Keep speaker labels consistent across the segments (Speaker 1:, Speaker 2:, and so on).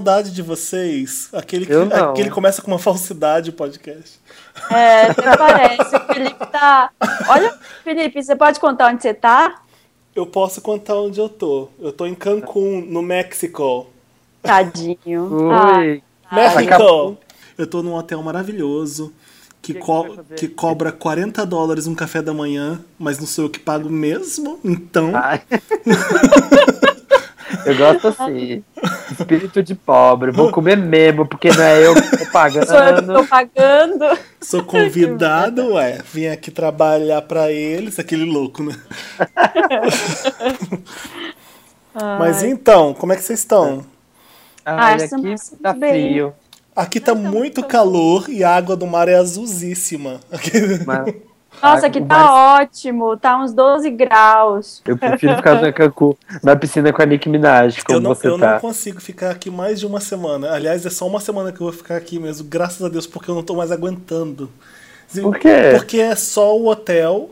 Speaker 1: saudade de vocês. Aquele que, aquele começa com uma falsidade o podcast.
Speaker 2: É, até parece. O Felipe tá. Olha, Felipe, você pode contar onde você tá?
Speaker 1: Eu posso contar onde eu tô. Eu tô em Cancún, no México.
Speaker 2: Tadinho. Ah,
Speaker 3: Ui.
Speaker 1: México! Eu tô num hotel maravilhoso que,
Speaker 3: que
Speaker 1: co- que cobra 40 dólares um café da manhã, mas não sou eu que pago mesmo. Então.
Speaker 3: Eu gosto assim. Espírito de pobre. Vou comer mesmo, porque não é eu que tô
Speaker 2: sou eu que
Speaker 3: pagando.
Speaker 2: tô pagando.
Speaker 1: sou convidado, ué. Vim aqui trabalhar pra eles, aquele louco, né? Mas então, como é que vocês estão?
Speaker 3: Ai,
Speaker 2: Ah,
Speaker 3: aqui
Speaker 2: estamos
Speaker 3: tá
Speaker 2: bem.
Speaker 3: frio.
Speaker 1: Aqui tá muito calor e a água do mar é azulzíssima.
Speaker 3: Mas
Speaker 2: Nossa, aqui tá
Speaker 3: mar-
Speaker 2: ótimo. Tá uns 12 graus.
Speaker 3: eu prefiro ficar na Cancún, na piscina com a Nicki Minaj, como
Speaker 1: Eu, não,
Speaker 3: você
Speaker 1: eu
Speaker 3: tá.
Speaker 1: não consigo ficar aqui mais de uma semana. Aliás, é só uma semana que eu vou ficar aqui mesmo, graças a Deus, porque eu não tô mais aguentando.
Speaker 3: Por quê?
Speaker 1: Porque é só o hotel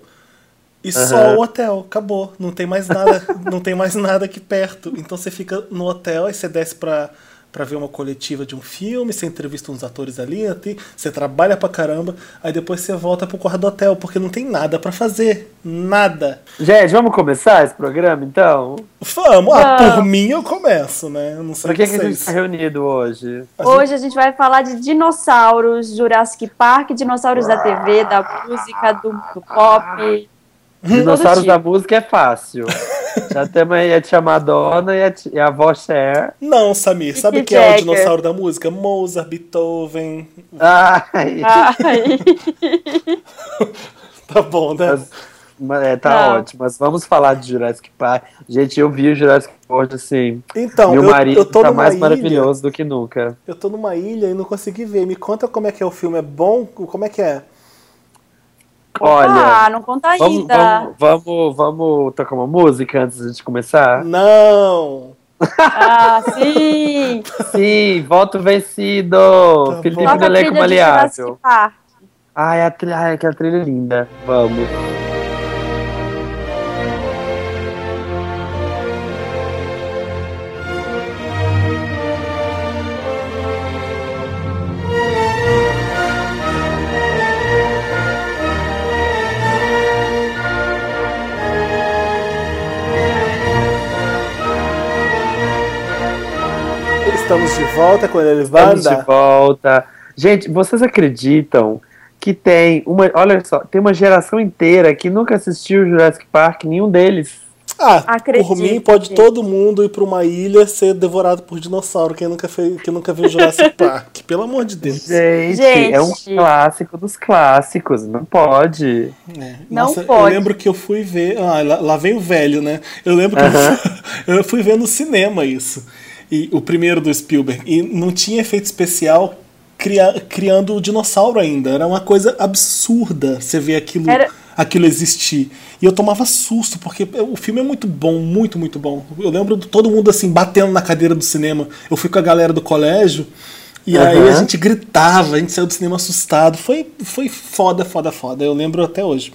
Speaker 1: e só
Speaker 3: Aham.
Speaker 1: o hotel. Acabou. Não tem mais nada, não tem mais nada aqui perto. Então você fica no hotel, aí você desce pra, pra ver uma coletiva de um filme, você entrevista uns atores ali, até- você trabalha pra caramba, aí depois você volta pro quarto do hotel, porque não tem nada pra fazer. Nada.
Speaker 3: Gente, vamos começar esse programa, então?
Speaker 1: Vamos, ah, por mim eu começo, né? Eu não sei
Speaker 3: Por que, que a gente tá reunido hoje?
Speaker 2: Hoje a gente vai falar de dinossauros, Jurassic Park, dinossauros da TV, da música, do, do pop.
Speaker 3: Dinossauros
Speaker 2: tipo.
Speaker 3: da música é fácil. Já temos aí a tia Madonna e a, tia- e a avó Cher.
Speaker 1: Não, Samir, sabe
Speaker 2: Mick
Speaker 1: quem é o dinossauro da música? Mozart, Beethoven.
Speaker 3: Ai,
Speaker 2: Ai,
Speaker 1: Tá bom, né?
Speaker 3: mas- mas é, tá
Speaker 2: Não.
Speaker 3: ótimo. Mas vamos falar de Jurassic Park. Gente, eu vi o Jurassic World assim.
Speaker 1: Então,
Speaker 3: Meu
Speaker 1: eu,
Speaker 3: marido
Speaker 1: eu tô
Speaker 3: tá
Speaker 1: numa
Speaker 3: mais
Speaker 1: ilha.
Speaker 3: maravilhoso do que nunca.
Speaker 1: Eu tô numa ilha e não consegui ver. Me conta como é que é o filme. É bom? Como é que é?
Speaker 3: Olha,
Speaker 2: ah, não conta
Speaker 3: vamos,
Speaker 2: ainda.
Speaker 3: vamos, vamos, vamos tocar uma música antes de comentar?
Speaker 1: Não!
Speaker 2: Ah, sim.
Speaker 3: Sim, voto vencido!
Speaker 1: Tá
Speaker 3: Felipe
Speaker 1: bom.
Speaker 3: no
Speaker 2: Toca a
Speaker 3: elenco
Speaker 2: trilha de Jurassic
Speaker 3: maleável.
Speaker 2: Park.
Speaker 3: Ai, a trilha, ai, aquela trilha linda. Vamos.
Speaker 1: Estamos de volta com ele,
Speaker 3: Estamos de
Speaker 1: banda.
Speaker 3: volta. Gente, vocês acreditam que tem uma. Olha só, tem uma geração inteira que nunca assistiu Jurassic Park, nenhum deles.
Speaker 1: Ah,
Speaker 2: Acredito,
Speaker 1: por mim pode todo mundo ir pra uma ilha ser devorado por dinossauro. Quem nunca, fez, quem nunca viu Jurassic Park? Pelo amor de Deus.
Speaker 3: Gente,
Speaker 2: Gente.
Speaker 3: é um clássico dos clássicos, não pode.
Speaker 1: É.
Speaker 2: Não
Speaker 1: Nossa, eu
Speaker 2: pode.
Speaker 1: lembro que eu fui ver. Ah, lá, lá vem o velho, né? Eu lembro que eu
Speaker 3: Aham.
Speaker 1: fui- eu fui ver no cinema isso. E o primeiro do Spielberg. E não tinha efeito especial cria- criando o dinossauro ainda. Era uma coisa absurda você ver aquilo,
Speaker 2: Era-
Speaker 1: aquilo existir. E eu tomava susto, porque o filme é muito bom, muito, muito bom. Eu lembro de todo mundo assim, batendo na cadeira do cinema. Eu fui com a galera do colégio. E aí
Speaker 3: Aham.
Speaker 1: a gente gritava, a gente saiu do cinema assustado. Foi, foi foda, foda, foda. Eu lembro até hoje.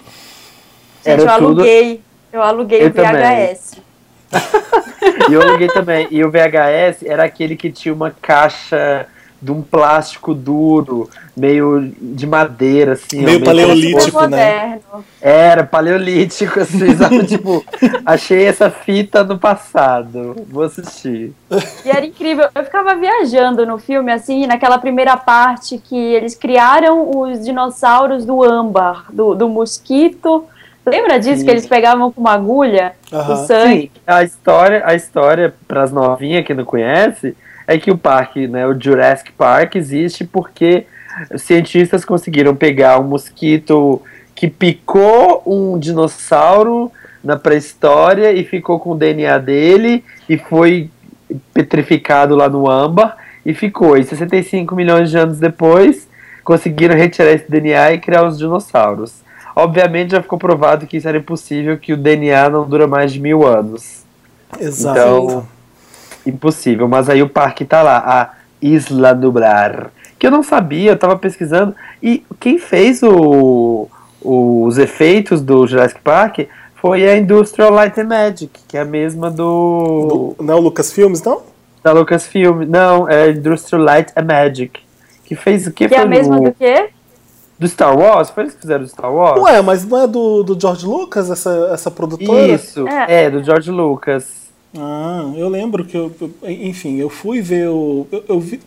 Speaker 2: Gente, eu
Speaker 3: Era tudo-
Speaker 2: aluguei. Eu aluguei
Speaker 3: Eu
Speaker 2: o VHS.
Speaker 3: E eu liguei também. E o VHS era aquele que tinha uma caixa de um plástico duro, meio de madeira, assim. ó,
Speaker 1: Meio paleolítico. Né?
Speaker 2: moderno.
Speaker 3: Era paleolítico, assim, sabe? tipo, achei essa fita no passado. Vou assistir.
Speaker 2: E era incrível. Eu ficava viajando no filme, assim, naquela primeira parte que eles criaram os dinossauros do âmbar, do, do mosquito. Lembra disso?
Speaker 3: Sim.
Speaker 2: Que eles pegavam com uma agulha
Speaker 1: Aham.
Speaker 2: o sangue.
Speaker 3: Sim, a história, a história para as novinhas que não conhece, é que o parque, né, o Jurassic Park existe porque cientistas conseguiram pegar um mosquito que picou um dinossauro na pré-história e ficou com o DNA dele e foi petrificado lá no âmbar e ficou. E 65 milhões de anos depois, conseguiram retirar esse DNA e criar os dinossauros. Obviamente já ficou provado que isso era impossível, que o DNA não dura mais de mil anos.
Speaker 1: Exato.
Speaker 3: Então, impossível. Mas aí o parque tá lá, a Isla Nublar. Que eu não sabia, eu tava pesquisando. E quem fez o, os efeitos do Jurassic Park foi a Industrial Light and Magic, que é a mesma do.
Speaker 1: Do- não é o Lucas Filmes, não?
Speaker 3: Da Lucasfilm. Não, é Industrial Light and Magic. Que fez o que?
Speaker 2: Que é a mesma do quê?
Speaker 3: Do Star Wars? Foi eles que fizeram do Star Wars?
Speaker 1: Ué, mas não é do, do George Lucas, essa, essa produtora?
Speaker 3: Isso,
Speaker 2: É.
Speaker 3: é. do George Lucas.
Speaker 1: Ah, eu lembro que eu, eu- enfim, eu fui ver o. Eu, eu vi-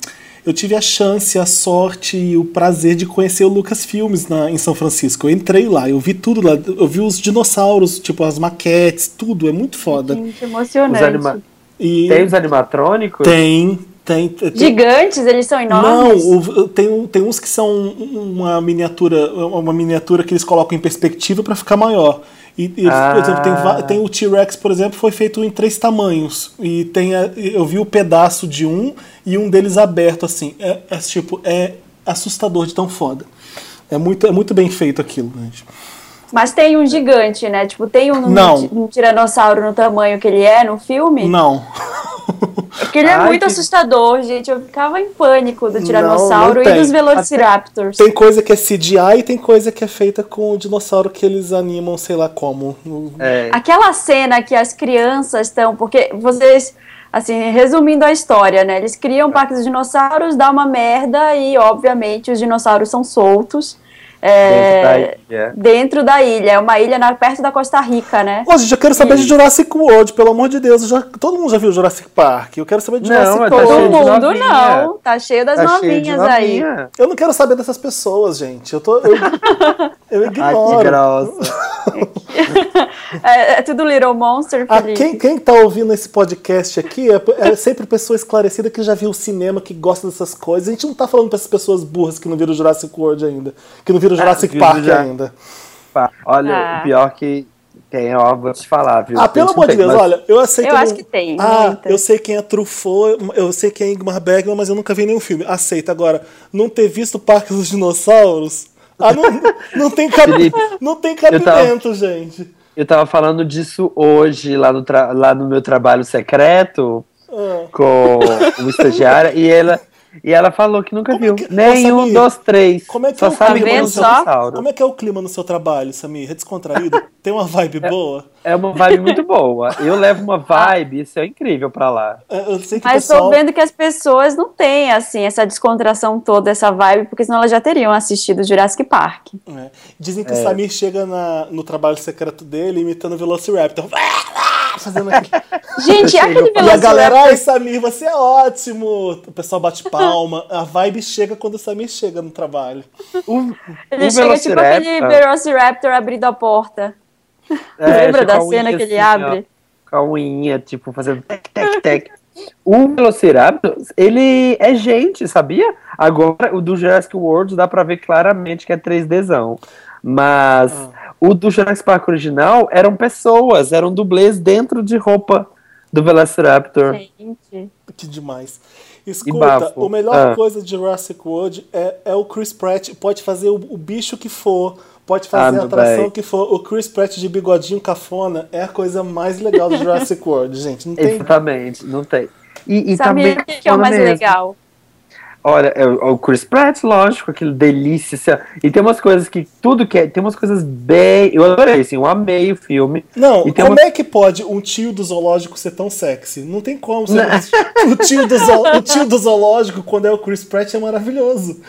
Speaker 1: eu tive a chance, a sorte e o prazer de conhecer o Lucas Filmes na, em São Francisco. Eu entrei lá, eu vi tudo lá, eu vi os dinossauros, tipo as maquetes, tudo, é muito foda.
Speaker 2: Gente,
Speaker 3: Os
Speaker 2: emocionante.
Speaker 3: anima...
Speaker 1: E
Speaker 3: Tem os animatrônicos?
Speaker 1: tem, tem, tem,
Speaker 2: Gigantes, eles são enormes?
Speaker 1: Não, tem, um- tem uns que são uma miniatura, uma miniatura que eles colocam em perspectiva para ficar maior. E, e, por exemplo, tem,
Speaker 3: Ah.
Speaker 1: tem o T-Rex, por exemplo, foi feito em três tamanhos. E tem a- eu vi o pedaço de um e um deles aberto assim. É, é, tipo, é assustador de tão foda. É muito, é muito bem feito aquilo, gente.
Speaker 2: Mas tem um gigante, né? Tipo, tem um, um tiranossauro no tamanho que ele é no filme?
Speaker 1: Não.
Speaker 2: Porque ele é
Speaker 3: Ai,
Speaker 2: muito
Speaker 3: que-
Speaker 2: assustador, gente. Eu ficava em pânico do
Speaker 1: Não,
Speaker 2: tiranossauro
Speaker 1: não
Speaker 2: e
Speaker 1: tem.
Speaker 2: dos velociraptors.
Speaker 1: Tem coisa que é CGI e tem coisa que é feita com o dinossauro que eles animam, sei lá como.
Speaker 3: É.
Speaker 2: Aquela cena que as crianças estão. Porque vocês. Assim, resumindo a história, né? Eles criam parques de dinossauros, dá uma merda e, obviamente, os dinossauros são soltos. É,
Speaker 3: Dentro da ilha.
Speaker 2: dentro da ilha. É uma ilha na- perto da Costa Rica, né?
Speaker 1: Ô, gente, eu quero saber de Jurassic World, pelo amor de Deus. eu já- todo mundo já viu Jurassic Park. Eu quero saber de
Speaker 3: Não,
Speaker 1: Jurassic
Speaker 3: tá
Speaker 1: World.
Speaker 2: Todo
Speaker 3: cheio
Speaker 2: mundo
Speaker 3: novinha.
Speaker 2: não. Tá cheio das
Speaker 3: Tá cheio
Speaker 2: novinhas aí.
Speaker 3: novinha.
Speaker 1: Eu não quero saber dessas pessoas, gente. Eu tô. Eu, eu
Speaker 3: Ai, que
Speaker 1: ignoro.
Speaker 3: grossa.
Speaker 2: É, é tudo Little Monster,
Speaker 1: Ah,
Speaker 2: Felipe.
Speaker 1: quem, quem tá ouvindo esse podcast aqui é, é sempre pessoa esclarecida que já viu cinema, que gosta dessas coisas. A gente não tá falando pra essas pessoas burras que não viram Jurassic World ainda. Que não viram Jurassic
Speaker 3: viram
Speaker 1: Park
Speaker 3: já.
Speaker 1: ainda.
Speaker 3: Olha,
Speaker 2: Ah.
Speaker 3: o pior que tem, ó, vou te falar, viu?
Speaker 1: Ah, pelo amor de Deus,
Speaker 3: mas-
Speaker 1: olha, eu aceito.
Speaker 2: Eu
Speaker 1: não-
Speaker 2: acho que tem,
Speaker 1: Ah,
Speaker 2: muita.
Speaker 1: eu sei quem é Truffaut, eu sei quem é Ingmar Bergman, mas eu nunca vi nenhum filme. Aceita. Agora, não ter visto o Parque dos Dinossauros. Ah, não, não tem, cabi...
Speaker 3: Felipe,
Speaker 1: não tem
Speaker 3: eu tava-
Speaker 1: cabimento, gente.
Speaker 3: Eu tava falando disso hoje lá no, tra- lá no meu trabalho secreto
Speaker 1: Ah.
Speaker 3: com uma estagiária e ela, e ela falou que nunca
Speaker 1: Como é
Speaker 3: viu.
Speaker 1: que-
Speaker 3: Nenhum
Speaker 1: Ô,
Speaker 3: dos três.
Speaker 1: Como é que
Speaker 3: Só
Speaker 1: é o
Speaker 3: sabe
Speaker 1: clima no seu
Speaker 2: só?
Speaker 1: Como é que é o clima no seu trabalho, Samir? É descontraído? Tem uma vibe boa?
Speaker 3: É uma vibe muito boa. Eu levo uma vibe, isso é incrível pra lá.
Speaker 1: É, Eu sei que
Speaker 2: Mas
Speaker 1: pessoal...
Speaker 2: tô vendo que as pessoas não têm, assim, essa descontração toda, essa vibe, porque senão elas já teriam assistido Jurassic Park.
Speaker 1: É. Dizem que o Samir chega na- no trabalho secreto dele imitando o Velociraptor. Fazendo.
Speaker 2: Gente, aquele
Speaker 1: E a galera,
Speaker 2: Velociraptor...
Speaker 1: ai, Samir, você é ótimo! O pessoal bate palma. A vibe chega quando o Samir chega no trabalho.
Speaker 3: O,
Speaker 2: Ele
Speaker 3: o
Speaker 2: chega tipo aquele
Speaker 3: Velociraptor-
Speaker 2: abrindo a porta.
Speaker 3: É,
Speaker 2: Lembra da cena
Speaker 3: unha
Speaker 2: que ele
Speaker 3: assim, ó,
Speaker 2: abre?
Speaker 3: com a unhinha, tipo, fazendo tec, tec, tec. O Velociraptor, ele é gente, sabia? Agora, o do Jurassic World dá pra ver claramente que é 3Dzão. Mas o do Jurassic Park original eram pessoas, eram dublês dentro de roupa do Velociraptor.
Speaker 2: Gente.
Speaker 1: Que demais. Escuta, o melhor
Speaker 3: Ah.
Speaker 1: coisa de Jurassic World é, é o Chris Pratt. Pode fazer o, o bicho que for, pode
Speaker 3: Ah,
Speaker 1: fazer a
Speaker 3: meu
Speaker 1: atração
Speaker 3: bem.
Speaker 1: que for. O Chris Pratt de bigodinho cafona é a coisa mais legal do Jurassic World, gente. Não tem.
Speaker 3: Exatamente, não tem. E, e
Speaker 2: o que que é o mais
Speaker 3: mesmo.
Speaker 2: legal?
Speaker 3: Olha, é o o Chris Pratt, lógico, aquele delícia. E tem umas coisas que tudo que é. Tem umas coisas bem. Eu adorei, assim, eu amei o filme.
Speaker 1: Não,
Speaker 3: E
Speaker 1: como
Speaker 3: uma-
Speaker 1: é que pode um tio do zoológico ser tão sexy? Não tem como ser. o, tio do zo- o tio do zoológico, quando é o Chris Pratt, é maravilhoso.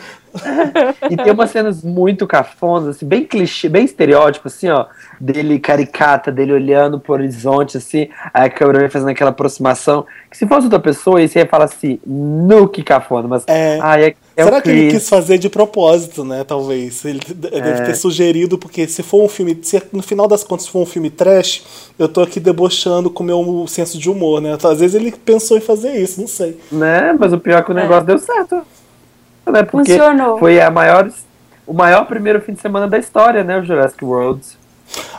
Speaker 3: E tem umas cenas muito cafonas, assim, bem clichê, bem estereótipo, assim, ó. Dele caricata, dele olhando pro horizonte, assim, aí a câmera vai fazendo aquela aproximação. Que se fosse outra pessoa, aí você ia falar assim, nu que cafona, mas.
Speaker 1: É.
Speaker 3: ai, é, é
Speaker 1: Será
Speaker 3: o
Speaker 1: que ele quis fazer de propósito, né? Talvez. Ele
Speaker 3: É.
Speaker 1: deve ter sugerido, porque se for um filme. Se no final das contas for um filme trash, eu tô aqui debochando com o meu senso de humor, né? Às vezes ele pensou em fazer isso, não sei.
Speaker 3: Né? Mas o pior é que o negócio deu certo. Né? Porque
Speaker 2: Funcionou.
Speaker 3: foi a maior, o maior primeiro fim de semana da história, né? O Jurassic World.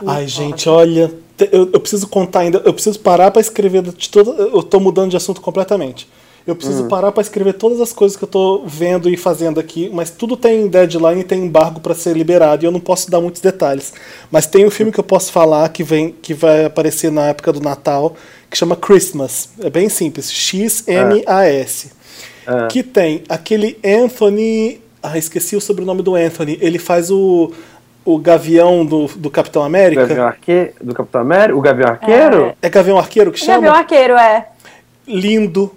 Speaker 1: Ai, gente, olha. Eu, eu preciso contar ainda. Eu preciso parar pra escrever de toda. Eu tô mudando de assunto completamente. Eu preciso parar pra escrever todas as coisas que eu tô vendo e fazendo aqui, mas tudo tem deadline e tem embargo pra ser liberado e eu não posso dar muitos detalhes. Mas tem um filme que eu posso falar que vem que vai aparecer na época do Natal, que chama Christmas. É bem simples, X M A S.
Speaker 3: Ah.
Speaker 1: Que tem aquele Anthony, ah, esqueci o sobrenome do Anthony. Ele faz o o Gavião do, do Capitão
Speaker 3: O
Speaker 1: América.
Speaker 3: Gavião Arqueiro, do Capitão América, o Gavião Arqueiro.
Speaker 1: É Gavião Arqueiro que
Speaker 2: o
Speaker 1: chama?
Speaker 2: arqueiro, é.
Speaker 1: Lindo.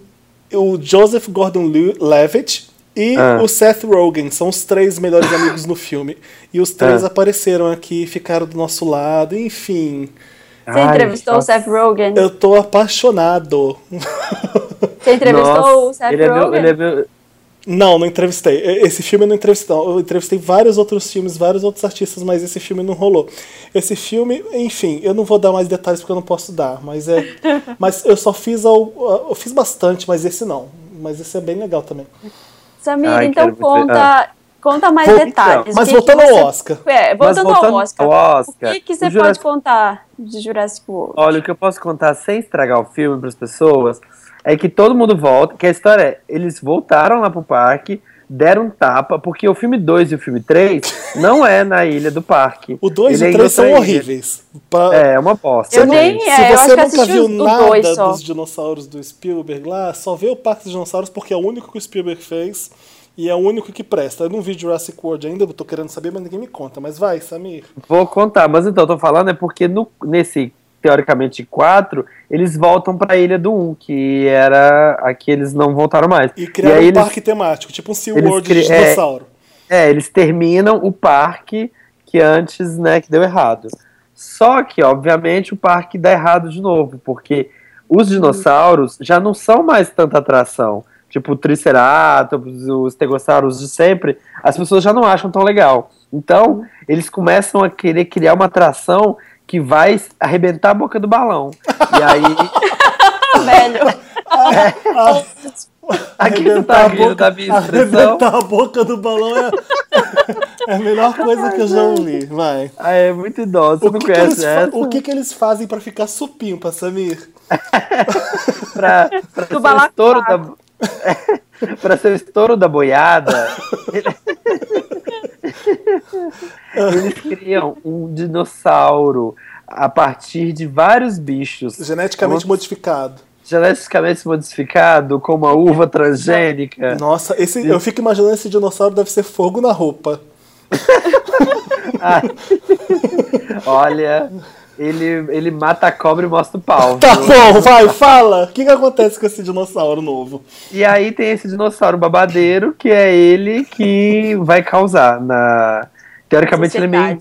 Speaker 1: o Joseph Gordon-Levitt e
Speaker 3: Ah.
Speaker 1: o Seth Rogen. São os três melhores amigos no filme. E os três
Speaker 3: Ah.
Speaker 1: apareceram aqui, ficaram do nosso lado, enfim.
Speaker 2: Você
Speaker 3: Ai,
Speaker 2: entrevistou o
Speaker 3: nossa.
Speaker 2: Seth Rogen?
Speaker 1: Eu tô apaixonado.
Speaker 2: Você entrevistou
Speaker 3: Nossa,
Speaker 2: o Seth
Speaker 3: ele é, meu,
Speaker 2: Rogen?
Speaker 3: ele é meu.
Speaker 1: Não, não entrevistei. Esse filme eu não entrevistei. não. Eu entrevistei vários outros filmes, vários outros artistas, mas esse filme não rolou. Esse filme, enfim, eu não vou dar mais detalhes porque eu não posso dar, mas é. mas eu só fiz ao, eu fiz bastante, mas esse não. Mas esse é bem legal também.
Speaker 2: Samir,
Speaker 3: Ai,
Speaker 2: então
Speaker 3: muito ver.
Speaker 2: conta, conta mais
Speaker 1: Vou-
Speaker 2: detalhes.
Speaker 1: Mas
Speaker 2: O que
Speaker 1: voltando
Speaker 2: que
Speaker 1: ao
Speaker 2: você-
Speaker 1: Oscar.
Speaker 2: É,
Speaker 3: Mas
Speaker 2: voltando, ao Oscar.
Speaker 3: ao Oscar,
Speaker 2: O que, que você
Speaker 3: Jurassic-
Speaker 2: pode contar de Jurassic World?
Speaker 3: Olha, o que eu posso contar sem estragar o filme para as pessoas é que todo mundo volta, que a história é, eles voltaram lá pro parque, deram um tapa, porque o filme 2 e o filme 3 não é na ilha do parque.
Speaker 1: O 2
Speaker 3: Ele
Speaker 1: e
Speaker 3: é
Speaker 1: o
Speaker 3: em
Speaker 1: 3 são horríveis. Pra-
Speaker 3: É, é uma bosta.
Speaker 2: Eu nem-
Speaker 1: Se
Speaker 2: É, eu acho
Speaker 1: você
Speaker 2: que
Speaker 1: nunca viu nada dos dinossauros do Spielberg lá, só vê o Parque dos Dinossauros porque é o único que o Spielberg fez e é o único que presta. Eu não vi Jurassic World ainda, eu tô querendo saber, mas ninguém me conta. Mas vai, Samir.
Speaker 3: Vou contar, mas então, eu tô falando é porque no, nesse, teoricamente, 4, eles voltam pra ilha do 1, que era a que eles não voltaram mais.
Speaker 1: E criaram
Speaker 3: aí
Speaker 1: um
Speaker 3: eles-
Speaker 1: parque temático, tipo um SeaWorld
Speaker 3: cri-
Speaker 1: de
Speaker 3: é.
Speaker 1: dinossauro.
Speaker 3: É, eles terminam o parque que antes, né, que deu errado. Só que, obviamente, o parque dá errado de novo, porque os dinossauros já não são mais tanta atração. Tipo, o Triceratops, os Stegossauros de sempre, as pessoas já não acham tão legal. Então, eles começam a querer criar uma atração que vai arrebentar a boca do balão. E aí,
Speaker 2: Velho.
Speaker 3: aqui tu tá rindo da minha expressão.
Speaker 1: arrebentar a boca do balão é, é a melhor coisa que eu já ouvi. Vai.
Speaker 3: Ah, é muito idoso, você
Speaker 1: O
Speaker 3: não
Speaker 1: que, que eles,
Speaker 3: conhece
Speaker 1: fa-
Speaker 3: essa?
Speaker 1: o que, que eles fazem pra ficar supimpa, Samir?
Speaker 3: pra, pra ser o estouro da para ser o estouro da boiada eles criam um dinossauro a partir de vários bichos.
Speaker 1: Geneticamente
Speaker 3: Como-
Speaker 1: modificado.
Speaker 3: geneticamente modificado como a uva transgênica.
Speaker 1: Nossa, esse, eu fico imaginando esse dinossauro deve ser fogo na roupa.
Speaker 3: olha ele, ele mata a cobra e mostra o pau
Speaker 1: Tá bom, vai, fala. O que, que acontece com esse dinossauro novo?
Speaker 3: E aí tem esse dinossauro babadeiro que é ele que vai causar na teoricamente ele é meio.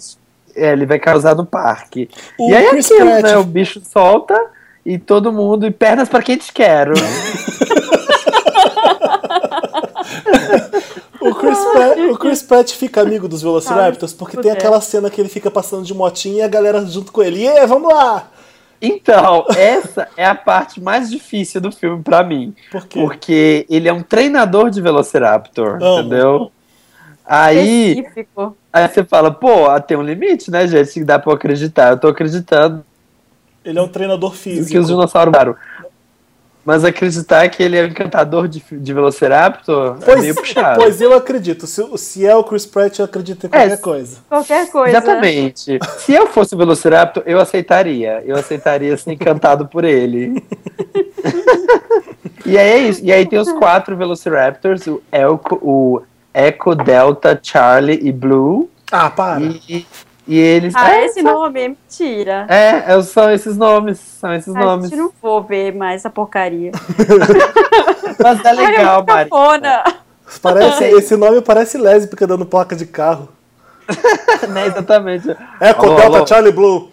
Speaker 3: É, ele vai causar no parque.
Speaker 1: O
Speaker 3: e aí é
Speaker 1: Chris
Speaker 3: aquilo,
Speaker 1: Pratt-
Speaker 3: né? O bicho solta e todo mundo. E pernas pra quem te quero.
Speaker 1: O Chris, Pratt, o Chris Pratt fica amigo dos Velociraptors porque tem
Speaker 2: quê?
Speaker 1: aquela cena que ele fica passando de motinha e a galera junto com ele. E aí, vamos lá!
Speaker 3: então, essa é a parte mais difícil do filme pra mim.
Speaker 1: Por quê?
Speaker 3: Porque ele é um treinador de Velociraptor,
Speaker 1: Amo.
Speaker 3: entendeu? Aí,
Speaker 2: Específico.
Speaker 3: aí você fala, pô, tem um limite, né, gente? Que dá pra eu acreditar. Eu tô acreditando
Speaker 1: Ele é um treinador
Speaker 3: que
Speaker 1: físico.
Speaker 3: os dinossauros. Mas acreditar que ele é um encantador de, de Velociraptor é
Speaker 1: Pois,
Speaker 3: meio puxado.
Speaker 1: pois eu acredito. Se, se é o Chris Pratt, eu acredito em qualquer
Speaker 3: É,
Speaker 1: coisa.
Speaker 2: Qualquer coisa.
Speaker 3: Exatamente. Se eu fosse o Velociraptor, eu aceitaria. Eu aceitaria ser encantado por ele. e aí é isso. E aí tem os quatro Velociraptors, o Elco, o Echo, Delta, Charlie e Blue.
Speaker 1: Ah, para.
Speaker 3: E, e eles.
Speaker 2: Ah,
Speaker 3: é,
Speaker 2: esse nome é mentira.
Speaker 3: é, é, são esses nomes. São esses
Speaker 2: A
Speaker 3: nomes.
Speaker 2: gente não vou ver mais essa porcaria.
Speaker 3: Mas é legal,
Speaker 2: Olha,
Speaker 3: Mari.
Speaker 2: cafona.
Speaker 1: Parece, esse nome parece lésbica dando placa de carro.
Speaker 3: né, exatamente.
Speaker 1: Eco,
Speaker 3: Alô,
Speaker 1: Delta,
Speaker 3: alô.
Speaker 1: Charlie Blue.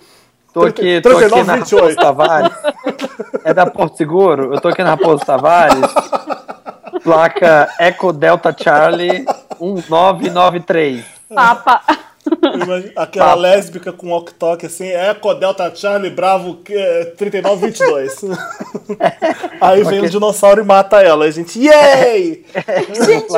Speaker 3: Tô aqui, tô aqui na
Speaker 1: 39, 28.
Speaker 3: Raposo Tavares. É da Porto Seguro? Eu tô aqui na Raposo Tavares. Placa Eco Delta Charlie 1993.
Speaker 2: Papa.
Speaker 1: Imagina- Aquela
Speaker 3: Papo.
Speaker 1: lésbica com walk-talk assim, Eco, Delta, Charlie, Bravo, eh, 3922. Aí vem o dinossauro e mata ela. A gente, yay!
Speaker 3: Gente,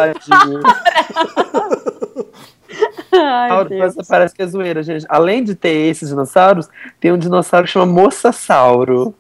Speaker 2: Ai, Deus.
Speaker 3: parece que é zoeira, gente. Além de ter esses dinossauros, tem um dinossauro que chama Moçassauro.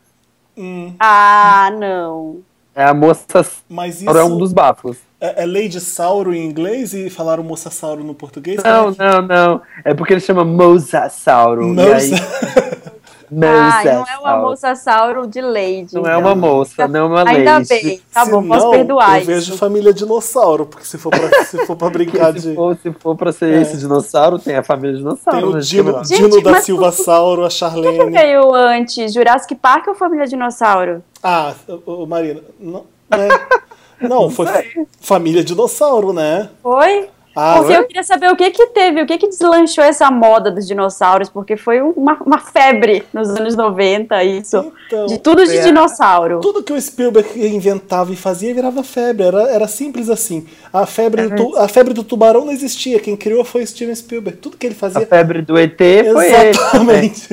Speaker 1: Hum,
Speaker 3: Ah,
Speaker 2: Ah, não.
Speaker 3: É a Moçassauro,
Speaker 1: mas
Speaker 3: é um
Speaker 1: isso
Speaker 3: dos bafos.
Speaker 1: é, é Lady Sauro em inglês e falaram moçassauro no português?
Speaker 3: Não,
Speaker 1: é
Speaker 3: não, não. É porque ele chama Mosasauro.
Speaker 1: que-
Speaker 3: E aí,
Speaker 2: Ah, não é uma
Speaker 3: Mosasauro.
Speaker 2: moçassauro de Lady.
Speaker 3: Não é uma moça, não é uma
Speaker 2: Ainda
Speaker 3: leite.
Speaker 2: bem. Tá
Speaker 1: Se
Speaker 2: bom, posso
Speaker 1: não,
Speaker 2: perdoar
Speaker 1: Eu vejo família dinossauro, porque se for pra, se for pra brincar
Speaker 3: Se
Speaker 1: de.
Speaker 3: for, se for pra ser
Speaker 1: É.
Speaker 3: esse dinossauro, tem a família dinossauro.
Speaker 1: Tem o
Speaker 3: né,
Speaker 1: Dino,
Speaker 3: que é
Speaker 1: Dino
Speaker 2: Gente,
Speaker 1: da
Speaker 2: mas
Speaker 1: Silva Sauro, a
Speaker 2: O que
Speaker 1: Charlene.
Speaker 2: veio antes? Jurassic Park ou Família Dinossauro?
Speaker 1: Ah, ô, ô, Marina, não, é, Não, foi
Speaker 3: sei.
Speaker 1: família dinossauro, né?
Speaker 2: Foi?
Speaker 1: Ah,
Speaker 2: Porque eu queria saber o que que teve, o que que deslanchou essa moda dos dinossauros, porque foi uma, uma febre nos anos 90, isso.
Speaker 1: Então,
Speaker 2: de tudo de
Speaker 3: é.
Speaker 2: dinossauro.
Speaker 1: Tudo que o Spielberg inventava e fazia virava febre. Era, era simples assim. A febre, do, tu- a febre do tubarão não existia. Quem criou foi Steven Spielberg. Tudo que ele
Speaker 3: A
Speaker 1: fazia.
Speaker 3: febre do ET foi ele.
Speaker 1: Exatamente.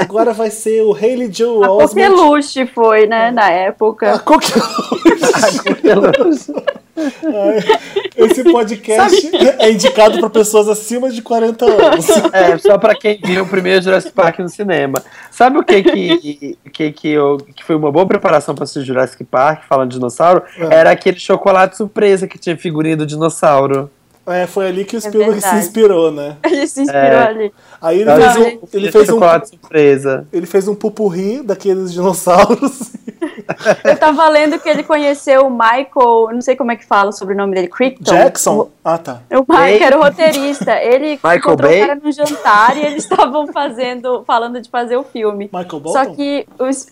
Speaker 1: Agora vai ser o Haley Joel
Speaker 2: A
Speaker 1: Osment.
Speaker 2: coqueluche foi, né, na
Speaker 1: A
Speaker 2: época.
Speaker 1: coqueluche. Esse podcast é indicado para pessoas acima de 40 anos.
Speaker 3: É, só pra quem viu o primeiro Jurassic Park no cinema. Sabe o que que, que, que, eu, que foi uma boa preparação pra assistir Jurassic Park, falando de dinossauro?
Speaker 1: É.
Speaker 3: Era aquele chocolate surpresa que tinha figurinha do dinossauro.
Speaker 1: É, foi ali que o Spielberg se
Speaker 2: verdade.
Speaker 1: inspirou, né?
Speaker 2: Ele se inspirou
Speaker 3: É.
Speaker 2: ali.
Speaker 1: Aí ele
Speaker 3: Não,
Speaker 1: fez um, ele fez um,
Speaker 3: surpresa.
Speaker 1: ele fez um pupurri daqueles dinossauros.
Speaker 2: Eu tava lendo que ele conheceu o Michael, não sei como é que fala sobre o nome dele, Crichton.
Speaker 1: Jackson? Ah, tá.
Speaker 2: O Mike era o roteirista. Ele
Speaker 3: Michael
Speaker 2: encontrou
Speaker 3: Bay?
Speaker 2: o cara num jantar e eles estavam fazendo, falando de fazer o filme.
Speaker 1: Michael Bolton?
Speaker 2: Só que os.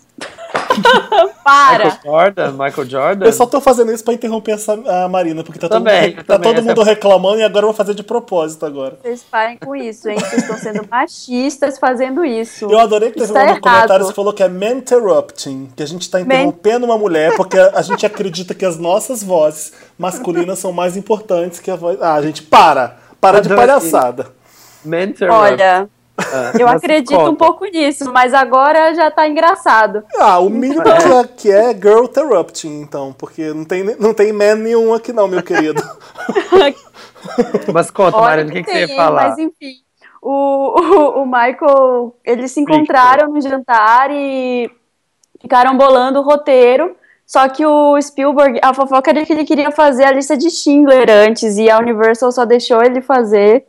Speaker 2: Para!
Speaker 3: Michael Jordan, Michael Jordan.
Speaker 1: Eu só tô fazendo isso pra interromper essa, a Marina, porque tá todo,
Speaker 3: Também,
Speaker 1: mundo, tá
Speaker 3: também,
Speaker 1: todo mundo
Speaker 3: essa-
Speaker 1: reclamando e agora eu vou fazer de propósito agora.
Speaker 2: Vocês parem com isso, hein? Vocês estão sendo machistas fazendo isso.
Speaker 1: Eu adorei que teve
Speaker 2: tá
Speaker 1: um
Speaker 2: errado.
Speaker 1: comentário que falou que é menterrupting, que a gente tá interrompendo uma mulher porque a, gente acredita que as nossas vozes masculinas são mais importantes que a voz. Ah, gente, para! Para de
Speaker 3: Adorei.
Speaker 1: palhaçada.
Speaker 3: Mentor.
Speaker 2: Olha,
Speaker 3: Ah,
Speaker 2: eu acredito
Speaker 3: conta.
Speaker 2: um pouco nisso, mas agora já tá engraçado.
Speaker 1: Ah, o mínimo que é, que é girl interrupting, então, porque não tem, não tem man nenhum aqui não, meu querido.
Speaker 3: Mas conta,
Speaker 2: Olha
Speaker 3: Marina, o que, que você ia falar?
Speaker 2: Mas enfim, o, o, o Michael, eles se encontraram no jantar e ficaram bolando o roteiro. Só que o Spielberg, a fofoca era que ele queria fazer a lista de Schindler antes e a Universal só deixou ele fazer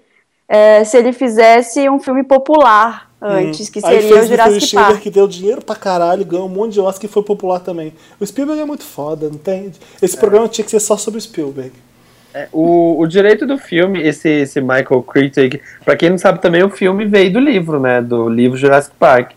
Speaker 2: é, se ele fizesse um filme popular antes, que
Speaker 1: Hum. Aí
Speaker 2: seria o
Speaker 1: fez Little
Speaker 2: Jurassic
Speaker 1: Schindler,
Speaker 2: Park.
Speaker 1: que deu dinheiro pra caralho, ganhou um monte de Oscar e foi popular também. O Spielberg é muito foda, não tem? Esse programa tinha que ser só sobre o Spielberg.
Speaker 3: É, o, o direito do filme, esse, esse Michael Crichton, pra quem não sabe também, o filme veio do livro, né? Do livro Jurassic Park.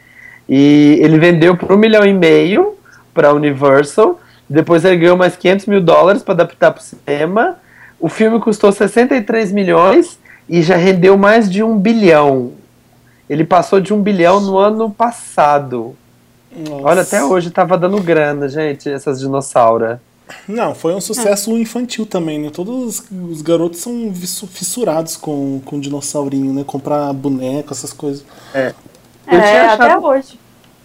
Speaker 3: E ele vendeu por um milhão e meio pra Universal. Depois ele ganhou mais 500 mil dólares pra adaptar pro cinema. O filme custou 63 milhões e já rendeu mais de um bilhão. Ele passou de um bilhão no ano passado.
Speaker 1: Nossa.
Speaker 3: Olha, até hoje tava dando grana, gente, essas dinossauras.
Speaker 1: Não, foi um sucesso infantil também, né? Todos os, os garotos são fissurados com, com dinossaurinho, né? Comprar boneco, essas coisas.
Speaker 3: Eu
Speaker 2: É,
Speaker 3: tinha
Speaker 2: até
Speaker 3: achado-
Speaker 2: hoje.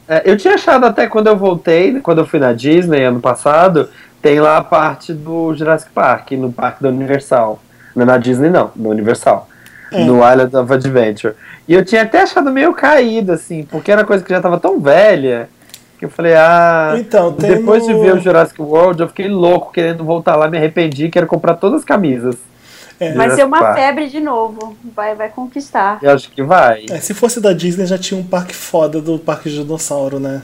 Speaker 3: É, eu tinha achado até quando eu voltei, quando eu fui na Disney ano passado, tem lá a parte do Jurassic Park, no parque da Universal. Não é na Disney não, no Universal.
Speaker 1: É.
Speaker 3: No Island of Adventure. E eu tinha até achado meio caído, assim, porque era coisa que já tava tão velha, que eu falei, ah...
Speaker 1: Então, tem
Speaker 3: Depois de
Speaker 1: no-
Speaker 3: ver o Jurassic World, eu fiquei louco querendo voltar lá, me arrependi, quero comprar todas as camisas.
Speaker 1: É.
Speaker 2: Vai ser uma febre de novo. Vai, vai conquistar.
Speaker 3: Eu acho que vai.
Speaker 1: É, se fosse da Disney já tinha um parque foda do Parque de Dinossauro, né?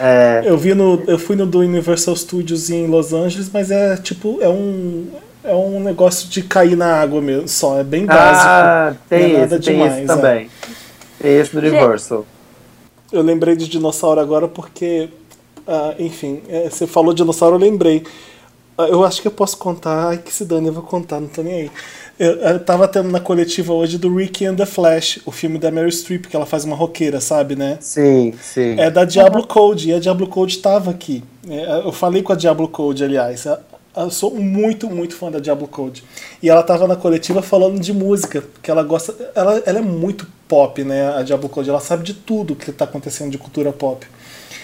Speaker 3: É,
Speaker 1: Eu vi no. Eu fui no do Universal Studios em Los Angeles, mas é tipo, é um. É um negócio de cair na água mesmo, só. É bem básico.
Speaker 3: ah, tem
Speaker 1: é
Speaker 3: esse,
Speaker 1: nada
Speaker 3: tem
Speaker 1: demais,
Speaker 3: esse
Speaker 1: é.
Speaker 3: também. Tem esse do Universal.
Speaker 1: Eu lembrei de dinossauro agora porque, ah, enfim, é, você falou dinossauro, eu lembrei. Ah, Eu acho que eu posso contar, ai que se dane, eu vou contar, não tô nem aí. Eu, eu tava tendo na coletiva hoje do Ricky and the Flash, o filme da Mary Streep, que ela faz uma roqueira, sabe, né?
Speaker 3: Sim, sim.
Speaker 1: É da Diablo Code, e a Diablo Code tava aqui. É, Eu falei com a Diablo Code, aliás. Eu sou muito, muito fã da Diablo Code. E ela tava na coletiva falando de música, que ela gosta. Ela, ela é muito pop, né? A Diablo Code. Ela sabe de tudo que tá acontecendo de cultura pop.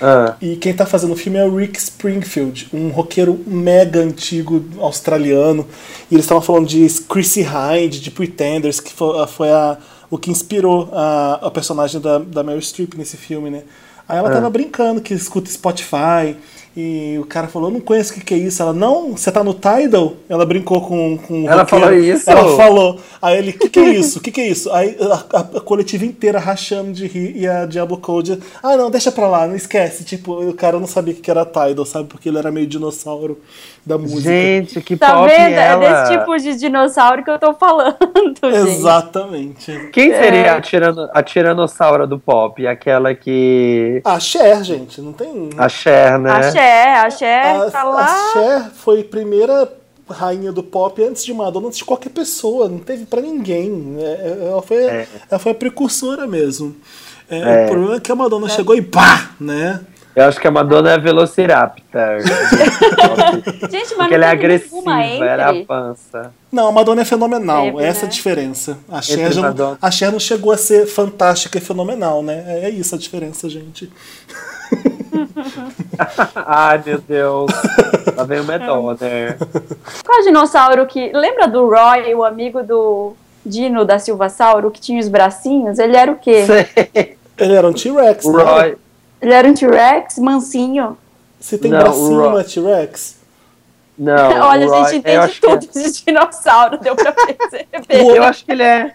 Speaker 3: Ah,
Speaker 1: E quem tá fazendo o filme é o Rick Springfield, um roqueiro mega antigo australiano. E eles estavam falando de Chrissy Hind, de Pretenders, que foi, foi a, o que inspirou a, a personagem da, da Meryl Streep nesse filme, né? Aí ela tava brincando que escuta Spotify. E o cara falou, eu não conheço o que, que é isso. Ela, não, você tá no Tidal? Ela brincou com, com o
Speaker 3: Ela
Speaker 1: roqueiro.
Speaker 3: falou isso?
Speaker 1: Ela falou. Aí ele, o que, que é isso? O que, que é isso? Aí a, a- a coletiva inteira rachando de rir e a Diablo Code, ah não, deixa pra lá, não esquece. Tipo, o cara não sabia o que era Tidal, sabe? Porque ele era meio dinossauro da música.
Speaker 3: gente, que
Speaker 2: Tá
Speaker 3: pop
Speaker 2: vendo?
Speaker 3: ela.
Speaker 2: É desse tipo de dinossauro que eu tô falando, gente.
Speaker 1: Exatamente.
Speaker 3: Quem seria
Speaker 2: É.
Speaker 3: a, tirano, a tiranossauro do pop? Aquela que...
Speaker 1: A Cher, gente, não tem.
Speaker 3: A Cher, né?
Speaker 2: A Cher Cher, a Cher
Speaker 1: A,
Speaker 2: tá
Speaker 1: a
Speaker 2: lá.
Speaker 1: Cher foi primeira rainha do pop antes de Madonna, antes de qualquer pessoa, não teve pra ninguém. É, é, ela, foi, ela foi a precursora mesmo. É,
Speaker 3: É.
Speaker 1: O problema é que a Madonna chegou e pá, né?
Speaker 3: Eu acho que a Madonna é Velociraptor.
Speaker 2: Gente, mas
Speaker 3: Porque ela
Speaker 2: não
Speaker 3: é agressiva, era a
Speaker 2: entre.
Speaker 3: pança.
Speaker 1: Não, a Madonna é fenomenal.
Speaker 2: Teve,
Speaker 1: Essa é a
Speaker 2: né?
Speaker 1: diferença. A Cher, já não, a Cher não chegou a ser fantástica e fenomenal, né? É, é isso a diferença, gente.
Speaker 3: Ai, meu Deus. Lá vem o Madonna.
Speaker 2: Qual dinossauro que. Lembra do Roy, o amigo do Dino da Silva Sauro, que tinha os bracinhos? Ele era o quê?
Speaker 3: Sei.
Speaker 1: Ele era um T-Rex,
Speaker 3: O
Speaker 1: né?
Speaker 3: Roy.
Speaker 2: Ele era um T-Rex, mansinho.
Speaker 1: Se tem
Speaker 3: Não,
Speaker 1: bracinho,
Speaker 3: Roy-
Speaker 1: é T-Rex?
Speaker 3: Não,
Speaker 2: Olha,
Speaker 3: o
Speaker 2: a
Speaker 3: Roy,
Speaker 2: gente entende
Speaker 3: é-
Speaker 2: tudo de dinossauro, deu pra perceber.
Speaker 3: Eu acho que ele é.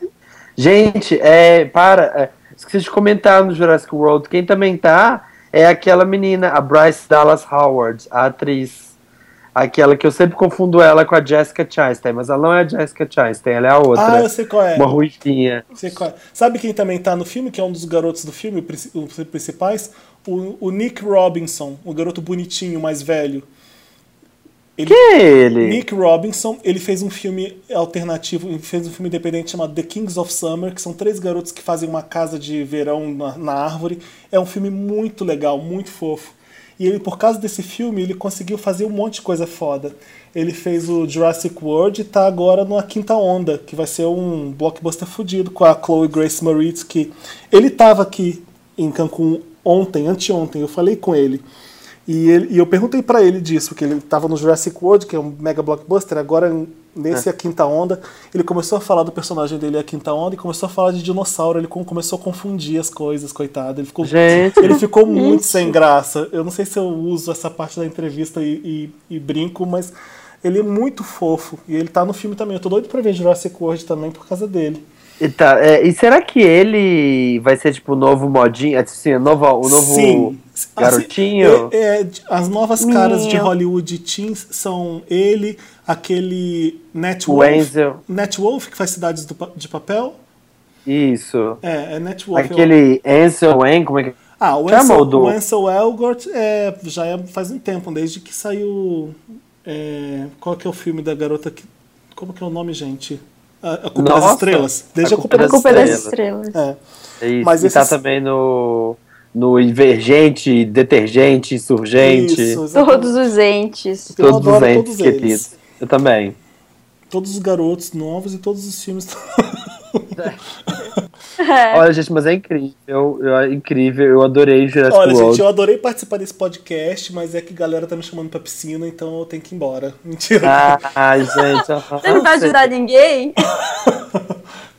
Speaker 3: Gente, é. Para. é, esqueci de comentar no Jurassic World. Quem também tá é aquela menina, a Bryce Dallas Howard, a atriz. Aquela que eu sempre confundo ela com a Jessica Chastain, mas ela não é a Jessica Chastain, ela é a outra.
Speaker 1: Ah, eu sei qual é.
Speaker 3: Uma ruivinha.
Speaker 1: Qual é. Sabe quem também tá no filme, que é um dos garotos do filme, os principais? O, o Nick Robinson, o garoto bonitinho, mais velho. Ele,
Speaker 3: Que é ele?
Speaker 1: Nick Robinson, ele fez um filme alternativo, ele fez um filme independente chamado The Kings of Summer, que são três garotos que fazem uma casa de verão na, na árvore. É um filme muito legal, muito fofo. E ele, por causa desse filme, ele conseguiu fazer um monte de coisa foda. Ele fez o Jurassic World e tá agora numa quinta onda, que vai ser um blockbuster fudido com a Chloe Grace Moritz, que ele tava aqui em Cancún ontem, anteontem, eu falei com ele. E, ele- e eu perguntei pra ele disso, porque ele tava no Jurassic World, que é um mega blockbuster, agora nesse A Quinta Onda, ele começou a falar do personagem dele A Quinta Onda e começou a falar de dinossauro, ele com- começou a confundir as coisas, coitado. Ele ficou,
Speaker 3: Gente.
Speaker 1: ele ficou muito sem graça. Eu não sei se eu uso essa parte da entrevista e, e- e brinco, mas ele é muito fofo. E ele tá no filme também. Eu tô doido pra ver Jurassic World também por causa dele.
Speaker 3: E, tá, é, e será que ele vai ser tipo o novo modinho? Assim, o novo, o novo
Speaker 1: Sim.
Speaker 3: Garotinho?
Speaker 1: Assim, é- é, as novas caras de. Hollywood teens são ele, aquele Net
Speaker 3: O
Speaker 1: Wolf.
Speaker 3: Enzo.
Speaker 1: Net Wolf, que faz Cidades do de Papel.
Speaker 3: Isso.
Speaker 1: É, é Net Wolf. eu-
Speaker 3: Aquele Ansel Wayne, como é que.
Speaker 1: Ah, o Ansel,
Speaker 3: do-
Speaker 1: o Ansel Elgort é, já é, faz um tempo, desde que saiu. é, qual que é o filme da garota que. Como que é o nome, gente? A, a Culpa das
Speaker 3: Nossa,
Speaker 1: Estrelas. Desde
Speaker 3: A
Speaker 1: Culpa,
Speaker 2: A
Speaker 1: das
Speaker 2: culpa é das
Speaker 1: Estrelas.
Speaker 2: estrelas.
Speaker 1: É.
Speaker 3: É isso.
Speaker 1: Mas
Speaker 3: e tá
Speaker 1: esses-
Speaker 3: também no. No Invergente, Detergente, Insurgente.
Speaker 1: Isso.
Speaker 2: Todos os entes.
Speaker 1: Eu
Speaker 3: todos os entes
Speaker 1: todos eles.
Speaker 3: queridos. Eu também.
Speaker 1: Todos os garotos novos e todos os filmes.
Speaker 2: É.
Speaker 3: Olha, gente, mas é incrível. Eu, é incrível. Eu adorei Jurassic
Speaker 1: Olha,
Speaker 3: World.
Speaker 1: gente, eu adorei participar desse podcast, mas é que a galera tá me chamando pra piscina, então eu tenho que ir embora. Mentira.
Speaker 3: Ai, gente.
Speaker 2: Você não vai ajudar ninguém?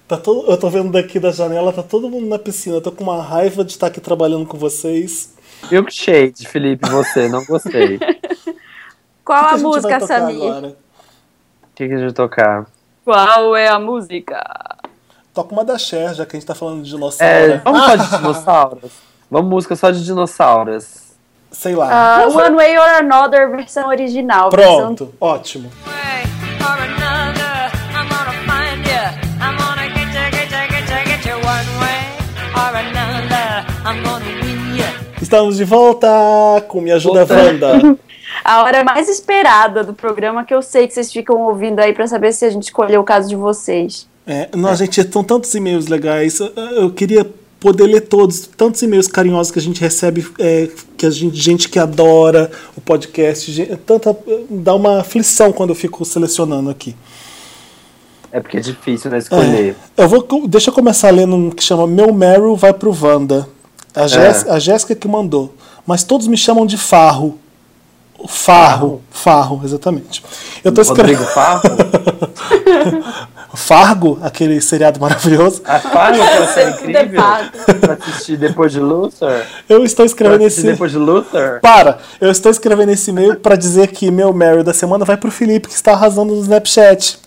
Speaker 1: Tá todo, eu tô vendo daqui da janela, tá todo mundo na piscina. Eu tô com uma raiva de estar aqui trabalhando com vocês.
Speaker 3: Milkshake, Felipe, você. Não gostei. O
Speaker 2: Qual
Speaker 1: O que
Speaker 2: a,
Speaker 1: a gente vai
Speaker 2: música, Samir?
Speaker 1: agora?
Speaker 3: que, que a gente vai tocar?
Speaker 2: Qual é a música?
Speaker 1: Toca uma da Cher, já que a gente tá falando de dinossauro.
Speaker 3: É, vamos só de dinossauros? Vamos música só de dinossauros.
Speaker 1: Sei lá.
Speaker 2: Ah, One Way or Another, versão original.
Speaker 1: Pronto, ótimo.
Speaker 4: way or another,
Speaker 1: Estamos de volta com Me Ajuda
Speaker 3: Voltando.
Speaker 1: Wanda.
Speaker 2: A hora mais esperada do programa que eu sei que vocês ficam ouvindo aí pra saber se a gente escolheu o caso de vocês.
Speaker 1: É, não, gente, são tantos e-mails legais. Eu, queria poder ler todos, tantos e-mails carinhosos que a gente recebe, é, que a gente, gente que adora o podcast, gen- tanta, dá uma aflição quando eu fico selecionando aqui.
Speaker 3: É porque é difícil, né, escolher.
Speaker 1: Eu vou, deixa eu começar lendo um que chama Meu Meryl vai pro Wanda. A, Jéss- a Jéssica que mandou. Mas todos me chamam de Farro. Farro, Farro, exatamente. Eu tô escrevendo.
Speaker 3: Rodrigo Farro?
Speaker 1: Fargo, aquele seriado maravilhoso.
Speaker 3: A Fargo pra ser incrível?
Speaker 2: Fargo.
Speaker 3: pra assistir depois de Luther?
Speaker 1: Eu estou escrevendo
Speaker 3: assistir
Speaker 1: esse.
Speaker 3: depois de Luther?
Speaker 1: Para! Eu estou escrevendo esse e-mail para dizer que meu Meryl da semana vai pro Felipe, que está arrasando no Snapchat.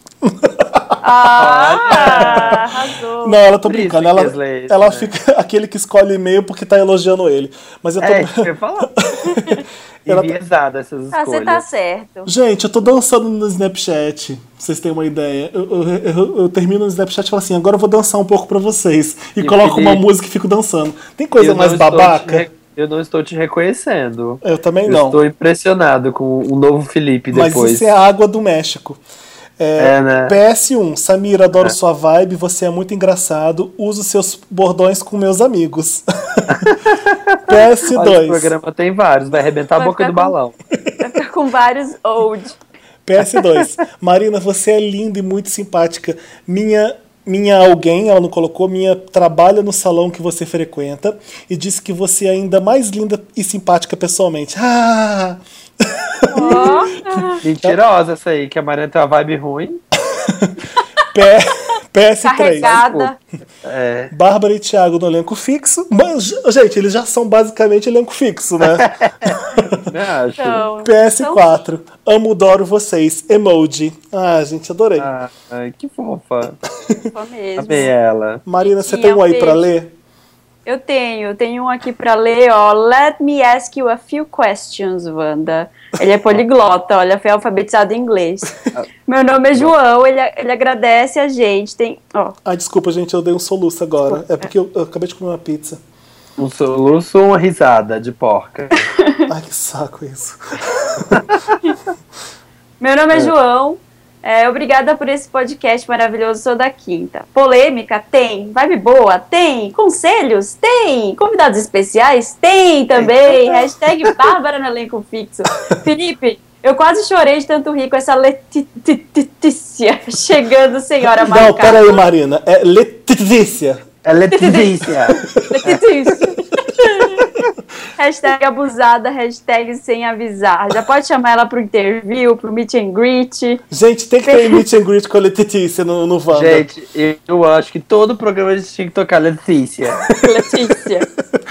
Speaker 2: Ah, arrasou.
Speaker 1: Não, ela tô brincando.
Speaker 3: que
Speaker 1: Ela, ela
Speaker 3: né?
Speaker 1: fica aquele que escolhe e-mail porque tá elogiando ele. Mas eu tô.
Speaker 3: É, eu falar.
Speaker 1: Ela-
Speaker 3: Enviesada essas
Speaker 2: Ah, você
Speaker 3: escolhas.
Speaker 2: tá certo.
Speaker 1: Gente, eu tô dançando no Snapchat, pra vocês terem uma ideia. Eu, eu, eu- eu termino no Snapchat e falo assim, agora eu vou dançar um pouco pra vocês. E,
Speaker 3: E
Speaker 1: coloco uma
Speaker 3: Felipe-
Speaker 1: música e fico dançando. Tem coisa mais babaca?
Speaker 3: te Eu não estou te reconhecendo.
Speaker 1: Eu também
Speaker 3: Eu
Speaker 1: não.
Speaker 3: estou impressionado com o novo Felipe
Speaker 1: Mas
Speaker 3: depois.
Speaker 1: isso é a água do México. É,
Speaker 3: É, né?
Speaker 1: PS1, Samir, adoro sua vibe, você é muito engraçado, uso seus bordões com meus amigos.
Speaker 3: Olha, esse
Speaker 1: PS2,
Speaker 3: programa tem vários, vai arrebentar a
Speaker 2: Vai
Speaker 3: boca
Speaker 2: ficar
Speaker 3: do
Speaker 2: com-
Speaker 3: balão.
Speaker 2: Vai ficar com vários old.
Speaker 1: PS2. Marina, você é linda e muito simpática. Minha minha alguém, ela não colocou, minha trabalha no salão que você frequenta e disse que você é ainda mais linda e simpática pessoalmente. Ah!
Speaker 2: Ó,
Speaker 3: Mentirosa essa aí, que a Mariana tem uma vibe ruim.
Speaker 1: P- PS3.
Speaker 2: carregada.
Speaker 3: É.
Speaker 1: Bárbara e Thiago no elenco fixo. Mas, gente, eles já são basicamente elenco fixo, né?
Speaker 3: Acho.
Speaker 2: Então,
Speaker 1: PS4. Amo, adoro vocês. Emoji. Ah, gente, adorei.
Speaker 3: Ah, ai, que fofa.
Speaker 2: Só mesmo.
Speaker 3: Amei ela.
Speaker 1: Marina, você
Speaker 2: Sim,
Speaker 1: tem
Speaker 2: é
Speaker 1: um aí pra
Speaker 2: beijo.
Speaker 1: ler?
Speaker 2: Eu tenho, eu tenho um aqui pra ler, ó. Let me ask you a few questions, Wanda. Ele é poliglota, olha, foi alfabetizado em inglês. Meu nome é João, ele, ele agradece a gente. Tem, ó,
Speaker 1: Ah, desculpa, gente, eu dei um soluço agora. É porque eu, eu acabei de comer uma pizza.
Speaker 3: Um soluço ou uma risada de porca?
Speaker 1: Ai, que saco isso.
Speaker 2: Meu nome é, João. É, obrigada por esse podcast maravilhoso. Sou da Quinta. Polêmica? Tem. Vibe boa? Tem. Conselhos? Tem. Convidados especiais? Tem também. Hashtag Bárbara no elenco fixo. Felipe, eu quase chorei de tanto rir com essa Letícia chegando, senhora
Speaker 1: Não,
Speaker 2: marcada.
Speaker 1: peraí, Marina. É Letícia.
Speaker 3: É Letícia.
Speaker 2: Letícia. Hashtag abusada, hashtag sem avisar. Já pode chamar ela pro interview, pro meet and greet.
Speaker 1: Gente, tem que ter meet and greet com a Letícia no, no Wanda.
Speaker 3: Gente, eu, acho que todo programa a gente tinha que tocar Letícia.
Speaker 2: Letícia.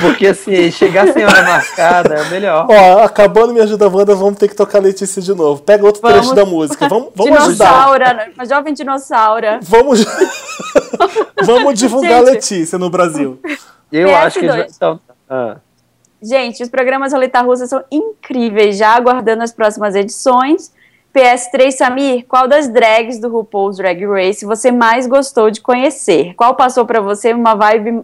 Speaker 3: Porque assim, chegar sem hora marcada é o melhor.
Speaker 1: Ó, acabando Me Ajuda Wanda, vamos ter que tocar Letícia de novo. Pega outro
Speaker 2: Vamos.
Speaker 1: trecho da música. Vamos, vamos ajudar.
Speaker 2: dinossauro, uma jovem dinossauro.
Speaker 1: Vamos, vamos divulgar
Speaker 2: Gente.
Speaker 1: Letícia no Brasil.
Speaker 3: Eu
Speaker 2: PS2.
Speaker 3: acho que já estão. Ah.
Speaker 2: Gente, os programas Roleta Russa são incríveis, já aguardando as próximas edições. PS3, Samir, qual das drags do RuPaul's Drag Race você mais gostou de conhecer? Qual passou pra você uma vibe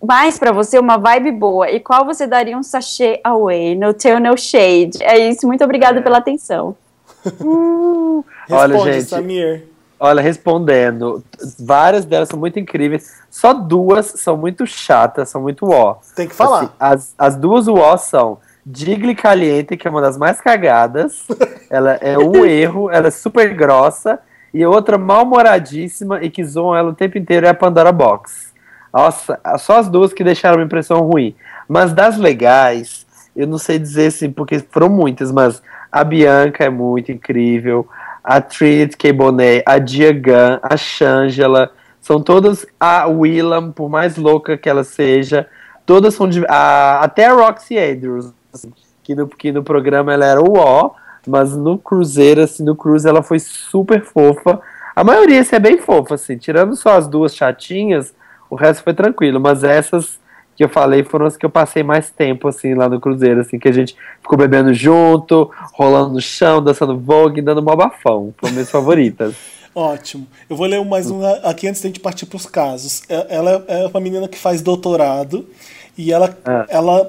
Speaker 2: mais pra você uma vibe boa? E qual você daria um sachê away? No teu no shade. É isso, muito obrigada pela atenção.
Speaker 3: Olha,
Speaker 1: Responde,
Speaker 3: gente.
Speaker 1: Samir.
Speaker 3: Olha, respondendo, várias delas são muito incríveis. Só duas são muito chatas, são muito ó.
Speaker 1: Tem que falar.
Speaker 3: Assim, as, as duas UO são Digli Caliente, que é uma das mais cagadas. ela é um erro, ela é super grossa. E outra mal-humoradíssima e que zoam ela o tempo inteiro é a Pandora Box. Nossa, só as duas que deixaram uma impressão ruim. Mas das legais, eu não sei dizer assim, porque foram muitas, mas a Bianca é muito incrível. A Trinity K. Bonet, a Diagan, a Shangela, são todas a Willam, por mais louca que ela seja, todas são de, a, até a Roxy Andrews, assim, que, no, que no programa ela era o ó, mas no cruzeiro, assim, no cruise ela foi super fofa. A maioria assim, é bem fofa, assim, tirando só as duas chatinhas, o resto foi tranquilo, mas essas que eu falei foram as que eu passei mais tempo, assim, lá no cruzeiro, assim, que a gente ficou bebendo junto, rolando no chão, dançando vogue, dando mó bafão. Foram minhas favoritas.
Speaker 1: Ótimo. Eu vou ler mais um aqui antes da gente partir para os casos. É- Ela é uma menina que faz doutorado e ela,
Speaker 3: Ah.
Speaker 1: ela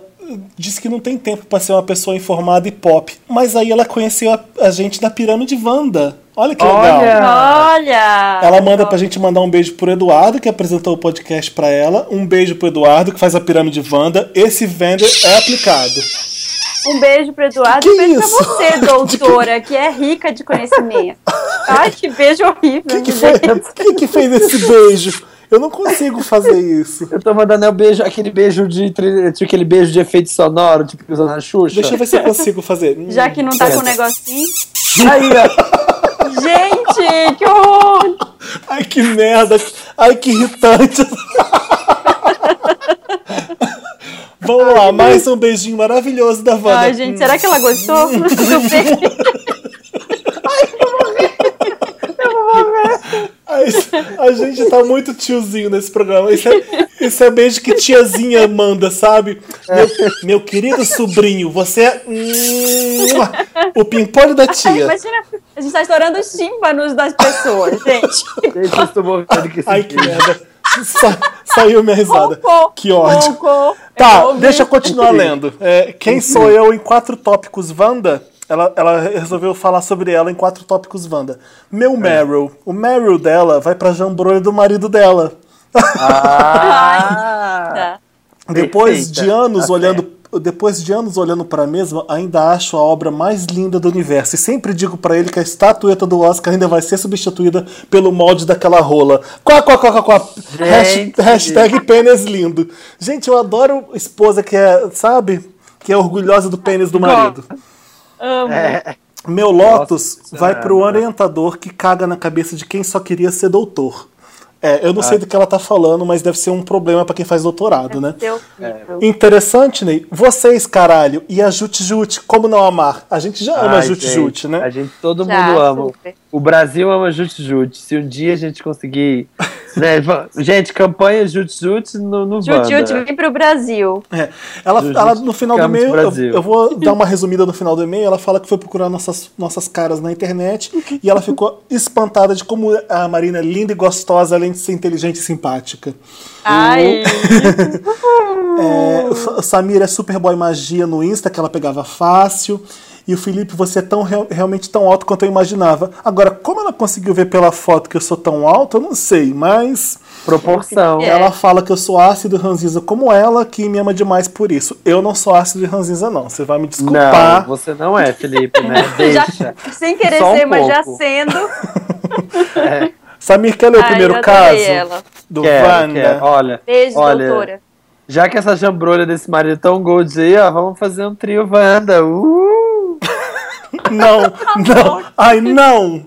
Speaker 1: diz que não tem tempo para ser uma pessoa informada e pop. Mas aí ela conheceu a, a gente da Pirâmide Wanda. Olha que legal.
Speaker 3: Olha!
Speaker 2: Olha!
Speaker 1: Ela manda pra gente mandar um beijo pro Eduardo, que apresentou o podcast pra ela. Um beijo pro Eduardo, que faz a Pirâmide Wanda. Esse vender é aplicado.
Speaker 2: Um beijo pro Eduardo
Speaker 1: Que
Speaker 2: e um beijo
Speaker 1: isso?
Speaker 2: pra você, doutora, que é rica de conhecimento. Ai, que beijo horrível.
Speaker 1: Quem que, foi, quem que fez esse beijo? Eu não consigo fazer isso.
Speaker 3: Eu tô mandando é o beijo, aquele beijo de, tipo aquele beijo de efeito sonoro, tipo que usa na Xuxa.
Speaker 1: Deixa eu ver se eu consigo fazer.
Speaker 2: Já que não tá com
Speaker 3: Certo.
Speaker 2: negocinho.
Speaker 3: Aí, ó.
Speaker 2: Gente, que horror!
Speaker 1: Ai, que merda. Ai, que irritante. Vamos lá, mais um beijinho maravilhoso da Wanda.
Speaker 2: Ai, gente, será que ela gostou? beijo?
Speaker 1: Ai, A gente tá muito tiozinho nesse programa. Isso é, isso é beijo que tiazinha manda, sabe? Meu, meu querido sobrinho, você é. Mua! O pimpolho da
Speaker 2: Ai,
Speaker 1: tia.
Speaker 2: imagina, a gente tá estourando os tímpanos das pessoas, gente.
Speaker 3: Gente, eu estou morrendo que
Speaker 1: Ai, que merda. Sa- saiu minha risada.
Speaker 2: Roncou,
Speaker 1: Que ódio.
Speaker 2: roncou.
Speaker 1: Tá,
Speaker 2: ouvi.
Speaker 1: deixa eu continuar lendo. É, quem sou eu em quatro tópicos, Wanda? Ela, ela resolveu falar sobre ela em quatro tópicos, Wanda. Meu Meryl. O Meryl dela vai pra jambrolha do marido dela.
Speaker 3: Ah!
Speaker 2: Tá.
Speaker 1: Depois
Speaker 3: Perfeita.
Speaker 1: de anos
Speaker 3: Tá
Speaker 1: olhando, depois de anos olhando para mesma, ainda acho a obra mais linda do universo. E sempre digo para ele que a estatueta do Oscar ainda vai ser substituída pelo molde daquela rola. Quá, quá, quá, quá, quá. Hash-
Speaker 3: Gente.
Speaker 1: Hashtag pênis lindo. Gente, eu adoro esposa que é, sabe? Que é orgulhosa do pênis do marido.
Speaker 2: Amo.
Speaker 3: É.
Speaker 1: Meu Lotus
Speaker 3: Nossa
Speaker 1: vai pro orientador que caga na cabeça de quem só queria ser doutor. É, eu não sei do que ela tá falando, mas deve ser um problema pra quem faz doutorado, né?
Speaker 2: Horrível.
Speaker 1: Interessante, Ney. Vocês, caralho, e a Jut Jut, como não amar? A gente já ama a
Speaker 3: Ai,
Speaker 1: Jut
Speaker 3: gente,
Speaker 1: Jut,
Speaker 3: A
Speaker 1: né?
Speaker 3: gente, todo
Speaker 2: Já,
Speaker 3: mundo ama.
Speaker 2: super.
Speaker 3: O Brasil ama Jut Jut. Se um dia a gente conseguir. né, gente, campanha Jut Jut no, no
Speaker 2: Jut, Jut,
Speaker 3: Wanda.
Speaker 2: vem pro Brasil.
Speaker 1: É. Ela, ela, no final do e-mail, eu, eu vou dar uma resumida no final do e-mail. Ela fala que foi procurar nossas, nossas caras na internet e ela ficou espantada de como a Marina é linda e gostosa, além de ser inteligente e simpática.
Speaker 2: Ai.
Speaker 1: É, o Sa- o Samir é Superboy Magia no Insta, que ela pegava fácil. E o Felipe, você é tão real- realmente tão alto quanto eu imaginava. Agora, como ela conseguiu ver pela foto que eu sou tão alto, eu não sei, mas
Speaker 3: Proporção.
Speaker 2: É.
Speaker 1: ela fala que eu sou ácido e ranzinza como ela, que me ama demais por isso. Eu não sou ácido e ranzinza, não. Você vai me
Speaker 3: Não,
Speaker 1: desculpar.
Speaker 3: você não é, Felipe, né?
Speaker 2: Já,
Speaker 3: Deixa.
Speaker 2: sem querer
Speaker 3: Só um
Speaker 2: ser, mas já sendo.
Speaker 1: Samir, quer ler o
Speaker 2: Ai,
Speaker 1: primeiro
Speaker 2: eu
Speaker 1: caso
Speaker 2: ela.
Speaker 1: do
Speaker 3: Quero,
Speaker 1: Wanda?
Speaker 3: quero. Olha,
Speaker 2: Beijo,
Speaker 3: Olha,
Speaker 2: doutora.
Speaker 3: já que essa jambrolha desse marido é tão gold aí, ó, vamos fazer um trio Wanda. Uh!
Speaker 1: Não, não. Ai, não.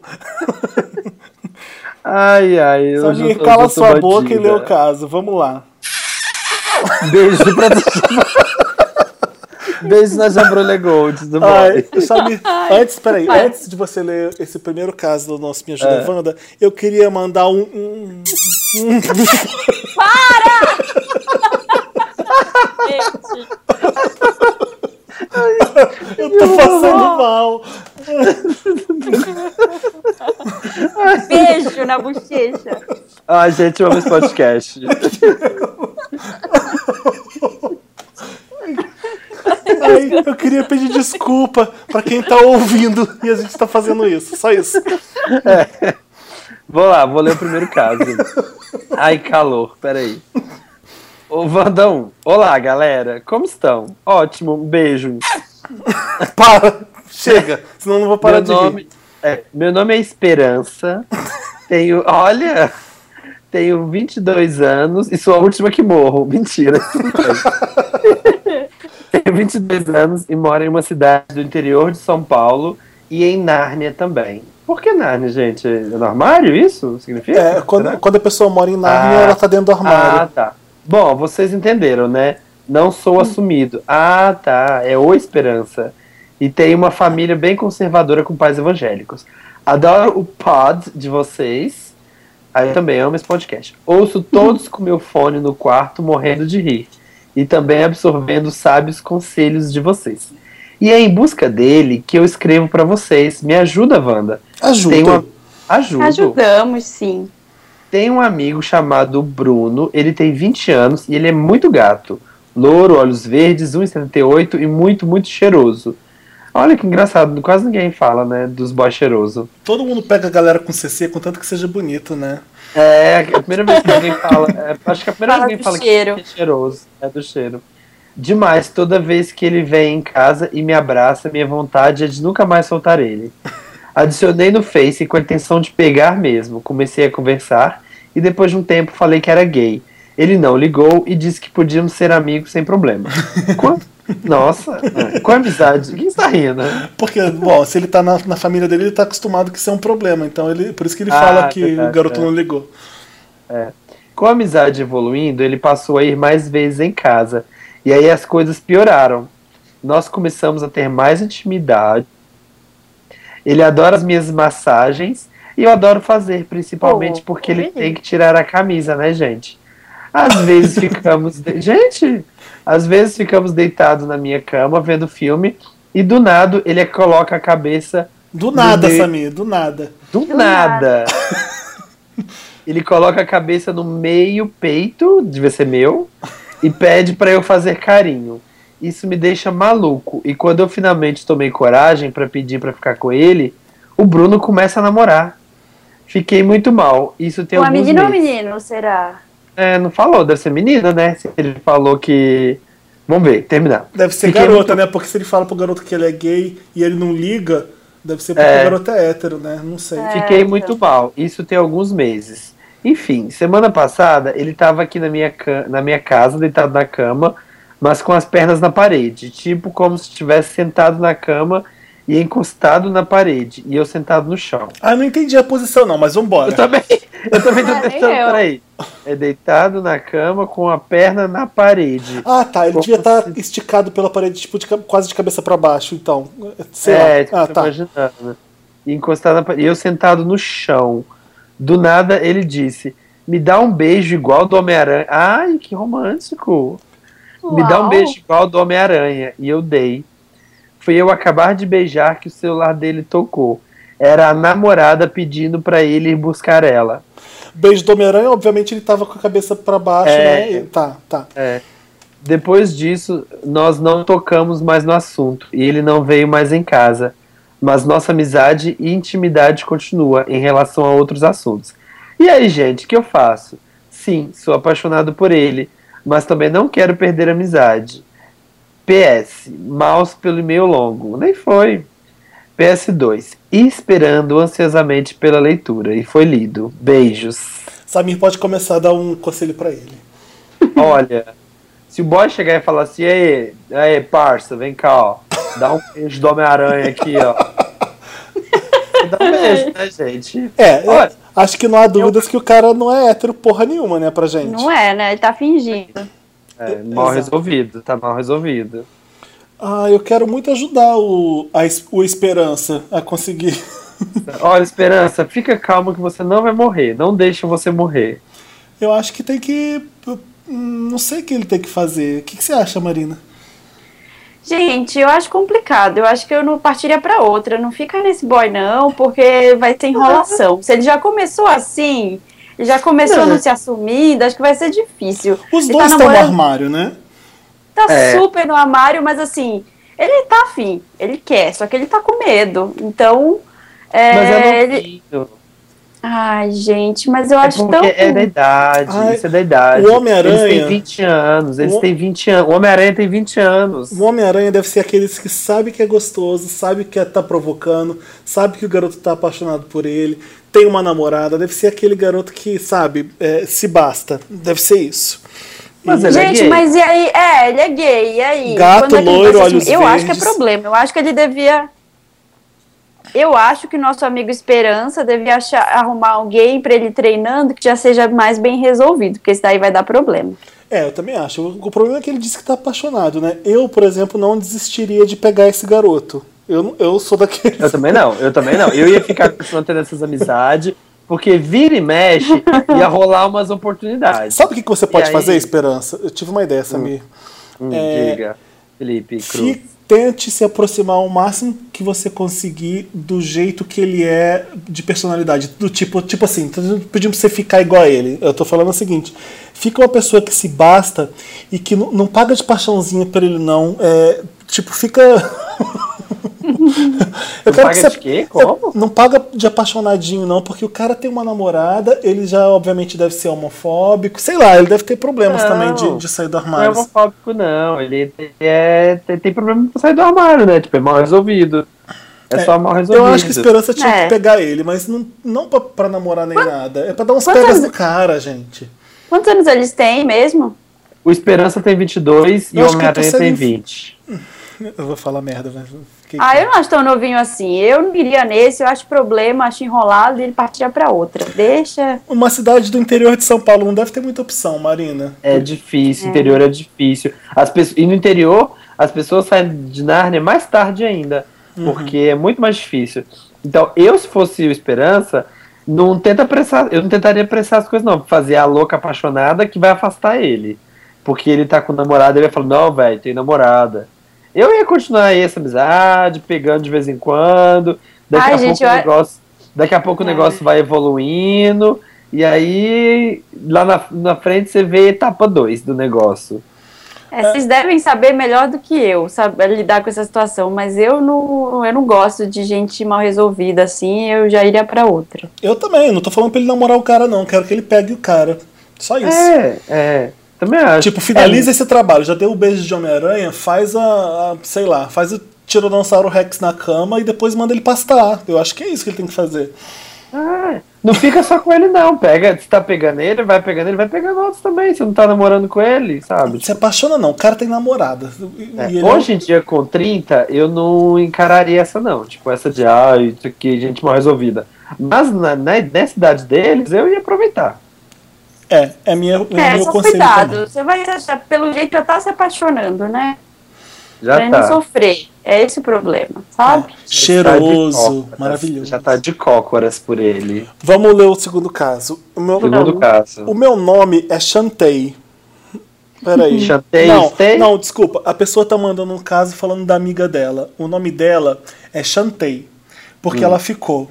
Speaker 3: Ai, ai. eu
Speaker 1: Samir, cala sua boca e lê o caso. Vamos lá.
Speaker 3: Beijo pra Beijo na jambrolha gold do
Speaker 1: Ai. Samir, antes, peraí, antes de você ler esse primeiro caso do nosso Me Ajuda
Speaker 3: É.
Speaker 1: Wanda, eu queria mandar um. um-
Speaker 2: Gente,
Speaker 1: eu tô passando mal.
Speaker 2: beijo na bochecha.
Speaker 3: Ai, gente, eu amo esse podcast.
Speaker 1: Ai, eu queria pedir desculpa pra quem tá ouvindo e a gente tá fazendo isso. Só isso.
Speaker 3: Vou lá, vou ler o primeiro caso. Ai, calor, peraí. Ô, Vandão, olá, galera. Como estão? Ótimo, um beijo.
Speaker 1: Para! Chega, senão não vou parar
Speaker 3: meu
Speaker 1: de
Speaker 3: nome, é, meu nome é Esperança. Tenho, olha, tenho 22 anos e sou a última que morro. Mentira. tenho 22 anos e moro em uma cidade do interior de São Paulo e em Nárnia também. Por que Nárnia, gente? É no armário isso? Significa?
Speaker 1: É, quando, quando a pessoa mora em Nárnia,
Speaker 3: Ah.
Speaker 1: ela tá dentro do armário.
Speaker 3: Ah, tá. Bom, vocês entenderam, né? Não sou assumido. Ah, tá. É o Esperança. E tem uma família bem conservadora com pais evangélicos. Adoro o pod de vocês. Aí eu também amo esse podcast. Ouço todos com meu fone no quarto, morrendo de rir. E também absorvendo os sábios conselhos de vocês. E é em busca dele que eu escrevo pra vocês. Me ajuda, Wanda.
Speaker 1: Ajuda.
Speaker 3: Uma... Ajudo.
Speaker 2: Ajudamos, sim.
Speaker 3: Tem um amigo chamado Bruno, ele tem 20 anos e ele é muito gato. Louro, olhos verdes, 1,78 e muito, muito cheiroso. Olha que engraçado, quase ninguém fala, né, dos boys cheirosos.
Speaker 1: Todo mundo pega a galera com CC, contanto que seja bonito, né?
Speaker 3: É, a primeira vez que alguém fala, é, acho que a primeira vez que alguém fala
Speaker 2: cheiro.
Speaker 3: que é cheiroso, é do cheiro. Demais, toda vez que ele vem em casa e me abraça, minha vontade é de nunca mais soltar ele. Adicionei no Face com a intenção de pegar mesmo. Comecei a conversar e depois de um tempo falei que era gay. Ele não ligou e disse que podíamos ser amigos sem problema. Nossa, com amizade. Quem está rindo? né?
Speaker 1: Porque, bom, se ele tá na, na família dele, ele tá acostumado que isso é um problema. Então, ele, por isso que ele
Speaker 3: Ah,
Speaker 1: fala que
Speaker 3: verdade,
Speaker 1: o garoto
Speaker 3: é.
Speaker 1: não ligou.
Speaker 3: Com a amizade evoluindo, ele passou a ir mais vezes em casa. E aí as coisas pioraram. Nós começamos a ter mais intimidade. Ele adora as minhas massagens e eu adoro fazer, principalmente
Speaker 2: Oh,
Speaker 3: porque ele tem que tirar a camisa, né, gente? Às vezes ficamos. de- Gente! Às vezes ficamos deitados na minha cama vendo filme e do nada ele coloca a cabeça
Speaker 1: Do nada, Samir, do nada.
Speaker 3: do,
Speaker 2: Do
Speaker 3: nada. ele coloca a cabeça no meio peito, devia ser meu, e pede pra eu fazer carinho. Isso me deixa maluco. E quando eu finalmente tomei coragem pra pedir pra ficar com ele, o Bruno começa a namorar. Fiquei muito mal. Isso tem
Speaker 2: Uma
Speaker 3: alguns
Speaker 2: menina ou
Speaker 3: meses.
Speaker 2: menino, será?
Speaker 3: É, não falou, deve ser menina, né? Se ele falou que. Vamos ver, terminar.
Speaker 1: Deve ser
Speaker 3: Fiquei
Speaker 1: garota,
Speaker 3: muito-
Speaker 1: né? Porque se ele fala pro garoto que ele é gay e ele não liga, deve ser porque
Speaker 3: É.
Speaker 1: o garoto é hétero, né? Não sei.
Speaker 2: É.
Speaker 3: Fiquei
Speaker 2: então.
Speaker 3: muito mal. Isso tem alguns meses. Enfim, semana passada ele tava aqui na minha, ca- na minha casa, deitado na cama, mas com as pernas na parede. Tipo como se estivesse sentado na cama e encostado na parede. E eu sentado no chão.
Speaker 1: Ah, não entendi a posição, não, mas vambora.
Speaker 3: Eu também, eu também tô
Speaker 2: Ah, nem
Speaker 3: tentando, peraí. É deitado na cama com a perna na parede.
Speaker 1: Ah, tá. Ele
Speaker 3: Como
Speaker 1: devia estar
Speaker 3: se-
Speaker 1: esticado pela parede, tipo, de quase de cabeça pra baixo, então. Sei
Speaker 3: é,
Speaker 1: lá.
Speaker 3: tipo,
Speaker 1: Ah,
Speaker 3: tô
Speaker 1: tá.
Speaker 3: imaginando. E encostado na parede. E eu sentado no chão. Do nada ele disse: Me dá um beijo igual do Homem-Aranha. Ai, que romântico. Me dá um
Speaker 2: Uau.
Speaker 3: beijo igual do Homem-Aranha. E eu dei. Foi eu acabar de beijar que o celular dele tocou. Era a namorada pedindo pra ele ir buscar ela.
Speaker 1: Beijo do Homem-Aranha, obviamente ele tava com a cabeça pra baixo,
Speaker 3: É.
Speaker 1: né? E- Tá, tá.
Speaker 3: Depois disso, nós não tocamos mais no assunto e ele não veio mais em casa. Mas nossa amizade e intimidade continua em relação a outros assuntos. E aí, gente, o que eu faço? Sim, sou apaixonado por ele, mas também não quero perder a amizade. PS, mouse pelo e-mail longo. Nem foi. PS2, esperando ansiosamente pela leitura. E foi lido. Beijos.
Speaker 1: Samir pode começar a dar um conselho pra ele.
Speaker 3: Olha, se o boy chegar e falar assim, aí, aí, parça, vem cá, ó. Dá um beijo do Homem-Aranha aqui, ó. Dá um beijo, né, gente?
Speaker 1: É,
Speaker 3: Olha.
Speaker 1: é, acho que não há dúvidas que o cara não é hétero porra nenhuma, né, pra gente.
Speaker 2: Não é, né? Ele tá fingindo.
Speaker 3: É, mal
Speaker 1: Exato.
Speaker 3: resolvido, tá mal resolvido.
Speaker 1: Ah, eu quero muito ajudar o, a, o Esperança a conseguir.
Speaker 3: Olha, Esperança, fica calmo que você não vai morrer. Não deixa você morrer.
Speaker 1: Eu acho que tem que. hum, Não sei o que ele tem que fazer. O que, que você acha, Marina?
Speaker 2: Gente, eu acho complicado. Eu acho que eu não partiria pra outra. Não fica nesse boy, não, porque vai ter enrolação. Se ele já começou assim, já começou
Speaker 1: É.
Speaker 2: não se assumindo, acho que vai ser difícil.
Speaker 1: Os
Speaker 2: Ele
Speaker 1: dois
Speaker 2: tá
Speaker 1: estão no
Speaker 2: namorando-
Speaker 1: armário, né?
Speaker 2: Tá
Speaker 3: É.
Speaker 2: super no armário, mas assim, ele tá afim, ele quer, só que ele tá com medo. Então, é,
Speaker 3: Mas é
Speaker 2: ele... Ai, gente, mas eu
Speaker 3: É
Speaker 2: acho tão.
Speaker 3: é da idade,
Speaker 1: Ai,
Speaker 3: isso é da idade.
Speaker 1: o Homem-Aranha-
Speaker 3: Eles têm 20 anos, eles
Speaker 1: O-
Speaker 3: têm 20 anos. O Homem-Aranha tem 20 anos.
Speaker 1: O Homem-Aranha deve ser aqueles que sabe que é gostoso, sabe que tá provocando, sabe que o garoto tá apaixonado por ele, tem uma namorada, deve ser aquele garoto que, sabe, é, se basta. Deve ser isso.
Speaker 3: Mas ele é
Speaker 2: Gente,
Speaker 3: gay.
Speaker 2: mas e aí? É, ele é gay, e aí?
Speaker 1: Gato,
Speaker 2: Quando é
Speaker 1: loiro,
Speaker 2: se
Speaker 1: olhos?
Speaker 2: Eu acho que é
Speaker 1: verdes.
Speaker 2: problema. Eu acho que ele devia. Eu acho que o nosso amigo Esperança devia achar, arrumar alguém pra ele treinando que já seja mais bem resolvido, porque isso daí vai dar problema.
Speaker 1: É, eu também acho. O o problema é que ele disse que tá apaixonado, né? Eu, por exemplo, não desistiria de pegar esse garoto. Eu, eu sou daqueles.
Speaker 3: Eu também não, eu também não. Eu ia ficar continuando tendo essas amizades, porque vira e mexe, ia rolar umas oportunidades.
Speaker 1: Sabe o que, que você pode
Speaker 3: aí?
Speaker 1: fazer, Esperança? Eu tive uma ideia, Samir.
Speaker 3: Hum,
Speaker 1: É,
Speaker 3: Diga, Felipe Cruz.
Speaker 1: Tente se aproximar o máximo que você conseguir do jeito que ele é de personalidade. Do tipo, tipo assim, tô pedindo pra você ficar igual a ele. Eu tô falando o seguinte: fica uma pessoa que se basta e que não, não paga de paixãozinha pra ele, não. É, tipo, fica. Eu
Speaker 3: Não paga de quê? Como?
Speaker 1: Não paga de apaixonadinho, não, porque o cara tem uma namorada, ele já obviamente deve ser homofóbico, sei lá, ele deve ter problemas
Speaker 3: Não.
Speaker 1: também de, de sair do
Speaker 3: Não é
Speaker 1: armário.
Speaker 3: homofóbico, não. Ele é, tem, tem problema pra sair do armário, né? Tipo, é mal resolvido. É,
Speaker 1: É,
Speaker 3: só mal resolvido.
Speaker 1: Eu acho que a Esperança tinha
Speaker 2: É.
Speaker 1: que pegar ele, mas não, não pra, pra namorar nem nada. É pra dar uns
Speaker 2: Quantos
Speaker 1: pegas
Speaker 2: anos-
Speaker 1: no cara, gente.
Speaker 2: Quantos anos eles têm mesmo?
Speaker 3: O Esperança tem 22 e
Speaker 1: Eu
Speaker 3: o
Speaker 1: que eu tô
Speaker 3: Homem-Aranha tem
Speaker 1: inf-
Speaker 3: 20.
Speaker 1: Eu vou falar merda, mas. Fiquei
Speaker 2: Ah, eu
Speaker 1: quieto.
Speaker 2: não acho tão novinho assim. Eu não iria nesse, eu acho problema, acho enrolado e ele partiria pra outra. Deixa.
Speaker 1: Uma cidade do interior de São Paulo não deve ter muita opção, Marina.
Speaker 3: É difícil, interior é difícil. As pessoas, e no interior, as pessoas saem de Nárnia mais tarde ainda, porque é muito mais difícil. Então, eu, se fosse o Esperança, não tenta pressar, eu não tentaria pressar as coisas, não. Fazer a louca apaixonada que vai afastar ele. Porque ele tá com namorada, ele vai falar, não, velho, tem namorada. Eu ia continuar aí essa amizade, pegando de vez em quando. Daqui
Speaker 2: Ai,
Speaker 3: a
Speaker 2: gente,
Speaker 3: pouco o
Speaker 2: eu-
Speaker 3: negócio. Daqui a pouco o
Speaker 2: É.
Speaker 3: negócio vai evoluindo E aí, lá na, na frente, você vê etapa 2 do negócio.
Speaker 2: É, vocês devem saber melhor do que eu, saber lidar com essa situação, mas eu não, eu não gosto de gente mal resolvida assim, eu já iria pra outra.
Speaker 1: Eu também, não tô falando pra ele namorar o cara, não. Quero que ele pegue o cara. Só isso.
Speaker 3: É, é. Também acho.
Speaker 1: Tipo, finaliza esse trabalho. Já deu o beijo de Homem-Aranha, faz a, a- Sei lá, faz o Tiranossauro Rex na cama e depois manda ele pastar. Eu acho que é isso que ele tem que fazer.
Speaker 3: Ah, não fica só com ele, não. Pega, se tá pegando ele, vai pegando ele, vai pegando outros também. Você não tá namorando com ele, sabe?
Speaker 1: Se apaixona, não. O cara tem namorada.
Speaker 3: É,
Speaker 1: ele
Speaker 3: Hoje em dia, com 30, eu não encararia essa, não. Tipo, essa de, ah, isso aqui, gente mal resolvida. Mas na, na, nessa idade deles, eu ia aproveitar.
Speaker 1: É, é, minha, é
Speaker 2: É,
Speaker 1: meu
Speaker 2: só
Speaker 1: conselho
Speaker 2: cuidado,
Speaker 1: também.
Speaker 2: você vai achar, pelo jeito já tá se apaixonando, né?
Speaker 3: Já
Speaker 2: pra
Speaker 3: tá.
Speaker 2: não sofrer. É esse o problema, sabe?
Speaker 3: Tá de
Speaker 1: Cheiroso,
Speaker 3: cócoras,
Speaker 1: maravilhoso.
Speaker 3: Já tá de cócoras por ele.
Speaker 1: Vamos ler o segundo caso. O meu,
Speaker 3: Segundo caso.
Speaker 1: o meu nome é Chantei. Peraí.
Speaker 3: Chantei,
Speaker 1: não,
Speaker 3: Stay?
Speaker 1: não, desculpa. A pessoa tá mandando um caso falando da amiga dela. O nome dela é Chantei. Porque
Speaker 3: Hum.
Speaker 1: ela ficou.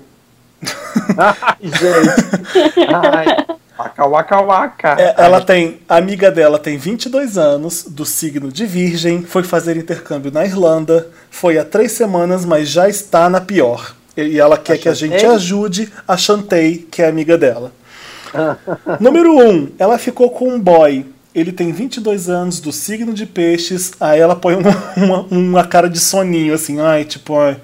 Speaker 3: Ai, gente. Ai, waka waka waka.
Speaker 1: É, ela tem. A amiga dela tem 22 anos, do signo de Virgem, foi fazer intercâmbio na Irlanda, foi há três semanas, mas já está na pior. E ela quer que a gente ajude a Chantei, que é amiga dela. Número 1. Um, ela ficou com um boy. Ele tem 22 anos, do signo de peixes. Aí ela põe uma, uma, uma cara de soninho, assim, ai, tipo, ai,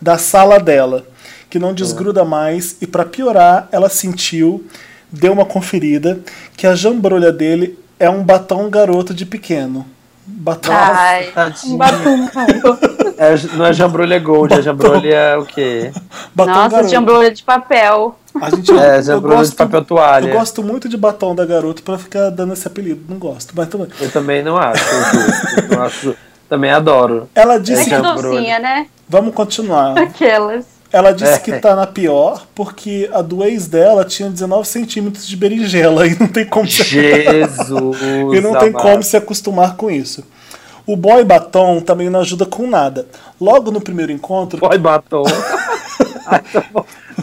Speaker 1: da sala dela, que não desgruda mais. E pra piorar, ela sentiu, deu uma conferida, que a jambrolha dele é um batom garoto de pequeno. Batom.
Speaker 2: Ai,
Speaker 3: Tadinho.
Speaker 2: um batom.
Speaker 3: É, não é jambrolha gold, é jambrolha o quê?
Speaker 1: batom
Speaker 2: Nossa,
Speaker 1: garoto.
Speaker 2: jambrolha de papel.
Speaker 1: A gente,
Speaker 3: É,
Speaker 1: eu
Speaker 3: jambrolha
Speaker 1: gosto-
Speaker 3: de papel toalha.
Speaker 1: Eu gosto muito de batom da garoto pra ficar dando esse apelido. Não gosto, mas bem.
Speaker 3: Eu também não acho. justo. Eu acho também adoro.
Speaker 1: Ela
Speaker 2: É
Speaker 1: disse
Speaker 2: que
Speaker 3: jambrolha.
Speaker 2: docinha, né?
Speaker 1: Vamos continuar.
Speaker 2: Aquelas.
Speaker 1: Ela disse
Speaker 3: É.
Speaker 1: que tá na pior porque a do ex dela tinha 19 centímetros de berinjela e não tem como se,
Speaker 3: Jesus.
Speaker 1: e não tem
Speaker 3: amado.
Speaker 1: como se acostumar com isso. O boy batom também não ajuda com nada. Logo no primeiro encontro,
Speaker 3: Boy batom. Ai, tá.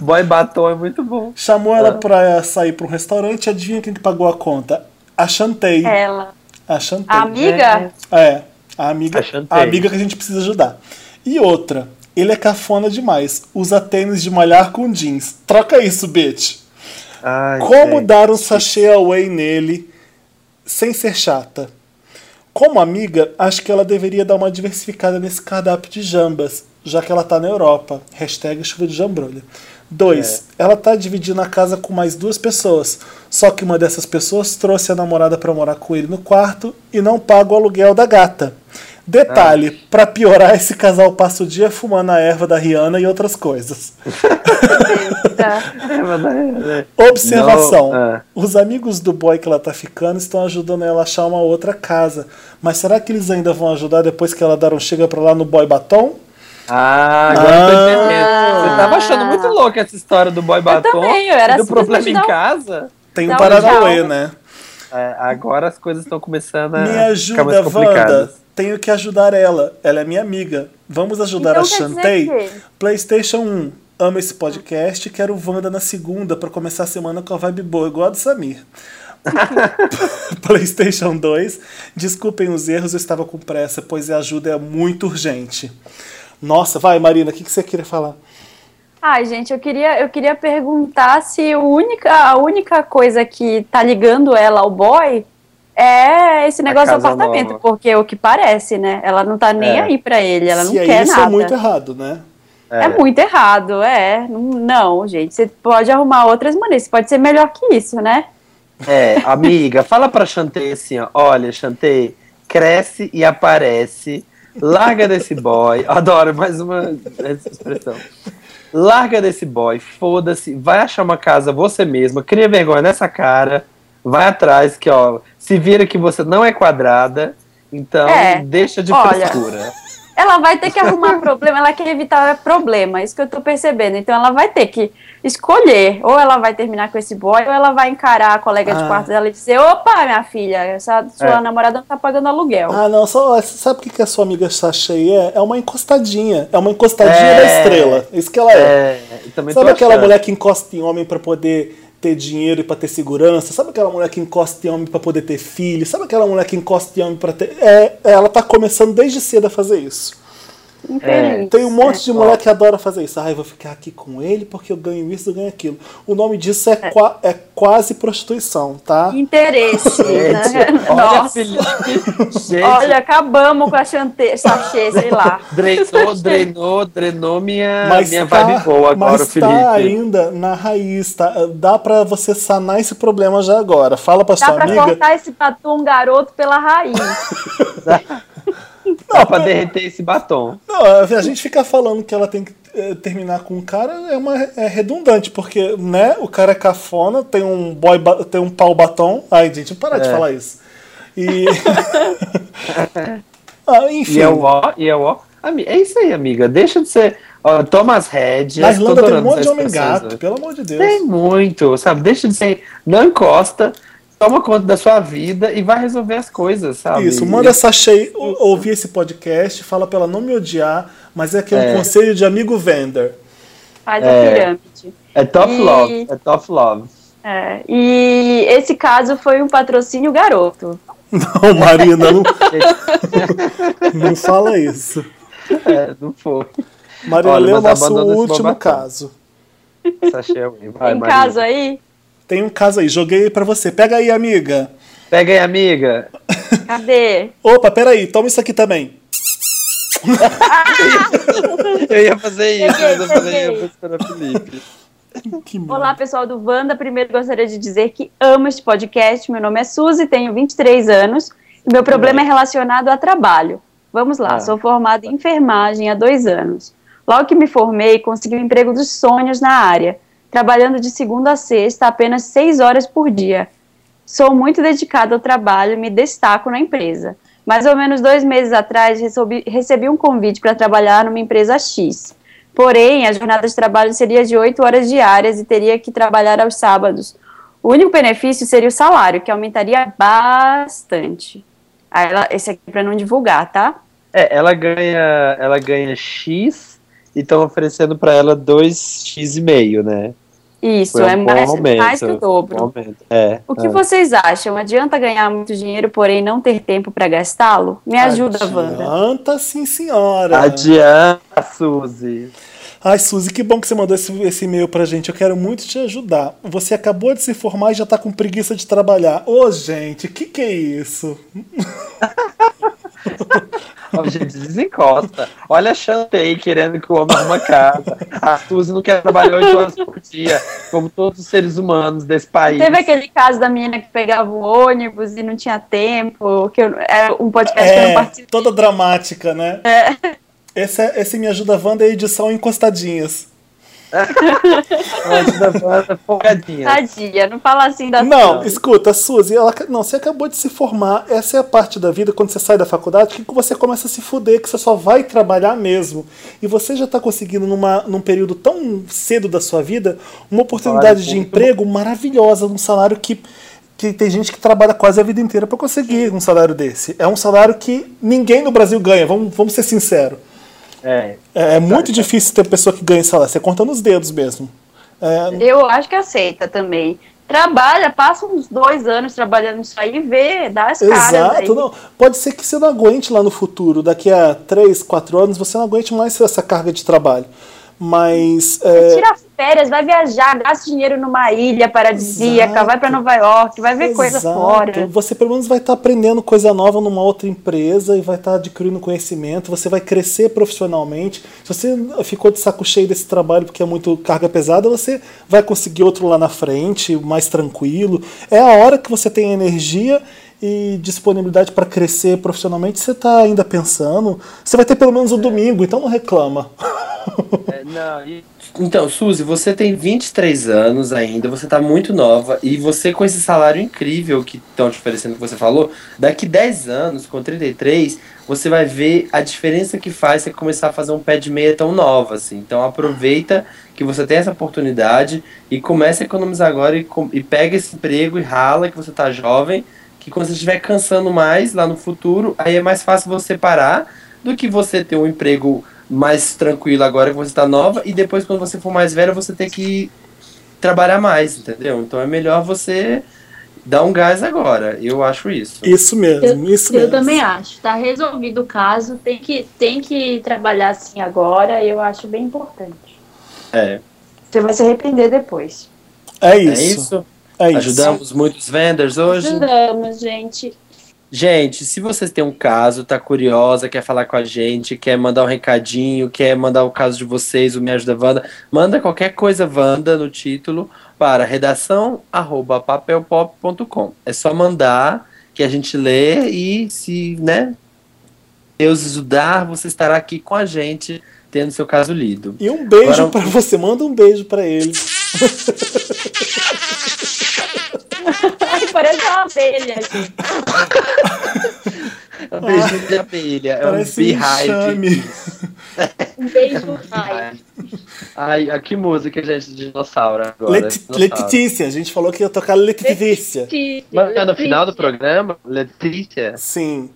Speaker 3: Boy batom é muito bom.
Speaker 1: chamou
Speaker 3: Ah.
Speaker 1: ela pra sair pra um restaurante. Adivinha quem que pagou a conta? A Chantei.
Speaker 2: Ela.
Speaker 1: A Chantei.
Speaker 2: A amiga?
Speaker 1: É, a amiga,
Speaker 3: A
Speaker 1: a amiga que a gente precisa ajudar. E outra, ele é cafona demais. Usa tênis de malhar com jeans. Troca isso, bitch.
Speaker 3: Ai,
Speaker 1: Como
Speaker 3: gente.
Speaker 1: dar um sachê away nele sem ser chata? Como amiga, acho que ela deveria dar uma diversificada nesse cardápio de jambas, já que ela tá na Europa. Hashtag chuva de jambrolha. 2. Ela tá dividindo a casa com mais duas pessoas. Só que uma dessas pessoas trouxe a namorada pra morar com ele no quarto e não paga o aluguel da gata. Detalhe, pra piorar, esse casal passa o dia fumando a erva da Rihanna e outras coisas.
Speaker 2: Tá.
Speaker 3: É, mas é, é.
Speaker 1: Observação:
Speaker 3: Não, é.
Speaker 1: os amigos do boy que ela tá ficando estão ajudando ela a achar uma outra casa. Mas será que eles ainda vão ajudar depois que ela dar um chega pra lá no boy batom?
Speaker 3: Ah, agora eu tô
Speaker 1: Ah.
Speaker 3: entendendo. Você tava achando muito louca essa história do boy batom.
Speaker 2: também, eu era
Speaker 3: e do problema em casa.
Speaker 1: Tem um
Speaker 2: tchau.
Speaker 1: né?
Speaker 3: É, agora as coisas estão começando a
Speaker 1: Me
Speaker 3: ficar
Speaker 1: ajuda,
Speaker 3: mais
Speaker 1: Wanda. Tenho que ajudar ela. Ela é minha amiga. Vamos ajudar
Speaker 2: Então
Speaker 1: a Chantei?
Speaker 2: que-
Speaker 1: PlayStation 1. Amo esse podcast. Quero Wanda na segunda pra começar a semana com a vibe boa, igual a do Samir. PlayStation 2. Desculpem os erros, eu estava com pressa, pois a ajuda é muito urgente. Nossa, vai, Marina, o que, que você queria falar?
Speaker 2: Ai, gente, eu queria, eu queria perguntar se o única, a única coisa que tá ligando ela ao boy é esse negócio do apartamento,
Speaker 3: nova.
Speaker 2: porque o que parece, né? Ela não tá nem
Speaker 3: É.
Speaker 2: aí pra ele, ela não
Speaker 1: Se é
Speaker 2: quer
Speaker 1: isso,
Speaker 2: nada.
Speaker 1: é muito errado, né?
Speaker 2: É muito errado, é. Não, não, gente, você pode arrumar outras maneiras, pode ser melhor que isso, né?
Speaker 3: É, amiga, fala pra Chantei assim, ó. Olha, Chantei, cresce e aparece. Larga desse boy. Adoro mais uma essa expressão. Larga desse boy, foda-se, vai achar uma casa você mesma, cria vergonha nessa cara, vai atrás, que ó, se vira que você não é quadrada, então
Speaker 2: É,
Speaker 3: deixa de
Speaker 2: olha,
Speaker 3: frescura.
Speaker 2: Ela vai ter que arrumar problema, ela quer evitar problema, é isso que eu tô percebendo. Então ela vai ter que escolher, ou ela vai terminar com esse boy, ou ela vai encarar a colega de
Speaker 1: Ah.
Speaker 2: quarto dela e dizer: opa, minha filha, essa sua
Speaker 3: É.
Speaker 2: namorada não tá pagando aluguel.
Speaker 1: Ah, não, só, sabe o que, que a sua amiga Sachei é? É uma encostadinha. É uma encostadinha
Speaker 3: É.
Speaker 1: da estrela. É isso que ela é.
Speaker 3: É,
Speaker 1: Sabe aquela mulher que encosta em homem pra poder ter dinheiro e pra ter segurança? Sabe aquela mulher que encosta em homem pra poder ter filho? Sabe aquela mulher que encosta em homem pra ter. É, ela tá começando desde cedo a fazer isso.
Speaker 2: Infeliz.
Speaker 1: Tem um monte de mulher que adora fazer isso. Ah, eu vou ficar aqui com ele porque eu ganho isso, eu ganho aquilo. O nome disso é, qua- é quase prostituição, tá?
Speaker 2: Interesse, né?
Speaker 3: Olha,
Speaker 2: Nossa.
Speaker 3: Felipe, gente,
Speaker 2: Olha, acabamos com a chante, sachê, sei lá.
Speaker 3: drenou, drenou, drenou minha,
Speaker 1: Mas
Speaker 3: minha
Speaker 1: tá,
Speaker 3: vibe boa agora,
Speaker 1: mas
Speaker 3: Felipe.
Speaker 1: tá ainda na raiz, tá? Dá pra você sanar esse problema já agora. Fala pra
Speaker 2: Dá
Speaker 1: sua
Speaker 2: pra
Speaker 1: amiga.
Speaker 2: cortar esse batom garoto pela raiz.
Speaker 3: Dá pra derreter esse batom.
Speaker 1: Não, a gente ficar falando que ela tem que eh, terminar com um cara é, uma, é redundante, porque, né, o cara é cafona, tem um boy, tem um pau batom. Ai, gente, para de
Speaker 3: É.
Speaker 1: falar isso. E. ah, enfim.
Speaker 3: E é o ó, e é o ó. É isso aí, amiga. Deixa de ser. Ó, toma as rédeas.
Speaker 1: Na Irlanda tem um monte de homem gato, pelo amor de Deus.
Speaker 3: Tem muito, sabe? Deixa de ser. Não encosta, toma conta da sua vida e vai resolver as coisas, sabe?
Speaker 1: Isso, manda essa ou- ouvir esse podcast, fala pra ela não me odiar, mas é que é um
Speaker 3: É.
Speaker 1: conselho de amigo vender.
Speaker 2: Faz
Speaker 3: É.
Speaker 2: a pirâmide.
Speaker 3: É tough
Speaker 2: E-
Speaker 3: love. É tough love.
Speaker 2: É, e esse caso foi um patrocínio garoto.
Speaker 1: Não, Marina, não, não fala isso.
Speaker 3: É, não foi.
Speaker 1: Marina,
Speaker 3: Olha,
Speaker 1: lê o nosso último caso.
Speaker 3: Sachê Away. Vai,
Speaker 2: Tem
Speaker 3: Marina.
Speaker 2: caso aí?
Speaker 1: Tem um caso aí, joguei pra você. Pega aí, amiga.
Speaker 3: Pega aí, amiga.
Speaker 2: Cadê?
Speaker 1: Opa, peraí, toma isso aqui também.
Speaker 3: Eu ia fazer isso,
Speaker 2: Peguei,
Speaker 3: mas eu falei, eu vou esperar o Felipe.
Speaker 2: Olá, pessoal do Wanda. Primeiro gostaria de dizer que amo este podcast. Meu nome é Suzy, tenho 23 anos e meu problema é relacionado a trabalho. Vamos lá,
Speaker 3: Ah.
Speaker 2: sou formada em enfermagem há dois anos. Logo que me formei, consegui o emprego dos sonhos na área, trabalhando de segunda a sexta apenas seis horas por dia. Sou muito dedicada ao trabalho e me destaco na empresa. Mais ou menos dois meses atrás, recebi, recebi um convite para trabalhar numa empresa X. Porém, a jornada de trabalho seria de oito horas diárias e teria que trabalhar aos sábados. O único benefício seria o salário, que aumentaria bastante. Ela- esse aqui é para não divulgar, tá?
Speaker 3: É, ela ganha, ela ganha X e estão oferecendo pra ela 2x e meio, né?
Speaker 2: Isso,
Speaker 3: um
Speaker 2: é mais,
Speaker 3: aumento,
Speaker 2: mais que o dobro.
Speaker 3: Aumento. É.
Speaker 2: O que
Speaker 3: é.
Speaker 2: vocês acham? Adianta ganhar muito dinheiro, porém não ter tempo para gastá-lo? Me ajuda, Wanda.
Speaker 1: Adianta sim, senhora.
Speaker 3: Adianta, Suzy.
Speaker 1: Ai, Suzy, que bom que você mandou esse, esse e-mail pra gente. Eu quero muito te ajudar. Você acabou de se formar e já tá com preguiça de trabalhar. Ô, gente, que que é isso?
Speaker 3: Ó, gente, desencosta. Olha a Chantei querendo que o homem arruma casa. A Suzy não quer trabalhar 8 horas por dia, como todos os seres humanos desse país.
Speaker 2: Teve aquele caso da menina que pegava o ônibus e não tinha tempo, que eu, era um podcast que eu não
Speaker 1: É,
Speaker 2: participei.
Speaker 1: toda dramática, né? Esse, é, esse Me Ajuda Wanda é edição encostadinhas.
Speaker 3: Folgadinha.
Speaker 2: Tadinha, não fala assim da
Speaker 1: Não,
Speaker 2: Suzy.
Speaker 1: escuta, Suzy, ela, não, você acabou de se formar. Essa é a parte da vida, quando você sai da faculdade, que você começa a se fuder, que você só vai trabalhar mesmo. E você já está conseguindo, numa, num período tão cedo da sua vida, uma oportunidade de emprego maravilhosa, um salário que, que tem gente que trabalha quase a vida inteira para conseguir um salário desse. É um salário que ninguém no Brasil ganha, vamos, vamos ser sinceros.
Speaker 3: É.
Speaker 1: É, é muito difícil ter pessoa que ganha esse salário, você conta nos dedos mesmo. É,
Speaker 2: Eu acho que aceita também. Trabalha, passa uns dois anos trabalhando nisso aí e vê, dá as caras. aí.
Speaker 1: Exato, não. Pode ser que você não aguente lá no futuro, daqui a 3, 4 anos, você não aguente mais essa carga de trabalho. Mas. é,
Speaker 2: Tira férias, vai viajar, gasta dinheiro numa ilha paradisíaca,
Speaker 1: Exato.
Speaker 2: vai pra Nova York, vai ver coisa
Speaker 1: exato.
Speaker 2: fora.
Speaker 1: Você pelo menos vai estar aprendendo coisa nova numa outra empresa e vai estar adquirindo conhecimento, você vai crescer profissionalmente. Se você ficou de saco cheio desse trabalho porque é muito carga pesada, você vai conseguir outro lá na frente, mais tranquilo. É a hora que você tem energia e disponibilidade para crescer profissionalmente, você está ainda pensando. Você vai ter pelo menos o domingo, então não reclama.
Speaker 3: É, não, e-
Speaker 5: Então, Suzy, você tem 23 anos ainda, você tá muito nova, e você com esse salário incrível que estão te oferecendo, que você falou, daqui 10 anos, com 33, você vai ver a diferença que faz você começar a fazer um pé de meia tão nova, assim. Então aproveita que você tem essa oportunidade e comece a economizar agora e, e pega esse emprego e rala que você tá jovem, que quando você estiver cansando mais lá no futuro, aí é mais fácil você parar do que você ter um emprego mais tranquilo agora que você tá nova e depois quando você for mais velha você ter que
Speaker 3: trabalhar mais, entendeu? Então é melhor você dar um gás agora. Eu acho isso.
Speaker 1: Isso mesmo, isso
Speaker 2: Eu
Speaker 1: mesmo.
Speaker 2: também acho. Tá resolvido o caso, tem que, tem que trabalhar assim agora, eu acho bem importante.
Speaker 3: É,
Speaker 2: Você vai se arrepender depois.
Speaker 1: É isso. É isso.
Speaker 3: Ajudamos muitos vendors hoje.
Speaker 2: Ajudamos, gente.
Speaker 3: Gente, se vocês têm um caso, tá curiosa, quer falar com a gente, quer mandar um recadinho, quer mandar o caso de vocês, o Me Ajuda Wanda, manda qualquer coisa Wanda no título para redação arroba papelpop.com. É só mandar que a gente lê e se, né, Deus ajudar, você estará aqui com a gente tendo seu caso lido.
Speaker 1: E um beijo
Speaker 3: Agora-
Speaker 1: pra você. Manda um beijo pra ele.
Speaker 2: Ai, parece uma abelha, gente.
Speaker 3: É um beijinho de abelha, é um
Speaker 1: um
Speaker 3: beehive.
Speaker 1: enxame.
Speaker 2: Um beijo. Ai.
Speaker 3: Ai, que música, gente, de dinossauro agora.
Speaker 1: Leti-
Speaker 3: dinossauro.
Speaker 1: Letícia, a gente falou que ia tocar Letícia.
Speaker 3: Mas é no final do programa, Letícia.
Speaker 1: Sim.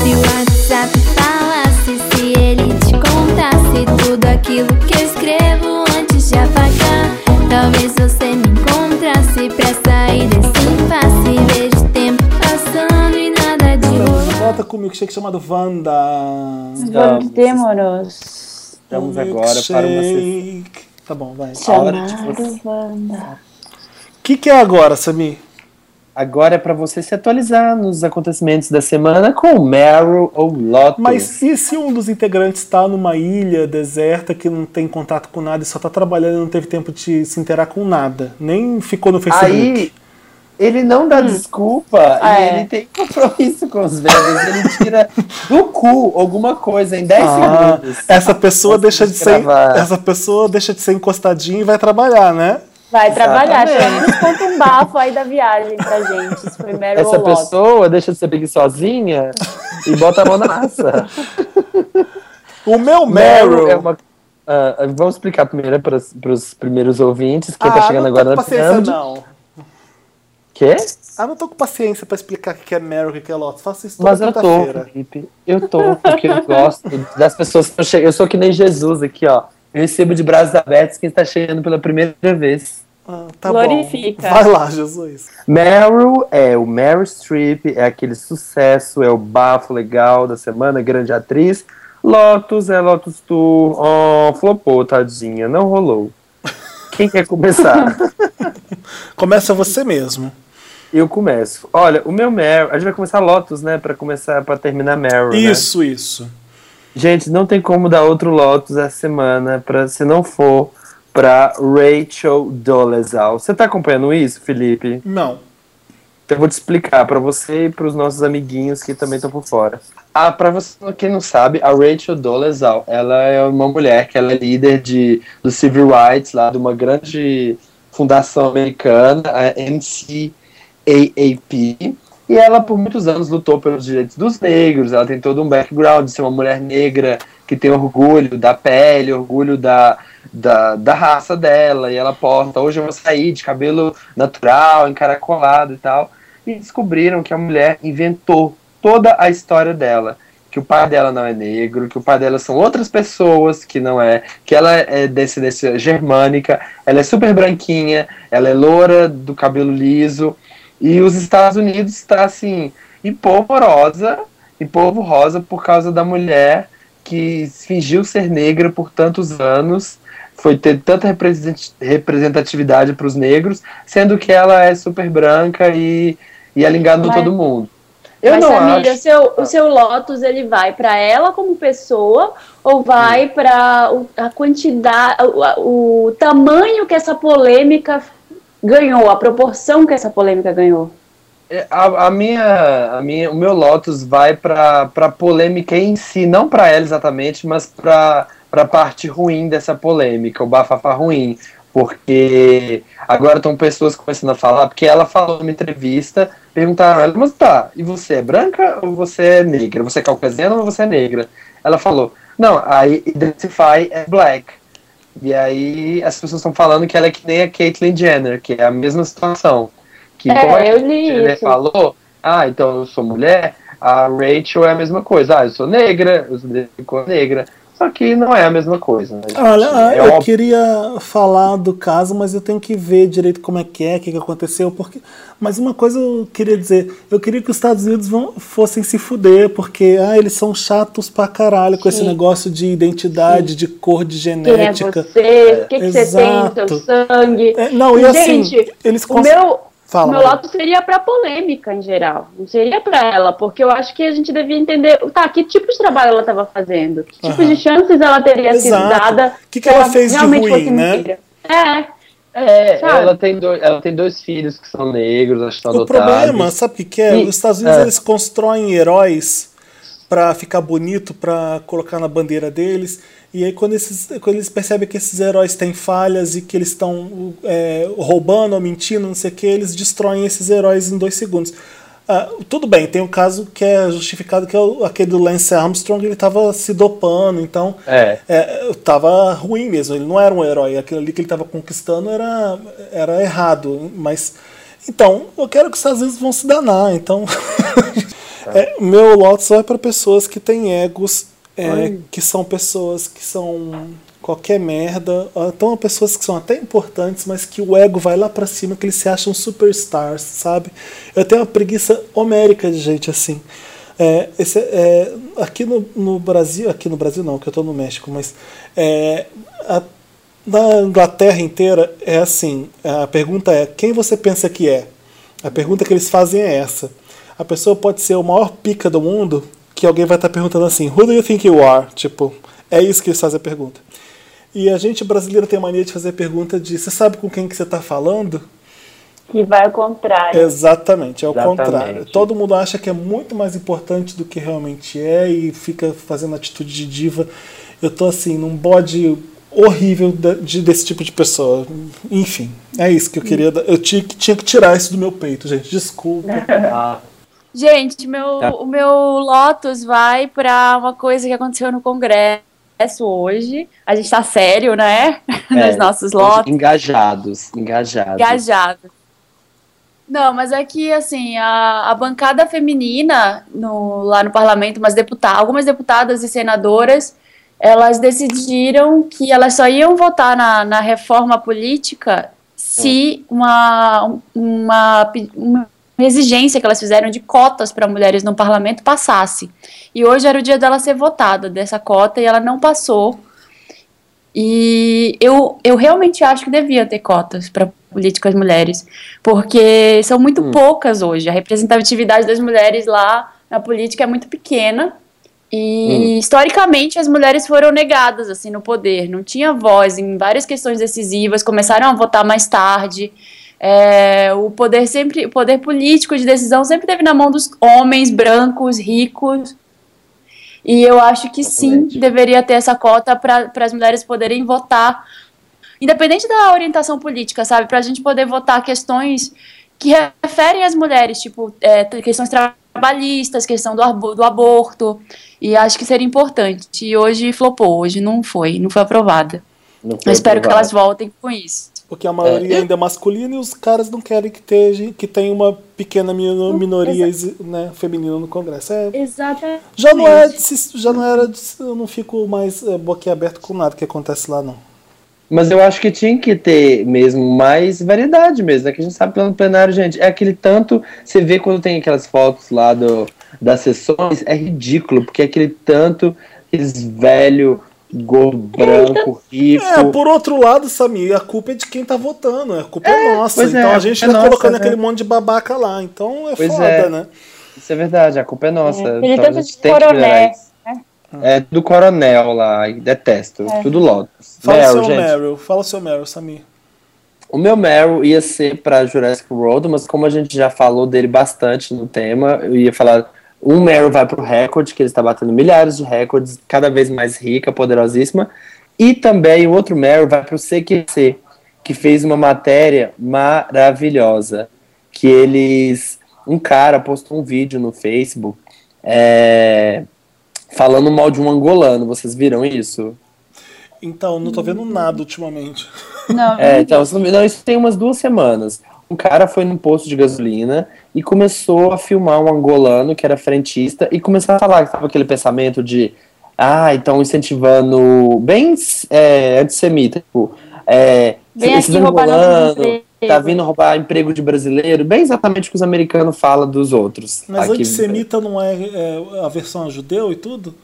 Speaker 6: Se o WhatsApp falasse, se ele te contasse tudo aquilo que eu escrevo antes de apagar, talvez você me encontrasse pra sair desse impasse. Vejo o tempo passando e nada de
Speaker 1: Estamos de
Speaker 6: rolar.
Speaker 1: volta com o milkshake chamado Wanda.
Speaker 2: Voltemos.
Speaker 3: Estamos agora para uma.
Speaker 1: Tá bom, vai.
Speaker 2: Chamado Wanda.
Speaker 1: O que, que é agora, Samir?
Speaker 3: Agora é para você se atualizar nos acontecimentos da semana com Meryl ou Lotus.
Speaker 1: Mas e se um dos integrantes está numa ilha deserta que não tem contato com nada e só tá trabalhando e não teve tempo de se interar com nada? Nem ficou no Facebook.
Speaker 3: aí ele não dá desculpa
Speaker 2: Ah,
Speaker 3: e
Speaker 2: é.
Speaker 3: ele tem compromisso com os vendas. Ele tira do cu alguma coisa em 10
Speaker 1: Ah,
Speaker 3: segundos.
Speaker 1: essa pessoa deixa
Speaker 3: de
Speaker 1: de ser essa pessoa deixa de ser encostadinha e vai trabalhar, né?
Speaker 2: Vai trabalhar,
Speaker 3: Exatamente.
Speaker 2: menos conta um bafo aí da viagem pra gente. Isso foi Meryl
Speaker 3: Essa pessoa deixa de ser preguiçosinha e bota a mão na massa.
Speaker 1: O meu
Speaker 3: Meryl
Speaker 1: Meryl
Speaker 3: é uma. ah, vamos explicar primeiro para os primeiros ouvintes, quem
Speaker 1: ah,
Speaker 3: tá chegando
Speaker 1: não
Speaker 3: agora
Speaker 1: tô com
Speaker 3: na
Speaker 1: paciência
Speaker 3: pirâmide.
Speaker 1: não.
Speaker 3: Quê?
Speaker 1: Ah, não tô com paciência pra explicar o que é Meryl e o que é Lotus. Faço isso toda
Speaker 3: Mas eu tô. Felipe. Eu tô, porque eu gosto das pessoas que estão chegando. Eu sou que nem Jesus aqui, ó. Eu recebo de braços abertos quem está chegando pela primeira vez.
Speaker 1: Ah, tá
Speaker 2: Glorifica.
Speaker 1: bom. Vai lá, Jesus.
Speaker 3: Meryl é o Meryl Streep, é aquele sucesso, é o bafo legal da semana, grande atriz. Lotus é Lotus Tour. Oh, flopou, tadinha, não rolou. Quem quer começar?
Speaker 1: Começa você mesmo.
Speaker 3: Eu começo. Olha, o meu Meryl. A gente vai começar Lotus, né? Pra começar, para terminar Meryl. né?
Speaker 1: Isso, isso.
Speaker 3: Gente, não tem como dar outro Lotus essa semana pra, se não for pra Rachel Dolezal. Você tá acompanhando isso, Felipe?
Speaker 1: Não.
Speaker 3: Então eu vou te explicar pra você e pros nossos amiguinhos que também estão por fora. Ah, pra você quem não sabe, a Rachel Dolezal, ela é uma mulher que ela é líder de, do Civil Rights, lá de uma grande fundação americana, a NCAAP. E ela, por muitos anos, lutou pelos direitos dos negros. Ela tem todo um background de ser uma mulher negra que tem orgulho da pele, orgulho da, da, da raça dela. E ela porta, hoje eu vou sair de cabelo natural, encaracolado e tal. E descobriram que a mulher inventou toda a história dela. Que o pai dela não é negro, que o pai dela são outras pessoas que não é, que ela é descendência germânica, ela é super branquinha, ela é loura, do cabelo liso, e os Estados Unidos está assim, em polvorosa, em polvo rosa por causa da mulher que fingiu ser negra por tantos anos, foi ter tanta represent- representatividade para os negros, sendo que ela é super branca e, e ela enganou
Speaker 2: Mas-
Speaker 3: todo mundo. Eu
Speaker 2: Mas,
Speaker 3: não
Speaker 2: Samira, o
Speaker 3: acho.
Speaker 2: seu, o seu Lotus, ele vai pra ela como pessoa ou vai pra o- a quantidade, o, o tamanho que essa polêmica ganhou, a proporção que essa polêmica ganhou?
Speaker 3: É, A, a minha, a minha, o meu Lotus vai para para polêmica em si, não para ela exatamente, mas para para parte ruim dessa polêmica, o bafafá ruim, porque agora estão pessoas começando a falar, porque ela falou numa entrevista, perguntaram a ela, mas tá, e você é branca ou você é negra? Você é caucasiana ou você é negra? Ela falou, não, a Identify é black. E aí as pessoas estão falando que ela é que nem a Caitlyn Jenner, que é a mesma situação. Que como a
Speaker 2: É, eu li
Speaker 3: Jenner
Speaker 2: isso.
Speaker 3: falou, ah, então eu sou mulher, a Rachel é a mesma coisa. Ah, eu sou negra, eu sou negra. Só que não é a mesma coisa. Né?
Speaker 1: Olha,
Speaker 3: É
Speaker 1: eu
Speaker 3: óbvio-
Speaker 1: queria falar do caso, mas eu tenho que ver direito como é que é, o que, que aconteceu, porque. Mas uma coisa eu queria dizer, eu queria que os Estados Unidos vão, fossem se fuder, porque ah, eles são chatos pra caralho com esse
Speaker 7: Sim.
Speaker 1: negócio de identidade, de cor, de
Speaker 7: Quem é
Speaker 1: genética.
Speaker 7: você? O que, que você tem no seu sangue?
Speaker 1: É, não, e assim,
Speaker 7: Gente,
Speaker 1: eles
Speaker 7: o
Speaker 1: cons-
Speaker 7: meu,
Speaker 1: Fala,
Speaker 7: o meu
Speaker 1: Maria.
Speaker 7: loto seria pra polêmica em geral. Não seria pra ela, porque eu acho que a gente devia entender, tá, que tipo de trabalho ela estava fazendo? Que tipo de chances ela teria sido
Speaker 1: Exato.
Speaker 7: dada?
Speaker 1: O que que
Speaker 7: se
Speaker 1: ela fez de ruim, né?
Speaker 7: É.
Speaker 3: É,
Speaker 7: Sabe?
Speaker 3: ela tem, dois, ela tem dois filhos que são negros, acho que estão
Speaker 1: O
Speaker 3: adotados.
Speaker 1: problema, sabe o que, que é?
Speaker 3: E-
Speaker 1: Os Estados Unidos
Speaker 3: é.
Speaker 1: eles constroem heróis pra ficar bonito, pra colocar na bandeira deles. E aí quando, esses, quando eles percebem que esses heróis têm falhas e que eles estão é, roubando ou mentindo, não sei o que, eles destroem esses heróis em dois segundos. Ah, tudo bem, tem um caso que é justificado que é o- aquele do Lance Armstrong, ele estava se dopando, então
Speaker 3: É.
Speaker 1: é, tava ruim mesmo, ele não era um herói, aquilo ali que ele estava conquistando era, era errado, mas então, eu quero que os Estados Unidos vão se danar, então é, meu lote só é para pessoas que têm egos, é, que são pessoas que são qualquer merda, ou então pessoas que são até importantes, mas que o ego vai lá pra cima, que eles se acham superstars, sabe? Eu tenho uma preguiça homérica de gente assim. É, esse, é, aqui no, no Brasil, aqui no Brasil não, que eu tô no México, mas é, a- na Inglaterra inteira é assim, a pergunta é, quem você pensa que é? A pergunta que eles fazem é essa. A pessoa pode ser o maior pica do mundo, que alguém vai estar perguntando assim, who do you think you are? Tipo, é isso que eles fazem a pergunta. E a gente brasileiro tem a mania de fazer a pergunta de, você sabe com quem que você está falando?
Speaker 7: Que vai ao contrário.
Speaker 1: Exatamente, é o contrário. Todo mundo acha que é muito mais importante do que realmente é e fica fazendo atitude de diva. Eu tô assim, num bode horrível de, desse tipo de pessoa. Enfim, é isso que eu queria. dar- Eu tinha, que- tinha que tirar isso do meu peito, gente. Desculpa.
Speaker 3: Ah,
Speaker 2: Gente, meu,
Speaker 3: Tá.
Speaker 2: o meu Lotus vai pra uma coisa que aconteceu no Congresso hoje. A gente tá sério, né? Nos nossos Lotus.
Speaker 3: Engajados, engajados.
Speaker 2: Engajado. Não, mas é que, assim, a, a bancada feminina no- lá no parlamento, umas deputadas, algumas deputadas e senadoras, elas decidiram que elas só iam votar na, na reforma política se uma, uma, pe- uma exigência que elas fizeram de cotas para mulheres no parlamento passasse. E hoje era o dia dela ser votada dessa cota e ela não passou. E eu, eu realmente acho que devia ter cotas para políticas mulheres, porque são muito
Speaker 3: Hum.
Speaker 2: poucas hoje. A representatividade das mulheres lá na política é muito pequena. E historicamente as mulheres foram negadas assim no poder, não tinha voz em várias questões decisivas, começaram a votar mais tarde. É, o poder sempre, o poder político de decisão sempre teve na mão dos homens brancos, ricos. E eu acho que sim, deveria ter essa cota para as mulheres poderem votar, independente da orientação política, sabe? Para a gente poder votar questões que referem às mulheres, tipo, é, questões trabalhistas, questão do, do aborto. E acho que seria importante. E hoje flopou, hoje não foi, não foi aprovada.
Speaker 3: Não foi
Speaker 2: Eu espero que
Speaker 3: aprovado.
Speaker 2: elas voltem com isso.
Speaker 1: Porque a maioria ainda é masculina e os caras não querem que, tenha, que tenha uma pequena mino- minoria né, feminina no Congresso. É,
Speaker 2: Exatamente.
Speaker 1: já não é já não era eu não fico mais é, boquiaberto com nada que acontece lá não.
Speaker 3: Mas eu acho que tinha que ter mesmo mais variedade mesmo. É que a gente sabe pelo plenário, gente. É aquele tanto. Você vê quando tem aquelas fotos lá do, das sessões, é ridículo, porque é aquele tanto, aqueles velho, gordo, branco, rico.
Speaker 1: É, por outro lado, Samir, a culpa é de quem tá votando, a culpa é, nossa.
Speaker 3: pois é,
Speaker 1: então
Speaker 3: a
Speaker 1: gente tá
Speaker 3: é nossa,
Speaker 1: colocando
Speaker 3: né?
Speaker 1: aquele monte de babaca lá. Então é
Speaker 3: Pois
Speaker 1: foda,
Speaker 3: é.
Speaker 1: né?
Speaker 3: Isso é verdade, a culpa é nossa.
Speaker 7: É, ele
Speaker 3: então
Speaker 7: tá
Speaker 3: a gente que melhorar
Speaker 7: coronel,
Speaker 3: isso. É do coronel lá, e detesto. Tudo Lotus.
Speaker 1: Fala
Speaker 3: Meryl,
Speaker 1: seu
Speaker 3: gente.
Speaker 1: Meryl, fala seu Meryl, Samir.
Speaker 3: O meu Meryl ia ser pra Jurassic World, mas como a gente já falou dele bastante no tema, eu ia falar. Um Meryl vai pro recorde, que ele está batendo milhares de recordes, cada vez mais rica, poderosíssima. E também o outro Meryl vai pro CQC, que fez uma matéria maravilhosa. Que eles. Um cara postou um vídeo no Facebook é, falando mal de um angolano. Vocês viram isso?
Speaker 1: Então, não tô vendo nada ultimamente.
Speaker 2: Não,
Speaker 3: É, então, não, isso tem umas duas semanas. Um cara foi num posto de gasolina e começou a filmar um angolano que era frentista e começou a falar que tava aquele pensamento de ah, então incentivando bem é, antissemita, tipo, é,
Speaker 2: Vem
Speaker 3: esses angolanos, tá vindo roubar emprego de brasileiro, bem exatamente o que os americanos falam dos outros.
Speaker 1: Mas
Speaker 3: Aqui-
Speaker 1: antissemita não é, é a versão judeu e tudo?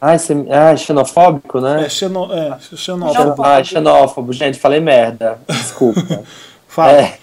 Speaker 3: Ah, sem- ah, xenofóbico, né?
Speaker 1: É, xeno, é xenófobo.
Speaker 2: Xenofóbico.
Speaker 3: Ah, xenófobo, gente, falei merda. Desculpa.
Speaker 1: Fala.
Speaker 3: É,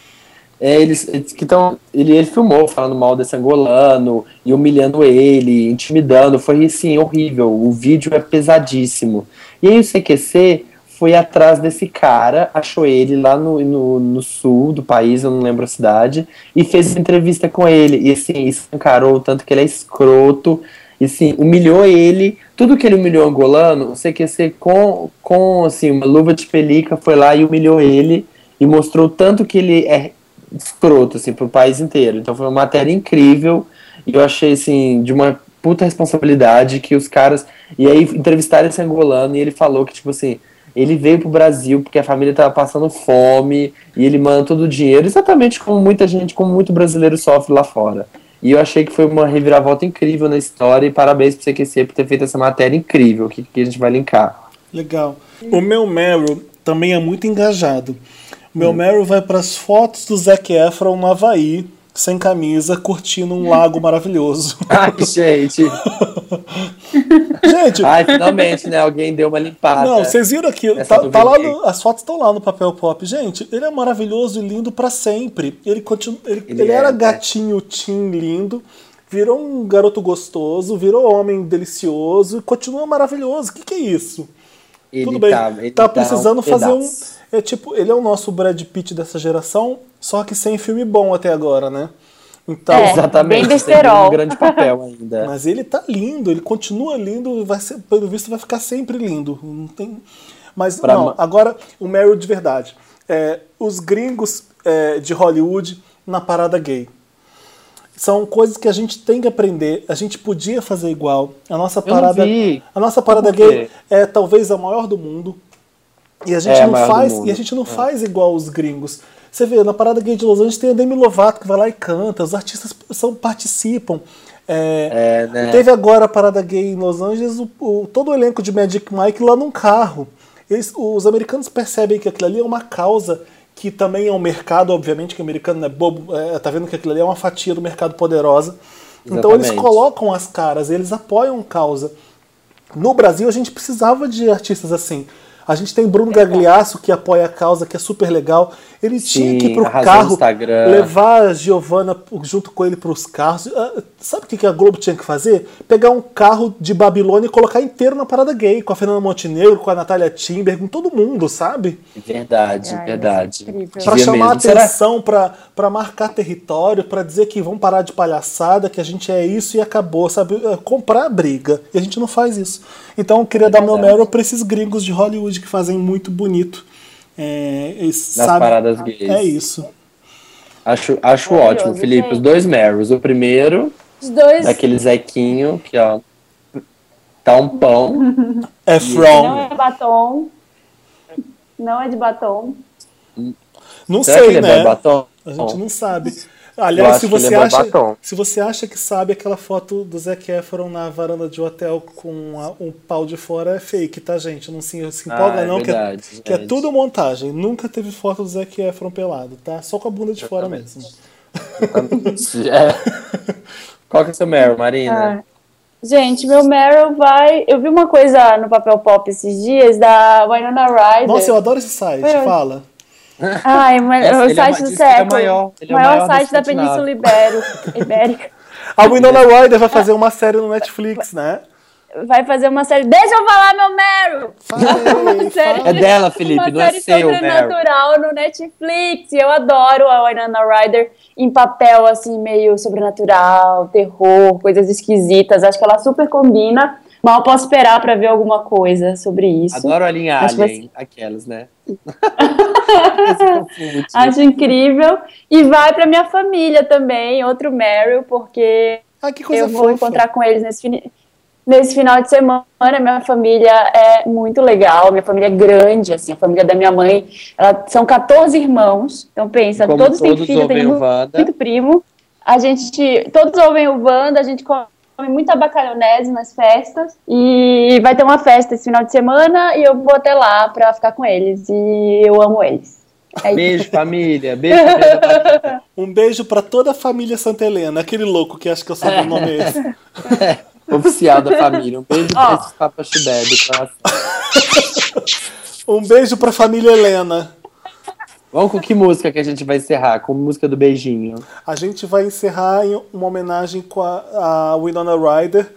Speaker 3: é, eles, eles que estão. Ele, ele filmou falando mal desse angolano e humilhando ele, intimidando. Foi assim, horrível. O vídeo é pesadíssimo. E aí o CQC foi atrás desse cara, achou ele lá no, no, no sul do país, eu não lembro a cidade, e fez entrevista com ele. E assim, escancarou o tanto que ele é escroto. E assim, humilhou ele. Tudo que ele humilhou o angolano, o CQC com, com assim, uma luva de pelica foi lá e humilhou ele e mostrou tanto que ele é escroto, assim, pro país inteiro. Então foi uma matéria incrível e eu achei, assim, de uma puta responsabilidade que os caras... E aí entrevistaram esse angolano e ele falou que, tipo assim, ele veio pro Brasil porque a família tava passando fome e ele manda todo o dinheiro, exatamente como muita gente, como muito brasileiro sofre lá fora. E eu achei que foi uma reviravolta incrível na história e parabéns pro CQC por ter feito essa matéria incrível, que, que a gente vai linkar.
Speaker 1: Legal. O meu Meryl também é muito engajado. O
Speaker 3: Hum.
Speaker 1: meu Meryl vai para as fotos do Zac Efron no Havaí, sem camisa, curtindo um lago maravilhoso.
Speaker 3: Ai, gente.
Speaker 1: Gente,
Speaker 3: Ai, finalmente, né? Alguém deu uma limpada.
Speaker 1: não, vocês viram aqui, tá, tá lá no- as fotos estão lá no papel pop. Gente, ele é maravilhoso e lindo pra sempre. Ele, continua, ele,
Speaker 3: Ele
Speaker 1: ele
Speaker 3: é,
Speaker 1: era
Speaker 3: né?
Speaker 1: gatinho teen lindo, virou um garoto gostoso, virou homem delicioso e continua maravilhoso. O que, que é isso?
Speaker 3: Ele
Speaker 1: Tudo bem.
Speaker 3: Tá,
Speaker 1: tá
Speaker 3: tá
Speaker 1: precisando
Speaker 3: um
Speaker 1: fazer um. É tipo, ele é o nosso Brad Pitt dessa geração, só que sem filme bom até agora, né? Então,
Speaker 2: É,
Speaker 3: Exatamente.
Speaker 2: bem besterol.
Speaker 3: um grande papel ainda.
Speaker 1: mas ele tá lindo, ele continua lindo, vai ser, pelo visto vai ficar sempre lindo. Não tem. Mas
Speaker 3: Pra
Speaker 1: não,
Speaker 3: ma-
Speaker 1: agora o Meryl de verdade. É, os gringos é, de Hollywood na parada gay. São coisas que a gente tem que aprender. A gente podia fazer igual. A nossa parada, a nossa parada gay é talvez a maior do mundo. E a gente
Speaker 3: É
Speaker 1: não faz, e a gente não faz igual os gringos. Você vê, na parada gay de Los Angeles tem a Demi Lovato que vai lá e canta, os artistas são, participam. É,
Speaker 3: É, né?
Speaker 1: Teve agora a parada gay em Los Angeles, o, o- todo o elenco de Magic Mike lá num carro. Eles- os americanos percebem que aquilo ali é uma causa que também é um mercado, obviamente, que o americano não é bobo, é, tá vendo que aquilo ali é uma fatia do mercado poderosa. Então eles
Speaker 3: Exatamente.
Speaker 1: colocam as caras, eles apoiam causa. No Brasil a gente precisava de artistas assim. A gente tem Bruno Gagliasso que apoia a causa, que é super legal. Ele tinha que ir
Speaker 3: Sim,
Speaker 1: pro carro, levar a Giovanna junto com ele pros carros. Sabe o que a Globo tinha que fazer? Pegar um carro de Babilônia e colocar inteiro na parada gay, com a Fernanda Montenegro, com a Natália Timber, com todo mundo, sabe?
Speaker 3: Verdade,
Speaker 2: Ai,
Speaker 3: verdade.
Speaker 2: incrível.
Speaker 1: Pra chamar
Speaker 3: mesmo. Será-
Speaker 1: atenção, pra pra marcar território, pra dizer que vão parar de palhaçada, que a gente é isso e acabou, sabe? É, Comprar a briga. E a gente não faz isso. Então eu queria dar meu. Meryl pra esses gringos de Hollywood que fazem muito bonito. É, eles
Speaker 3: Nas
Speaker 1: sabem-
Speaker 3: paradas gays.
Speaker 1: É isso.
Speaker 3: Acho, acho ótimo, Felipe. Os dois Meryls. O primeiro,
Speaker 2: Os dois
Speaker 3: daquele Zequinho, que ó. Tá um pão.
Speaker 1: É
Speaker 2: não
Speaker 1: from.
Speaker 2: é batom. Não é de batom.
Speaker 1: Não
Speaker 3: Será que
Speaker 1: sei,
Speaker 3: ele é
Speaker 1: né?
Speaker 3: batom?
Speaker 1: A gente não sabe. Aliás, se
Speaker 3: que
Speaker 1: você,
Speaker 3: é
Speaker 1: acha,
Speaker 3: batom.
Speaker 1: se você acha que sabe aquela foto do Zac Efron na varanda de hotel com a- um pau de fora, é fake, tá, gente? Não se, se empolga,
Speaker 3: Ah, é
Speaker 1: não, que, é,
Speaker 3: verdade,
Speaker 1: que é
Speaker 3: gente.
Speaker 1: tudo montagem. Nunca teve foto do Zac Efron pelado, tá? Só com a bunda de fora mesmo.
Speaker 3: É. Qual que é o seu Meryl, Marina?
Speaker 2: Ah. Gente, meu Meryl vai. Eu vi uma coisa no papel pop esses dias da Winona Ryder.
Speaker 1: Nossa, eu adoro esse site,
Speaker 2: Foi.
Speaker 1: fala.
Speaker 2: Ai, mas
Speaker 3: Esse-
Speaker 2: o
Speaker 3: é
Speaker 2: site
Speaker 3: ma-
Speaker 2: do
Speaker 3: ele é
Speaker 2: século.
Speaker 3: maior, é
Speaker 2: maior site da. Península Ibero, Ibérica.
Speaker 1: A Winona Ryder vai fazer uma série no Netflix, né?
Speaker 2: Vai fazer uma série. Deixa eu falar, meu Meryl!
Speaker 3: É dela, Felipe,
Speaker 2: uma
Speaker 3: não é
Speaker 2: série
Speaker 3: seu, Meryl.
Speaker 2: sobrenatural no Netflix. Eu adoro a Winona Ryder em papel, assim, meio sobrenatural, terror, coisas esquisitas. Acho que ela super combina. Mal posso esperar pra ver alguma coisa sobre isso.
Speaker 3: Adoro a linha
Speaker 2: Acho
Speaker 3: Alien, aquelas, né? Confunde.
Speaker 2: Acho incrível. E vai pra minha família também, outro Meryl, porque
Speaker 1: Ah, que coisa
Speaker 2: eu vou
Speaker 1: fofa.
Speaker 2: encontrar com eles nesse, fini- nesse final de semana. Minha família é muito legal, minha família é grande, assim, a família da minha mãe, ela, são 14 irmãos, então pensa,
Speaker 3: Como
Speaker 2: todos têm filho, tem muito, muito primo. A gente, todos ouvem o Wanda, a gente come muita bacalhonese nas festas. E vai ter uma festa esse final de semana e eu vou até lá pra ficar com eles. E eu amo eles. É.
Speaker 3: Beijo, família. Beijo, família.
Speaker 1: Um beijo pra toda a família Santa Helena, aquele louco que acha que eu sei o nome é esse.
Speaker 3: Oficial da família. Um beijo
Speaker 2: Ó.
Speaker 3: pra esses papas chibé do coração.
Speaker 1: Um beijo pra família Helena.
Speaker 3: Vamos com que música que a gente vai encerrar? Com música do beijinho.
Speaker 1: A gente vai encerrar em uma homenagem com a, a Winona Ryder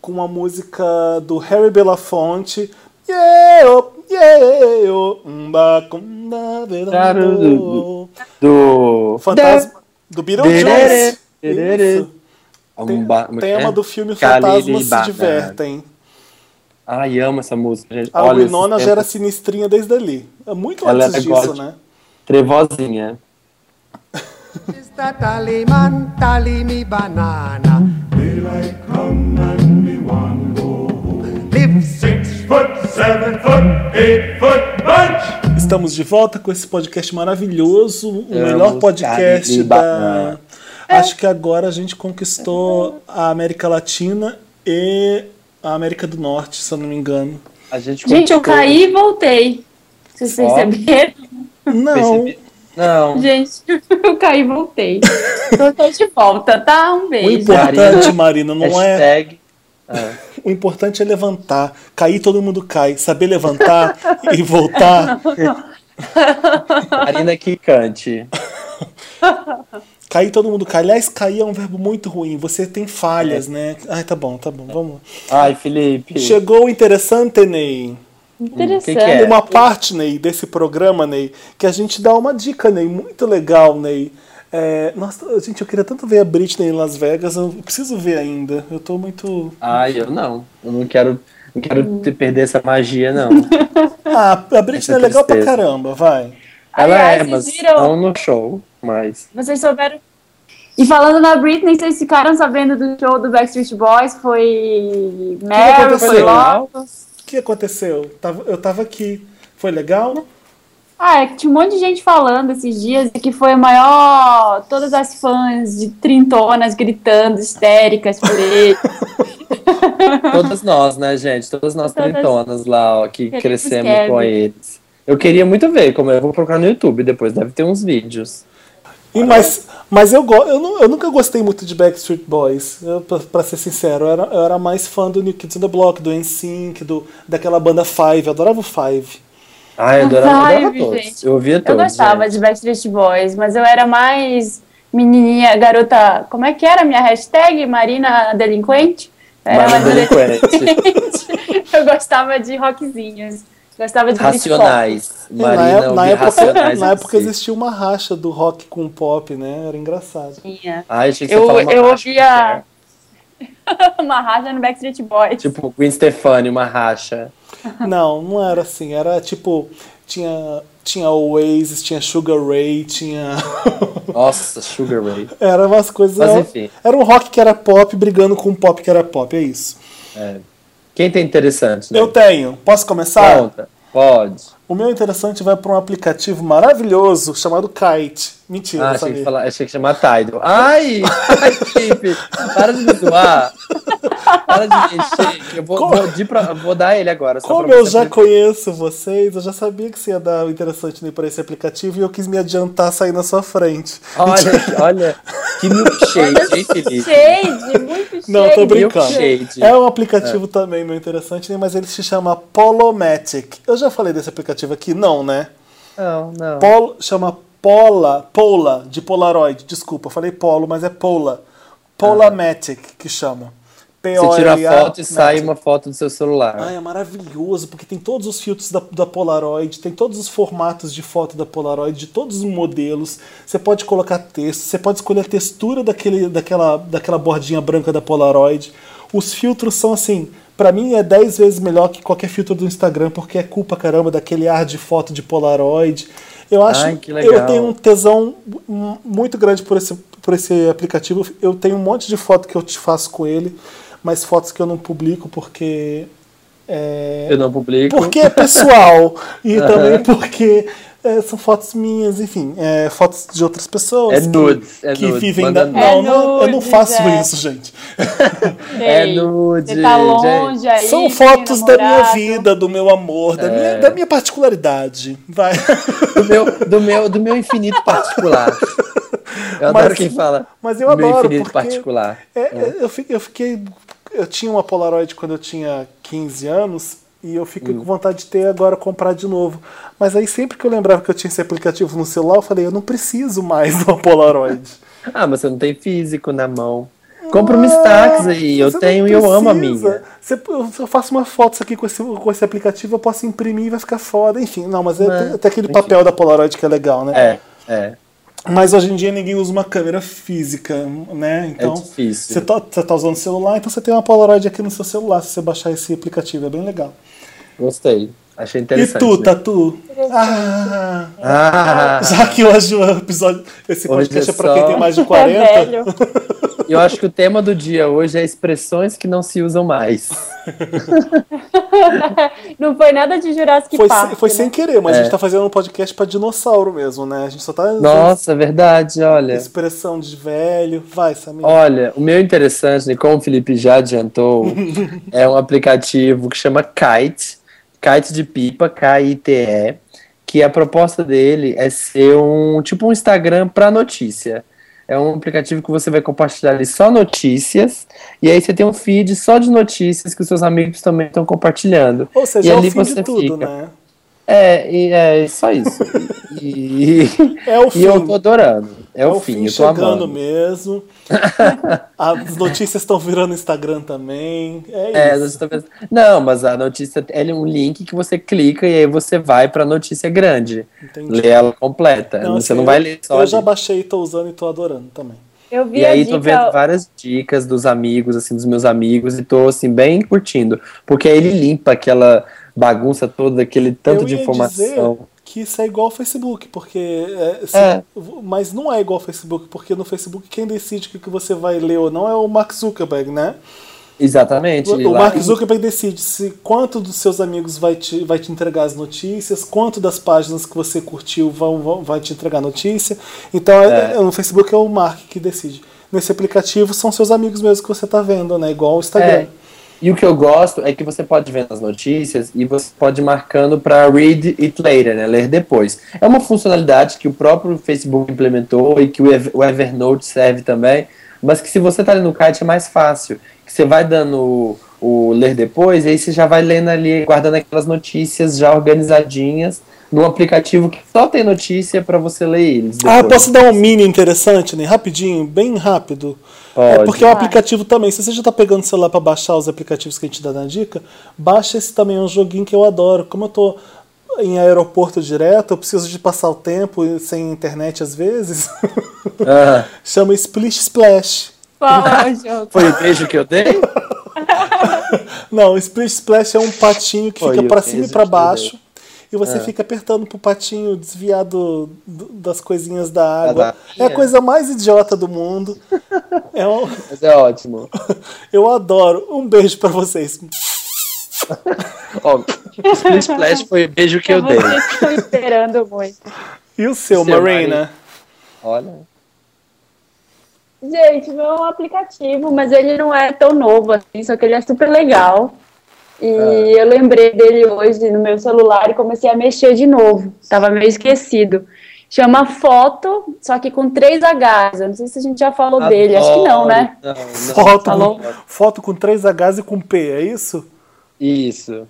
Speaker 1: com uma música do Harry Belafonte. Yeah, oh, yeah, oh, umba, cunda, verão.
Speaker 3: Do.
Speaker 1: Fantasma do Beetlejuice. Isso.
Speaker 3: Um ba-
Speaker 1: Tema do filme Fantasmas se
Speaker 3: Banana.
Speaker 1: Divertem.
Speaker 3: Ai, amo essa música, gente.
Speaker 1: A
Speaker 3: Olha,
Speaker 1: Winona já era sinistrinha desde ali. É muito
Speaker 3: Ela
Speaker 1: antes
Speaker 3: era
Speaker 1: disso, né?
Speaker 3: Trevozinha.
Speaker 8: Tally me banana.
Speaker 9: Daylight come and me want go home.
Speaker 8: Live
Speaker 9: Six foot, seven foot, eight foot bunch.
Speaker 1: Estamos de volta com esse podcast maravilhoso, o melhor podcast da.
Speaker 3: Banana.
Speaker 1: Acho que agora a gente conquistou a América Latina e a América do Norte, se eu não me engano.
Speaker 3: A gente
Speaker 2: Gente, eu caí e voltei. Vocês
Speaker 3: Ó.
Speaker 2: perceberam?
Speaker 1: Não,
Speaker 3: Percebi- Não.
Speaker 2: Gente, eu caí e voltei. Tô, tô de volta, tá? Um
Speaker 1: o
Speaker 2: beijo.
Speaker 1: importante, Marina, não é.
Speaker 3: Hashtag. Ah,
Speaker 1: O importante é levantar. Cair, todo mundo cai. Saber levantar e voltar.
Speaker 3: Marina que cante.
Speaker 1: Cair, todo mundo cai. Aliás, cair é um verbo muito ruim. Você tem falhas,
Speaker 3: É.
Speaker 1: né? Ai, tá bom, tá bom. Vamos.
Speaker 3: Ai, Felipe.
Speaker 1: Chegou o interessante, Ney.
Speaker 2: Interessante.
Speaker 3: que que é?
Speaker 1: uma parte, Ney, desse programa, Ney, que a gente dá uma dica, Ney, muito legal, Ney. É, nossa, gente, eu queria tanto ver a Britney em Las Vegas, eu preciso ver ainda. Eu tô muito.
Speaker 3: Ai, eu não. Eu não quero, não quero te perder essa magia, não.
Speaker 1: Ah, a Britney
Speaker 3: Essa
Speaker 1: é legal pra
Speaker 3: tristeza.
Speaker 1: caramba, vai.
Speaker 3: Ela
Speaker 2: Aliás,
Speaker 3: é, mas
Speaker 2: viram?
Speaker 3: não no show. Mas.
Speaker 2: Vocês souberam. E falando na Britney, vocês ficaram sabendo do show do Backstreet Boys? Foi Meryl, foi? Lotus.
Speaker 1: O que aconteceu? Eu tava aqui. Foi legal?
Speaker 2: Ah, é que tinha um monte de gente falando esses dias que foi a maior. Todas as fãs de trintonas gritando, histéricas por ele.
Speaker 3: Todas nós, né, gente? Todas nós
Speaker 2: Todas-
Speaker 3: trintonas lá, ó, que crescemos
Speaker 2: Kevin.
Speaker 3: com eles. Eu queria muito ver, como eu vou procurar no YouTube depois, deve ter uns vídeos.
Speaker 1: E, mas mas eu, eu, nu- eu nunca gostei muito de Backstreet Boys, eu, pra, pra ser sincero. Eu era, eu era mais fã do New Kids on the Block, do NSYNC, do, daquela banda Five. Eu adorava o Five.
Speaker 3: Ai, eu adorava, adorava
Speaker 2: Five,
Speaker 3: todos.
Speaker 2: gente.
Speaker 3: Eu ouvia
Speaker 2: Eu
Speaker 3: todos.
Speaker 2: gostava
Speaker 3: gente.
Speaker 2: de Backstreet Boys, mas eu era mais menininha, garota. Como é que era a minha hashtag? Marina Delinquente? Eu Era
Speaker 3: Marina delinquente.
Speaker 2: Eu gostava de rockzinhos. Gostava de.
Speaker 3: Racionais.
Speaker 1: Na,
Speaker 3: Marina,
Speaker 1: na época,
Speaker 3: Racionais.
Speaker 1: na época
Speaker 3: si.
Speaker 1: existia uma racha do rock com o pop, né? Era engraçado.
Speaker 2: Tinha.
Speaker 3: Ai, achei que
Speaker 2: Eu-
Speaker 3: você falava
Speaker 2: eu
Speaker 3: uma
Speaker 2: ouvia- Uma racha no Backstreet Boys.
Speaker 3: Tipo, Gwen Stefani, uma racha.
Speaker 1: Não, não era assim. Era tipo. Tinha, tinha Oasis, tinha Sugar Ray, tinha.
Speaker 3: Nossa, Sugar Ray.
Speaker 1: era umas coisas.
Speaker 3: Mas
Speaker 1: era-
Speaker 3: enfim.
Speaker 1: Era um rock que era pop brigando com um pop que era pop, é isso.
Speaker 3: Quem tem interessante, né?
Speaker 1: Eu tenho. Posso começar?
Speaker 3: Conta. Pode.
Speaker 1: O meu interessante vai para um aplicativo maravilhoso chamado Kite. Mentira,
Speaker 3: Ah, achei que, falar, achei que chamar Tidal. Ai! Ai, Felipe! Para de me zoar! Para de me encher. que Eu vou,
Speaker 1: Como-
Speaker 3: vou, de pra- vou dar ele agora. Só
Speaker 1: Como eu já conheço vocês, eu já sabia que você ia dar o interessante para esse aplicativo e eu quis me adiantar sair na sua frente.
Speaker 3: Olha, olha. Que milkshake, hein, Felipe?
Speaker 2: Shade, muito shade.
Speaker 1: Não, tô brincando.
Speaker 3: Milkshade.
Speaker 1: É um aplicativo também meu interessante, né, mas ele se chama Polomatic. Eu já falei desse aplicativo aqui? Não, né?
Speaker 3: Não, não.
Speaker 1: Pol, chama Pola, Pola, de Polaroid. Desculpa, falei Polo, mas é Pola. Polamatic que chama.
Speaker 3: Você tira a foto e sai uma foto do seu celular.
Speaker 1: É maravilhoso, porque tem todos os filtros da, da Polaroid, tem todos os formatos de foto da Polaroid, de todos os modelos. Você pode colocar texto, você pode escolher a textura daquele, daquela, daquela bordinha branca da Polaroid. Os filtros são assim, pra mim é 10 vezes melhor que qualquer filtro do Instagram, porque é culpa caramba daquele ar de foto de Polaroid. Eu acho,
Speaker 3: Ai, que legal.
Speaker 1: eu tenho um tesão mu- muito grande por esse, por esse aplicativo. Eu tenho um monte de foto que eu te faço com ele, mas fotos que eu não publico porque é,
Speaker 3: Eu não publico.
Speaker 1: porque é pessoal e também porque é, são fotos minhas, enfim, é, fotos de outras pessoas.
Speaker 3: É
Speaker 1: que-
Speaker 3: nudes, é
Speaker 1: que
Speaker 3: nudes,
Speaker 1: vivem da.
Speaker 3: nudes.
Speaker 1: Não,
Speaker 10: É
Speaker 1: não, eu não faço
Speaker 10: é.
Speaker 1: isso, gente.
Speaker 3: É nude,
Speaker 10: Você tá
Speaker 3: gente.
Speaker 10: longe aí.
Speaker 1: São fotos da minha vida, do meu amor, da,
Speaker 3: É.
Speaker 1: minha, da minha particularidade. Vai.
Speaker 3: Do meu, do, meu, do meu infinito particular. Eu adoro
Speaker 1: Mas-
Speaker 3: quem fala.
Speaker 1: mas eu
Speaker 3: do meu
Speaker 1: adoro,
Speaker 3: infinito
Speaker 1: porque-
Speaker 3: particular.
Speaker 1: É, é, Eu, fiquei, eu fiquei. Eu tinha uma Polaroid quando eu tinha 15 anos e eu fiquei
Speaker 3: Hum.
Speaker 1: com vontade de ter agora comprar de novo. Mas aí sempre que eu lembrava que eu tinha esse aplicativo no celular, eu falei, eu não preciso mais de uma Polaroid.
Speaker 3: Ah, mas você não tem físico na mão. Compra uma Stax aí, eu tenho e eu amo a minha.
Speaker 1: Você- eu- se eu faço uma foto aqui com esse, com esse aplicativo, eu posso imprimir e vai ficar foda. Enfim, não, mas é,
Speaker 3: É,
Speaker 1: tem aquele papel da Polaroid que é legal, né?
Speaker 3: É, é.
Speaker 1: Mas hoje em dia ninguém usa uma câmera física, né? Então,
Speaker 3: difícil.
Speaker 1: Você tá, você tá usando o celular, então você tem uma Polaroid aqui no seu celular, se você baixar esse aplicativo, é bem legal.
Speaker 3: Gostei. Achei
Speaker 1: E
Speaker 3: interessante.
Speaker 1: tu,
Speaker 3: né?
Speaker 1: Tatu? Ah,
Speaker 3: Ah,
Speaker 1: já que hoje o episódio, esse
Speaker 3: Hoje
Speaker 1: podcast
Speaker 3: é
Speaker 1: é pra quem tem mais de
Speaker 10: É
Speaker 1: 40.
Speaker 10: velho.
Speaker 3: eu acho que o tema do dia hoje é expressões que não se usam mais.
Speaker 10: Não foi nada de Jurassic
Speaker 1: Foi,
Speaker 10: Park.
Speaker 1: sem, foi
Speaker 10: né?
Speaker 1: sem querer, mas a
Speaker 3: É.
Speaker 1: gente tá fazendo um podcast pra dinossauro mesmo, né? A gente só tá
Speaker 3: Nossa, é verdade, olha.
Speaker 1: expressão de velho. Vai, Samir.
Speaker 3: Olha, o meu interessante, né, como o Felipe já adiantou, é um aplicativo que chama Kite, Kite de pipa, K-I-T-E, que a proposta dele é ser um tipo um Instagram para notícia. É um aplicativo que você vai compartilhar ali só notícias, e aí você tem um feed só de notícias que os seus amigos também estão compartilhando.
Speaker 1: Ou seja,
Speaker 3: e
Speaker 1: é o
Speaker 3: ali
Speaker 1: fim de
Speaker 3: você
Speaker 1: tudo,
Speaker 3: fica.
Speaker 1: né?
Speaker 3: É, e é só isso. E,
Speaker 1: É o
Speaker 3: e
Speaker 1: fim.
Speaker 3: eu tô adorando. É, o fim, eu tô
Speaker 1: chegando
Speaker 3: amando.
Speaker 1: mesmo. As notícias estão virando Instagram também. É,
Speaker 3: É,
Speaker 1: isso.
Speaker 3: pensando- Não, mas a notícia é um link que você clica e aí você vai pra notícia grande.
Speaker 1: Entendi.
Speaker 3: Lê ela completa.
Speaker 1: Não,
Speaker 3: você
Speaker 1: assim,
Speaker 3: não vai ler só.
Speaker 1: Eu
Speaker 3: ali.
Speaker 1: já baixei, tô usando e tô adorando também.
Speaker 10: Eu vi
Speaker 3: E aí
Speaker 10: a
Speaker 3: tô
Speaker 10: dica.
Speaker 3: vendo várias dicas dos amigos, assim, dos meus amigos, e tô assim, bem curtindo. Porque aí ele limpa aquela bagunça toda, aquele tanto
Speaker 1: eu
Speaker 3: de informação.
Speaker 1: dizer que isso é igual ao Facebook, porque. é,
Speaker 3: É.
Speaker 1: Mas não é igual ao Facebook, porque no Facebook quem decide o que você vai ler ou não é o Mark Zuckerberg, né?
Speaker 3: Exatamente.
Speaker 1: O, o Mark Zuckerberg decide se quanto dos seus amigos vai te, vai te entregar as notícias, quanto das páginas que você curtiu vão, vão vai te entregar notícia. Então é-
Speaker 3: É.
Speaker 1: é- no Facebook é o Mark que decide. Nesse aplicativo são seus amigos mesmo que você tá vendo, né? Igual o Instagram.
Speaker 3: E o que eu gosto é que você pode ver nas notícias e você pode ir marcando para read it later, né? Ler depois. É uma funcionalidade que o próprio Facebook implementou e que o Ev- o Evernote serve também, mas que se você tá ali no kite é mais fácil. Que você vai dando o, o ler depois e aí você já vai lendo ali, guardando aquelas notícias já organizadinhas num aplicativo que só tem notícia para você ler eles.
Speaker 1: Ah,
Speaker 3: depois.
Speaker 1: posso dar um mini interessante, né? Rapidinho, bem rápido. É
Speaker 3: Pode.
Speaker 1: porque é um aplicativo também. Se você já tá pegando o celular para baixar os aplicativos que a gente dá na dica, baixa esse também, é um joguinho que eu adoro. Como eu tô em aeroporto direto, eu preciso de passar o tempo sem internet às vezes.
Speaker 3: Ah,
Speaker 1: Chama Splish Splash.
Speaker 10: É o jogo?
Speaker 3: foi o beijo que eu dei?
Speaker 1: Não, o Splish Splash é um patinho que
Speaker 3: Foi
Speaker 1: fica
Speaker 3: o
Speaker 1: para cima e para baixo. E você
Speaker 3: Ah.
Speaker 1: fica apertando pro patinho desviar do- do- das coisinhas da água. É a coisa mais idiota do mundo. É um-
Speaker 3: Mas é ótimo.
Speaker 1: eu adoro. Um beijo para vocês.
Speaker 3: Ó, o Splash foi o beijo que eu dei.
Speaker 10: Vocês estão esperando muito.
Speaker 1: E o seu,
Speaker 3: Seu,
Speaker 1: Marina?
Speaker 3: Olha.
Speaker 2: Gente, meu é um aplicativo, mas ele não é tão novo assim, só que ele é super legal. E
Speaker 3: Ah.
Speaker 2: eu lembrei dele hoje no meu celular e comecei a mexer de novo. Tava meio esquecido. Chama Foto, só que com três Hs. Eu não sei se a gente já falou dele. Acho que não, né?
Speaker 3: Não, não.
Speaker 1: Foto,
Speaker 2: Falou?
Speaker 1: com, foto com 3 Hs e com P, é isso?
Speaker 3: Isso.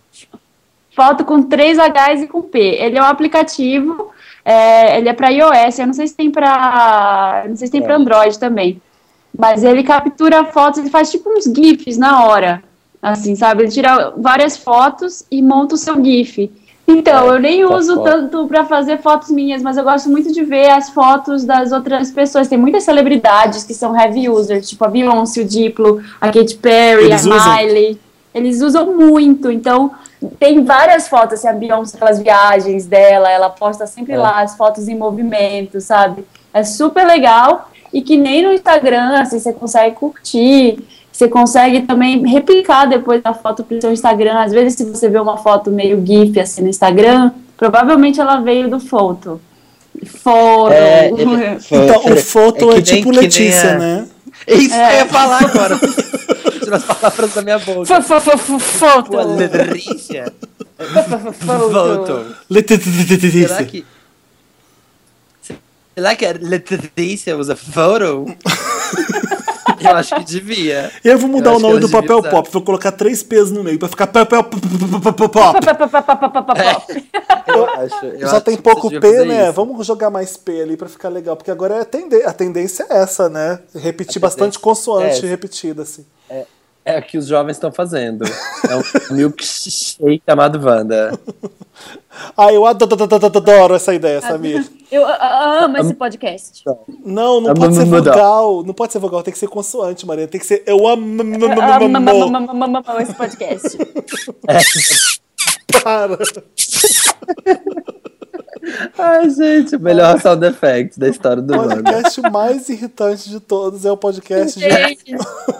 Speaker 2: Foto com três Hs e com P. Ele é um aplicativo, é, ele é para iOS, eu não sei se tem para, não sei se tem para Android também. Mas ele captura fotos, ele faz tipo uns gifs na hora. Assim, sabe? Ele tira várias fotos e monta o seu gif. Então,
Speaker 3: É,
Speaker 2: eu nem
Speaker 3: tá
Speaker 2: uso tanto para fazer fotos minhas, mas eu gosto muito de ver as fotos das outras pessoas. Tem muitas celebridades que são heavy users, tipo a Beyoncé, o Diplo, a Katy Perry,
Speaker 1: Eles
Speaker 2: a
Speaker 1: usam?
Speaker 2: Miley. Eles usam muito, então tem várias fotos, assim, a Beyoncé, aquelas viagens dela, ela posta sempre
Speaker 3: É.
Speaker 2: lá as fotos em movimento, sabe? É super legal e que nem no Instagram, assim, você consegue curtir, você consegue também replicar depois a foto pro seu Instagram. Às vezes, se você vê uma foto meio gif, assim, no Instagram, Provavelmente ela veio do Foto. Foro.
Speaker 3: É, ele-
Speaker 1: Então, o foto é,
Speaker 3: nem-
Speaker 1: tipo
Speaker 3: nem
Speaker 1: Letícia,
Speaker 3: a-
Speaker 1: né?
Speaker 3: É isso que eu ia falar agora. Tirou as palavras da minha boca.
Speaker 2: Fo- fo- fo- fo- Foto.
Speaker 3: Letícia.
Speaker 2: Foto.
Speaker 1: Letícia.
Speaker 3: Será que. Será que a Letícia usa photo? Eu acho que devia.
Speaker 1: Eu vou mudar
Speaker 3: Eu
Speaker 1: o nome do papel
Speaker 3: usar.
Speaker 1: pop. Vou colocar três P's no meio pra ficar papel pop.
Speaker 3: Eu acho. eu
Speaker 1: Já tem pouco P, né?
Speaker 3: isso.
Speaker 1: Vamos jogar mais P ali pra ficar legal. Porque agora é a tendência é essa, né? Repetir bastante consoante
Speaker 3: é.
Speaker 1: repetida, assim.
Speaker 3: É o que os jovens estão fazendo. É um milkshake chamado Wanda.
Speaker 1: Ah, eu ado- ado- ado- ado- adoro essa ideia, Samir.
Speaker 2: Eu a- a- amo esse podcast.
Speaker 1: Não, não
Speaker 3: Ah,
Speaker 1: pode ser vogal. Não pode ser vogal, tem que ser consoante, Maria. Tem que ser eu amo
Speaker 2: esse podcast.
Speaker 1: Para.
Speaker 3: Ai, gente, o melhor sound effect da história do
Speaker 1: O
Speaker 3: Wanda.
Speaker 1: podcast mais irritante de todos é o podcast de.
Speaker 2: Gente,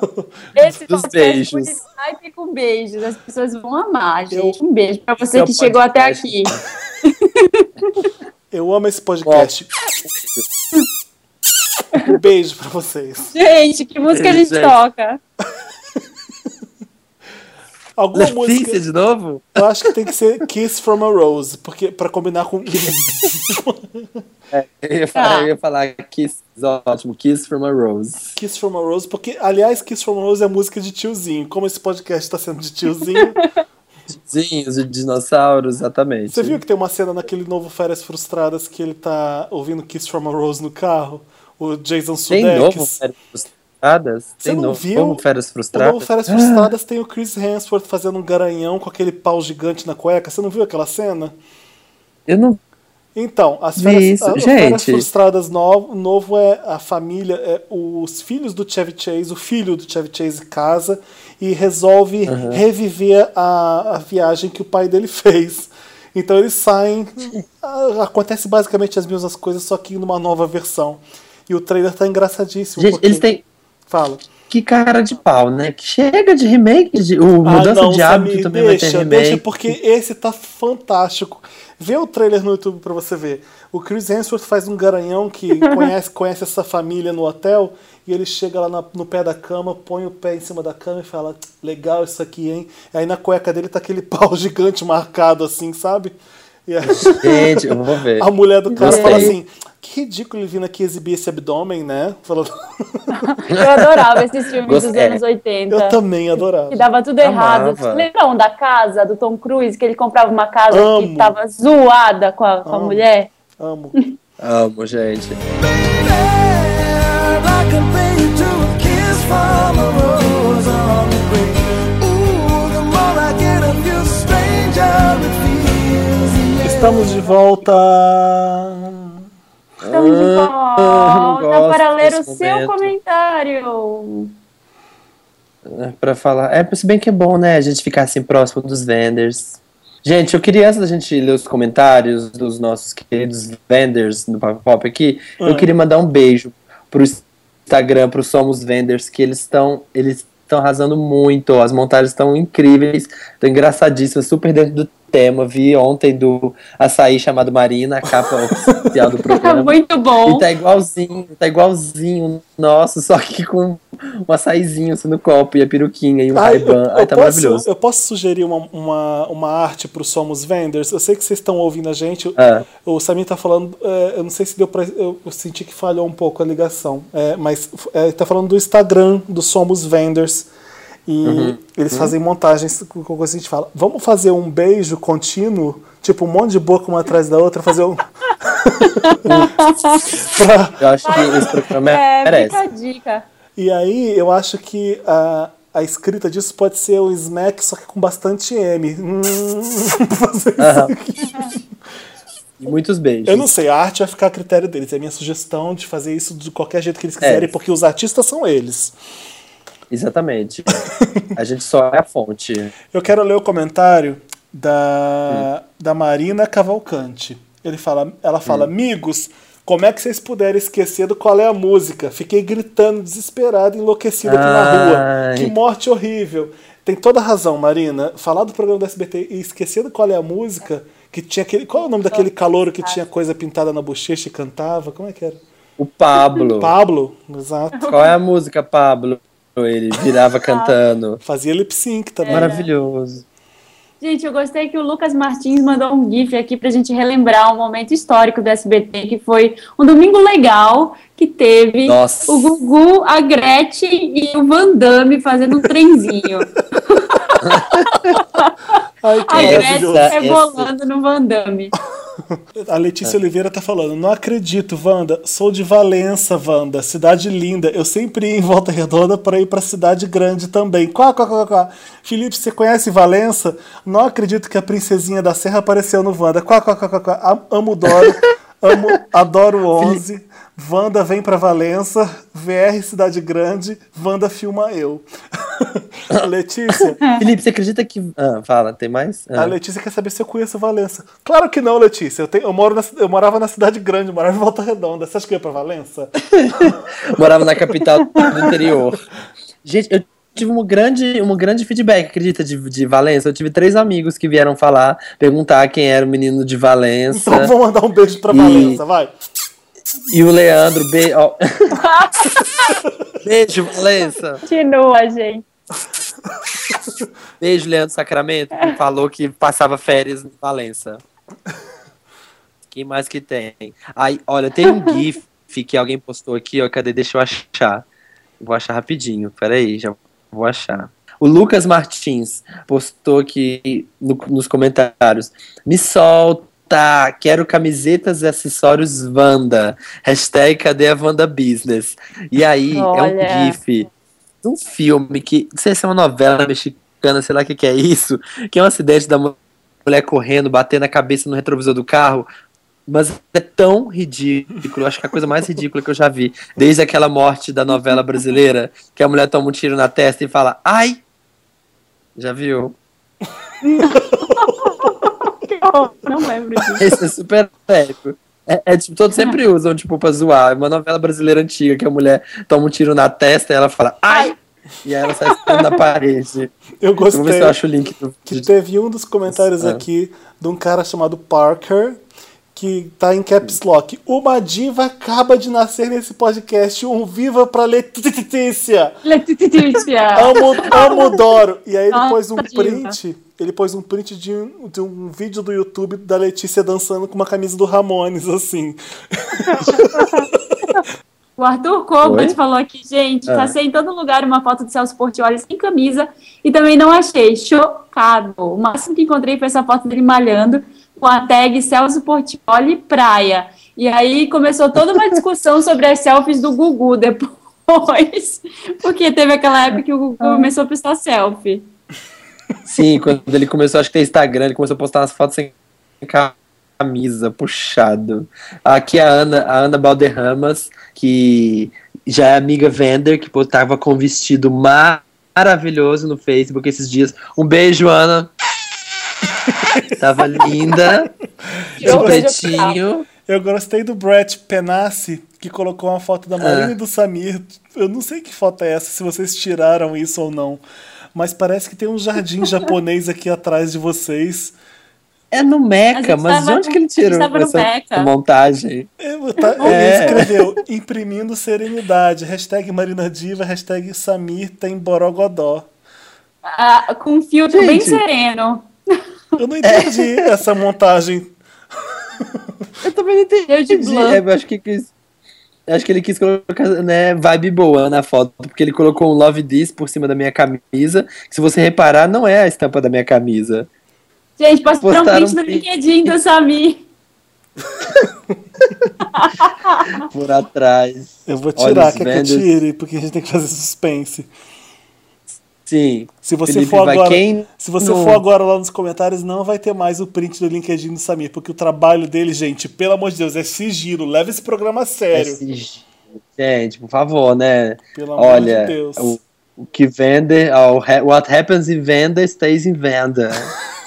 Speaker 2: esse
Speaker 3: Dos
Speaker 2: podcast
Speaker 3: beijos.
Speaker 2: Skype com beijos. As pessoas vão amar,
Speaker 1: Eu-
Speaker 2: gente. Um beijo pra você
Speaker 3: É o
Speaker 2: que chegou até
Speaker 3: podcast.
Speaker 2: aqui.
Speaker 1: Eu amo esse podcast. Um beijo pra vocês.
Speaker 2: Gente, que música a gente
Speaker 3: Gente.
Speaker 2: toca?
Speaker 1: Alguma
Speaker 3: Letícia
Speaker 1: música.
Speaker 3: de novo?
Speaker 1: Eu acho que tem que ser Kiss from a Rose, porque pra combinar com.
Speaker 3: Eu ia falar,
Speaker 2: Tá.
Speaker 3: eu ia falar Kiss, ótimo, Kiss from a Rose.
Speaker 1: Kiss from a Rose, porque, aliás, Kiss from a Rose é música de tiozinho. Como esse podcast tá sendo de tiozinho.
Speaker 3: Zinhos de dinossauros, exatamente.
Speaker 1: Você viu que tem uma cena naquele novo Férias Frustradas que ele tá ouvindo Kiss from a Rose no carro? O Jason
Speaker 3: Tem novo
Speaker 1: Sudeikis.
Speaker 3: Férias Frustradas?
Speaker 1: Você
Speaker 3: Tem
Speaker 1: não
Speaker 3: novo
Speaker 1: viu?
Speaker 3: Férias
Speaker 1: O novo
Speaker 3: Frustradas?
Speaker 1: Férias Frustradas tem o Chris Hemsworth fazendo um garanhão com aquele pau gigante na cueca. Você não viu aquela cena?
Speaker 3: Eu não.
Speaker 1: Então, as férias,
Speaker 3: isso.
Speaker 1: a- o férias frustradas novo, novo é a família, é os filhos do Chevy Chase, o filho do Chevy Chase casa e resolve reviver a, a viagem que o pai dele fez. Então eles saem, acontece basicamente as mesmas coisas, só que numa nova versão. E o trailer tá engraçadíssimo.
Speaker 3: Gente,
Speaker 1: porque-
Speaker 3: eles têm.
Speaker 1: Fala.
Speaker 3: Que cara de pau, né? Que chega de remake. De... O
Speaker 1: Ah,
Speaker 3: Mudança
Speaker 1: não,
Speaker 3: de Hábito
Speaker 1: Samir,
Speaker 3: também
Speaker 1: deixa,
Speaker 3: vai ter remake.
Speaker 1: deixa, porque esse tá fantástico. Vê o trailer no YouTube pra você ver. O Chris Hemsworth faz um garanhão que conhece, conhece essa família no hotel e ele chega lá na- no pé da cama, põe o pé em cima da cama e fala: Legal isso aqui, hein? Aí na cueca dele tá aquele pau gigante marcado assim, sabe? A,
Speaker 3: Gente, eu vou ver.
Speaker 1: a mulher do cara fala assim: Que ridículo ele vindo aqui exibir esse abdômen, né? Falando,
Speaker 2: Eu adorava esses filmes dos
Speaker 3: Gostei.
Speaker 2: anos 80.
Speaker 1: Eu também adorava.
Speaker 2: Que dava tudo
Speaker 3: Amava.
Speaker 2: errado. Lembra um da casa, do Tom Cruise, que ele comprava uma casa
Speaker 1: Amo.
Speaker 2: que tava zoada com a, com a
Speaker 1: Amo.
Speaker 2: mulher?
Speaker 1: Amo.
Speaker 3: Amo, gente.
Speaker 1: Estamos de volta.
Speaker 2: Estamos de
Speaker 3: Ah,
Speaker 2: volta para ler o seu
Speaker 3: momento.
Speaker 2: comentário.
Speaker 3: É, Pra falar. É, se bem que é bom, né? A gente ficar assim próximo dos vendors. Gente, eu queria, antes da gente ler os comentários dos nossos queridos vendors do Pop Pop aqui, eu
Speaker 1: Ah.
Speaker 3: queria mandar um beijo pro Instagram, pro Somos Vendors, que eles estão. Eles estão arrasando muito. As montagens estão incríveis, estão engraçadíssimas, super dentro do tema. Vi ontem do açaí chamado Marina, a capa oficial do programa.
Speaker 2: Muito bom.
Speaker 3: E tá igualzinho, tá igualzinho nosso, só que com um açaizinho assim no copo e a peruquinha e um
Speaker 1: Ai,
Speaker 3: Ray-Ban.
Speaker 1: eu
Speaker 3: tá
Speaker 1: posso,
Speaker 3: maravilhoso.
Speaker 1: eu posso sugerir uma, uma, uma arte pro Somos Vendors? Eu sei que vocês estão ouvindo a gente.
Speaker 3: Ah.
Speaker 1: O Samir tá falando. é, eu não sei se deu pra. Eu, eu senti que falhou um pouco a ligação. É, mas é, tá falando do Instagram do Somos Vendors. E
Speaker 3: Uhum.
Speaker 1: eles fazem montagens com coisa que a gente fala. Vamos fazer um beijo contínuo? Tipo, um monte de boca uma atrás da outra, fazer um. Pra-
Speaker 3: Eu acho que esse programa
Speaker 2: É,
Speaker 3: merece.
Speaker 2: fica a dica.
Speaker 1: E aí eu acho que a, a escrita disso pode ser o smack, só que com bastante M. Hum, fazer isso
Speaker 3: Aham.
Speaker 1: aqui.
Speaker 3: E muitos beijos.
Speaker 1: Eu não sei, a arte vai ficar a critério deles. É a minha sugestão de fazer isso de qualquer jeito que eles quiserem,
Speaker 3: É.
Speaker 1: porque os artistas são eles.
Speaker 3: Exatamente. a gente só é a fonte.
Speaker 1: Eu quero ler o comentário da, da Marina Cavalcante. Ele fala, ela fala, amigos, como é que vocês puderam esquecer do qual é a música? Fiquei gritando, desesperado, enlouquecido aqui na rua. Que morte horrível. Tem toda razão, Marina. Falar do programa do SBT e esquecer do qual é a música, que Que tinha aquele. Qual é o nome daquele calouro que tinha coisa pintada na bochecha e cantava? Como é que era?
Speaker 3: O Pablo.
Speaker 1: Pablo, exato.
Speaker 3: Qual é a música, Pablo? Ele virava cantando.
Speaker 1: Fazia lip sync também.
Speaker 3: Maravilhoso.
Speaker 2: Gente, eu gostei que o Lucas Martins mandou um GIF aqui pra gente relembrar um momento histórico do SBT, que foi um domingo legal que teve
Speaker 3: Nossa.
Speaker 2: o Gugu, a Gretchen e o Van Damme fazendo um trenzinho.
Speaker 1: Ai, que
Speaker 2: A
Speaker 3: Essa-
Speaker 2: Gretchen
Speaker 1: maravilhoso.
Speaker 2: rebolando no Van Damme.
Speaker 1: A Letícia Oliveira tá falando: Não acredito, Wanda. Sou de Valença, Wanda. Cidade linda. Eu sempre ia em Volta Redonda para ir pra cidade grande também. Quá, quá, quá, quá. Felipe, você conhece Valença? Não acredito que a princesinha da Serra apareceu no Wanda. Quá, quá, quá, quá, quá. Am- Amo Doro. Amo, adoro 11. Wanda vem pra Valença. VR Cidade Grande. Wanda filma eu. Letícia,
Speaker 3: Felipe, você acredita que. Ah, fala, tem mais? Ah.
Speaker 1: a Letícia quer saber se eu conheço Valença. Claro que não, Letícia. Eu, tenho- eu moro na- eu morava na cidade grande, morava em Volta Redonda. Você acha que eu ia pra Valença?
Speaker 3: Morava na capital do interior. Gente, eu tive um grande, um grande feedback, acredita, de, de Valença. Eu tive três amigos que vieram falar, perguntar quem era o menino de Valença.
Speaker 1: Então vou mandar um beijo pra
Speaker 3: E-
Speaker 1: Valença, vai.
Speaker 3: E o Leandro, be... ó. beijo, Valença.
Speaker 2: Continua, gente.
Speaker 3: Beijo, Leandro Sacramento, que falou que passava férias em Valença. Quem mais que tem? Aí, olha, tem um GIF que alguém postou aqui, ó. Cadê? Deixa eu achar. Vou achar rapidinho. Peraí, já vou achar. O Lucas Martins postou aqui no- nos comentários. Me solta! Quero camisetas e acessórios Wanda. Hashtag cadê a Wanda Business? E aí, é
Speaker 2: Olha.
Speaker 3: um GIF de um filme que, não sei se é uma novela mexicana, sei lá o que, que é isso, que é um acidente da mu- mulher correndo, batendo a cabeça no retrovisor do carro, mas é tão ridículo, acho que é a coisa mais ridícula que eu já vi, desde aquela morte da novela brasileira, que a mulher toma um tiro na testa e fala, ai! Já viu?
Speaker 2: Não lembro disso.
Speaker 3: Esse é super épico. É, é, tipo, todos sempre usam, tipo, pra zoar. É uma novela brasileira antiga que a mulher toma um tiro na testa e ela fala, ai! E aí ela sai na parede.
Speaker 1: Eu
Speaker 3: Vou ver se
Speaker 1: gostei.
Speaker 3: eu acho o link do
Speaker 1: Que
Speaker 3: vídeo.
Speaker 1: teve um dos comentários
Speaker 3: Ah.
Speaker 1: aqui de um cara chamado Parker, que tá em caps lock. Uma diva acaba de nascer nesse podcast. Um viva pra Letícia!
Speaker 2: Letícia.
Speaker 1: Amo, amo Doro. E aí ele pôs um
Speaker 2: diva.
Speaker 1: print. Ele pôs um print de um, de um vídeo do YouTube da Letícia dançando com uma camisa do Ramones, assim.
Speaker 2: O Arthur Kobalt
Speaker 3: Oi?
Speaker 2: falou aqui, gente,
Speaker 3: Ah.
Speaker 2: cacei em todo lugar uma foto de Celso Portioli sem camisa e também não achei. Chocado. O máximo que encontrei foi essa foto dele malhando com a tag Celso Portioli Praia. E aí começou toda uma discussão sobre as selfies do Gugu depois, porque teve aquela época que o Gugu começou a postar selfie.
Speaker 3: Sim, quando ele começou, acho que tem Instagram, ele começou a postar umas fotos sem camisa, puxado. Aqui a Ana, a Ana Balderramas, que já é amiga Vender, que tava com um vestido ma- maravilhoso no Facebook esses dias. Um beijo, Ana. tava linda, de
Speaker 2: Eu-
Speaker 3: pretinho.
Speaker 1: Eu gostei do Brett Penassi, que colocou uma foto da Marina e do Samir. Eu não sei que foto é essa, se vocês tiraram isso ou não. Mas parece que tem um jardim japonês aqui atrás de vocês.
Speaker 3: É no Meca, mas de onde que ele tirou essa
Speaker 2: Meca.
Speaker 3: montagem?
Speaker 1: É, tá- Ele
Speaker 3: É.
Speaker 1: escreveu imprimindo serenidade. Hashtag Marina Diva, hashtag Samir tem Borogodó.
Speaker 2: Ah, com um filtro bem
Speaker 3: Gente.
Speaker 2: sereno.
Speaker 1: Eu não entendi essa montagem.
Speaker 3: Eu também não entendi.
Speaker 2: Eu.
Speaker 3: É, eu acho que quis. Acho que ele quis colocar, né, vibe boa na foto, porque ele colocou um Love This por cima da minha camisa, que se você reparar, não é a estampa da minha camisa.
Speaker 2: Gente, postaram um
Speaker 3: Postaram
Speaker 2: print no
Speaker 3: um.
Speaker 2: LinkedIn do Samir.
Speaker 3: Por atrás.
Speaker 1: Eu vou tirar, quer que eu tire, porque a gente tem que fazer suspense.
Speaker 3: Sim.
Speaker 1: Se você
Speaker 3: Felipe,
Speaker 1: for agora,
Speaker 3: quem
Speaker 1: se você
Speaker 3: não-
Speaker 1: for agora lá nos comentários, não vai ter mais o print do LinkedIn do Samir, porque o trabalho dele, gente, pelo amor de Deus, é sigilo. Leva esse programa a sério.
Speaker 3: Esse- Gente, por favor, né?
Speaker 1: Pelo amor
Speaker 3: Olha,
Speaker 1: de Deus.
Speaker 3: o, o que vende, ó, o ha- what happens em venda stays em venda.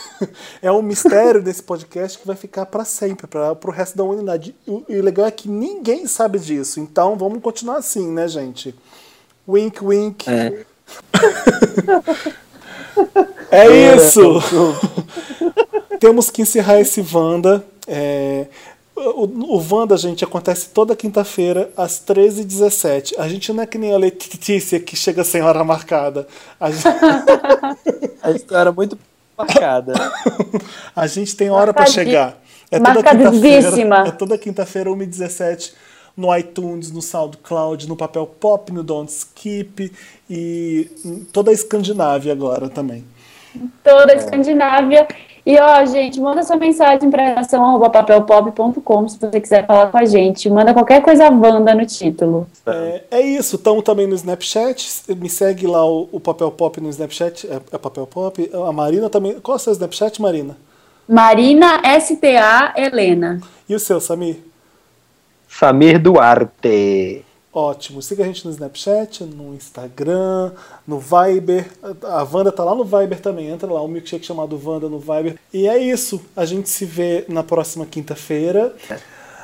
Speaker 1: É um mistério desse podcast que vai ficar pra sempre, para pro resto da humanidade. O, e o legal é que ninguém sabe disso. Então vamos continuar assim, né, gente? Wink, wink.
Speaker 3: É.
Speaker 1: É isso! temos que encerrar esse Wanda. É, o, o Wanda, gente, acontece toda quinta-feira, às 13h17. A gente não é que nem a Letícia que chega sem hora marcada. A gente,
Speaker 3: A história é muito marcada.
Speaker 1: a gente tem hora para chegar. É toda quinta-feira. É toda quinta-feira, 1h17, no iTunes, no SoundCloud, no Papel Pop, no Don't Skip e toda a Escandinávia agora também.
Speaker 2: Toda a Escandinávia. E ó, gente, manda sua mensagem para redação arroba papelpop.com se você quiser falar com a gente. Manda qualquer coisa Wanda no título.
Speaker 1: É, é isso, estamos também no Snapchat. Me segue lá o, o Papel Pop no Snapchat. É, é Papel Pop. A Marina também. Qual é o seu Snapchat, Marina?
Speaker 2: Marina STA Helena.
Speaker 1: E o seu, Samir?
Speaker 3: Samir Duarte.
Speaker 1: Ótimo. Siga a gente no Snapchat, no Instagram, no Viber. A Wanda tá lá no Viber também. Entra lá, um milkshake chamado Wanda no Viber. E é isso. A gente se vê na próxima quinta-feira.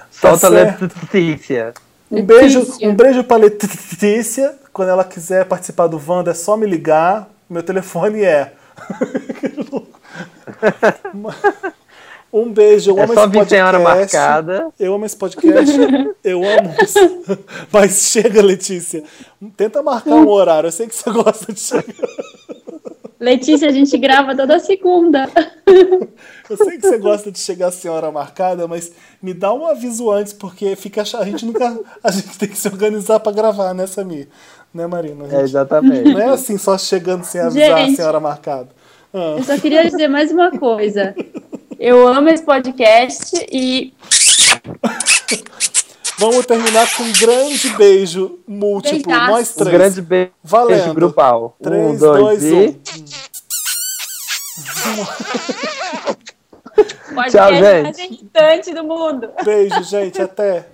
Speaker 3: Solta a
Speaker 1: certo.
Speaker 3: Letícia.
Speaker 1: Um beijo,
Speaker 2: Letícia.
Speaker 1: um beijo pra Letícia. Quando ela quiser participar do Wanda, é só me ligar. Meu telefone é. Um beijo, eu
Speaker 3: É
Speaker 1: amo
Speaker 3: só
Speaker 1: esse
Speaker 3: sem hora
Speaker 1: podcast.
Speaker 3: marcada.
Speaker 1: Eu amo esse podcast. eu amo isso. Mas chega, Letícia. Tenta marcar um horário. Eu sei que você gosta de chegar.
Speaker 2: Letícia, a gente grava toda segunda.
Speaker 1: Eu sei que você gosta de chegar sem hora marcada, mas me dá um aviso antes, porque fica a gente nunca. A gente tem que se organizar pra gravar, né, Samir? Né, Marina? A
Speaker 3: É,
Speaker 1: gente-
Speaker 3: exatamente.
Speaker 1: não é assim só chegando sem avisar
Speaker 2: Gente.
Speaker 1: sem hora marcada. Ah.
Speaker 2: Eu só queria dizer mais uma coisa. Eu amo esse podcast e
Speaker 1: Vamos terminar com um grande beijo múltiplo.
Speaker 2: Beijaço.
Speaker 1: Nós
Speaker 3: Um
Speaker 1: três.
Speaker 3: grande beijo
Speaker 1: Valendo.
Speaker 3: grupal. Um,
Speaker 1: 3,
Speaker 3: dois,
Speaker 1: 2,
Speaker 3: e...
Speaker 1: 1.
Speaker 2: podcast
Speaker 3: Tchau, gente.
Speaker 2: mais irritante do mundo.
Speaker 1: Beijo, gente. Até.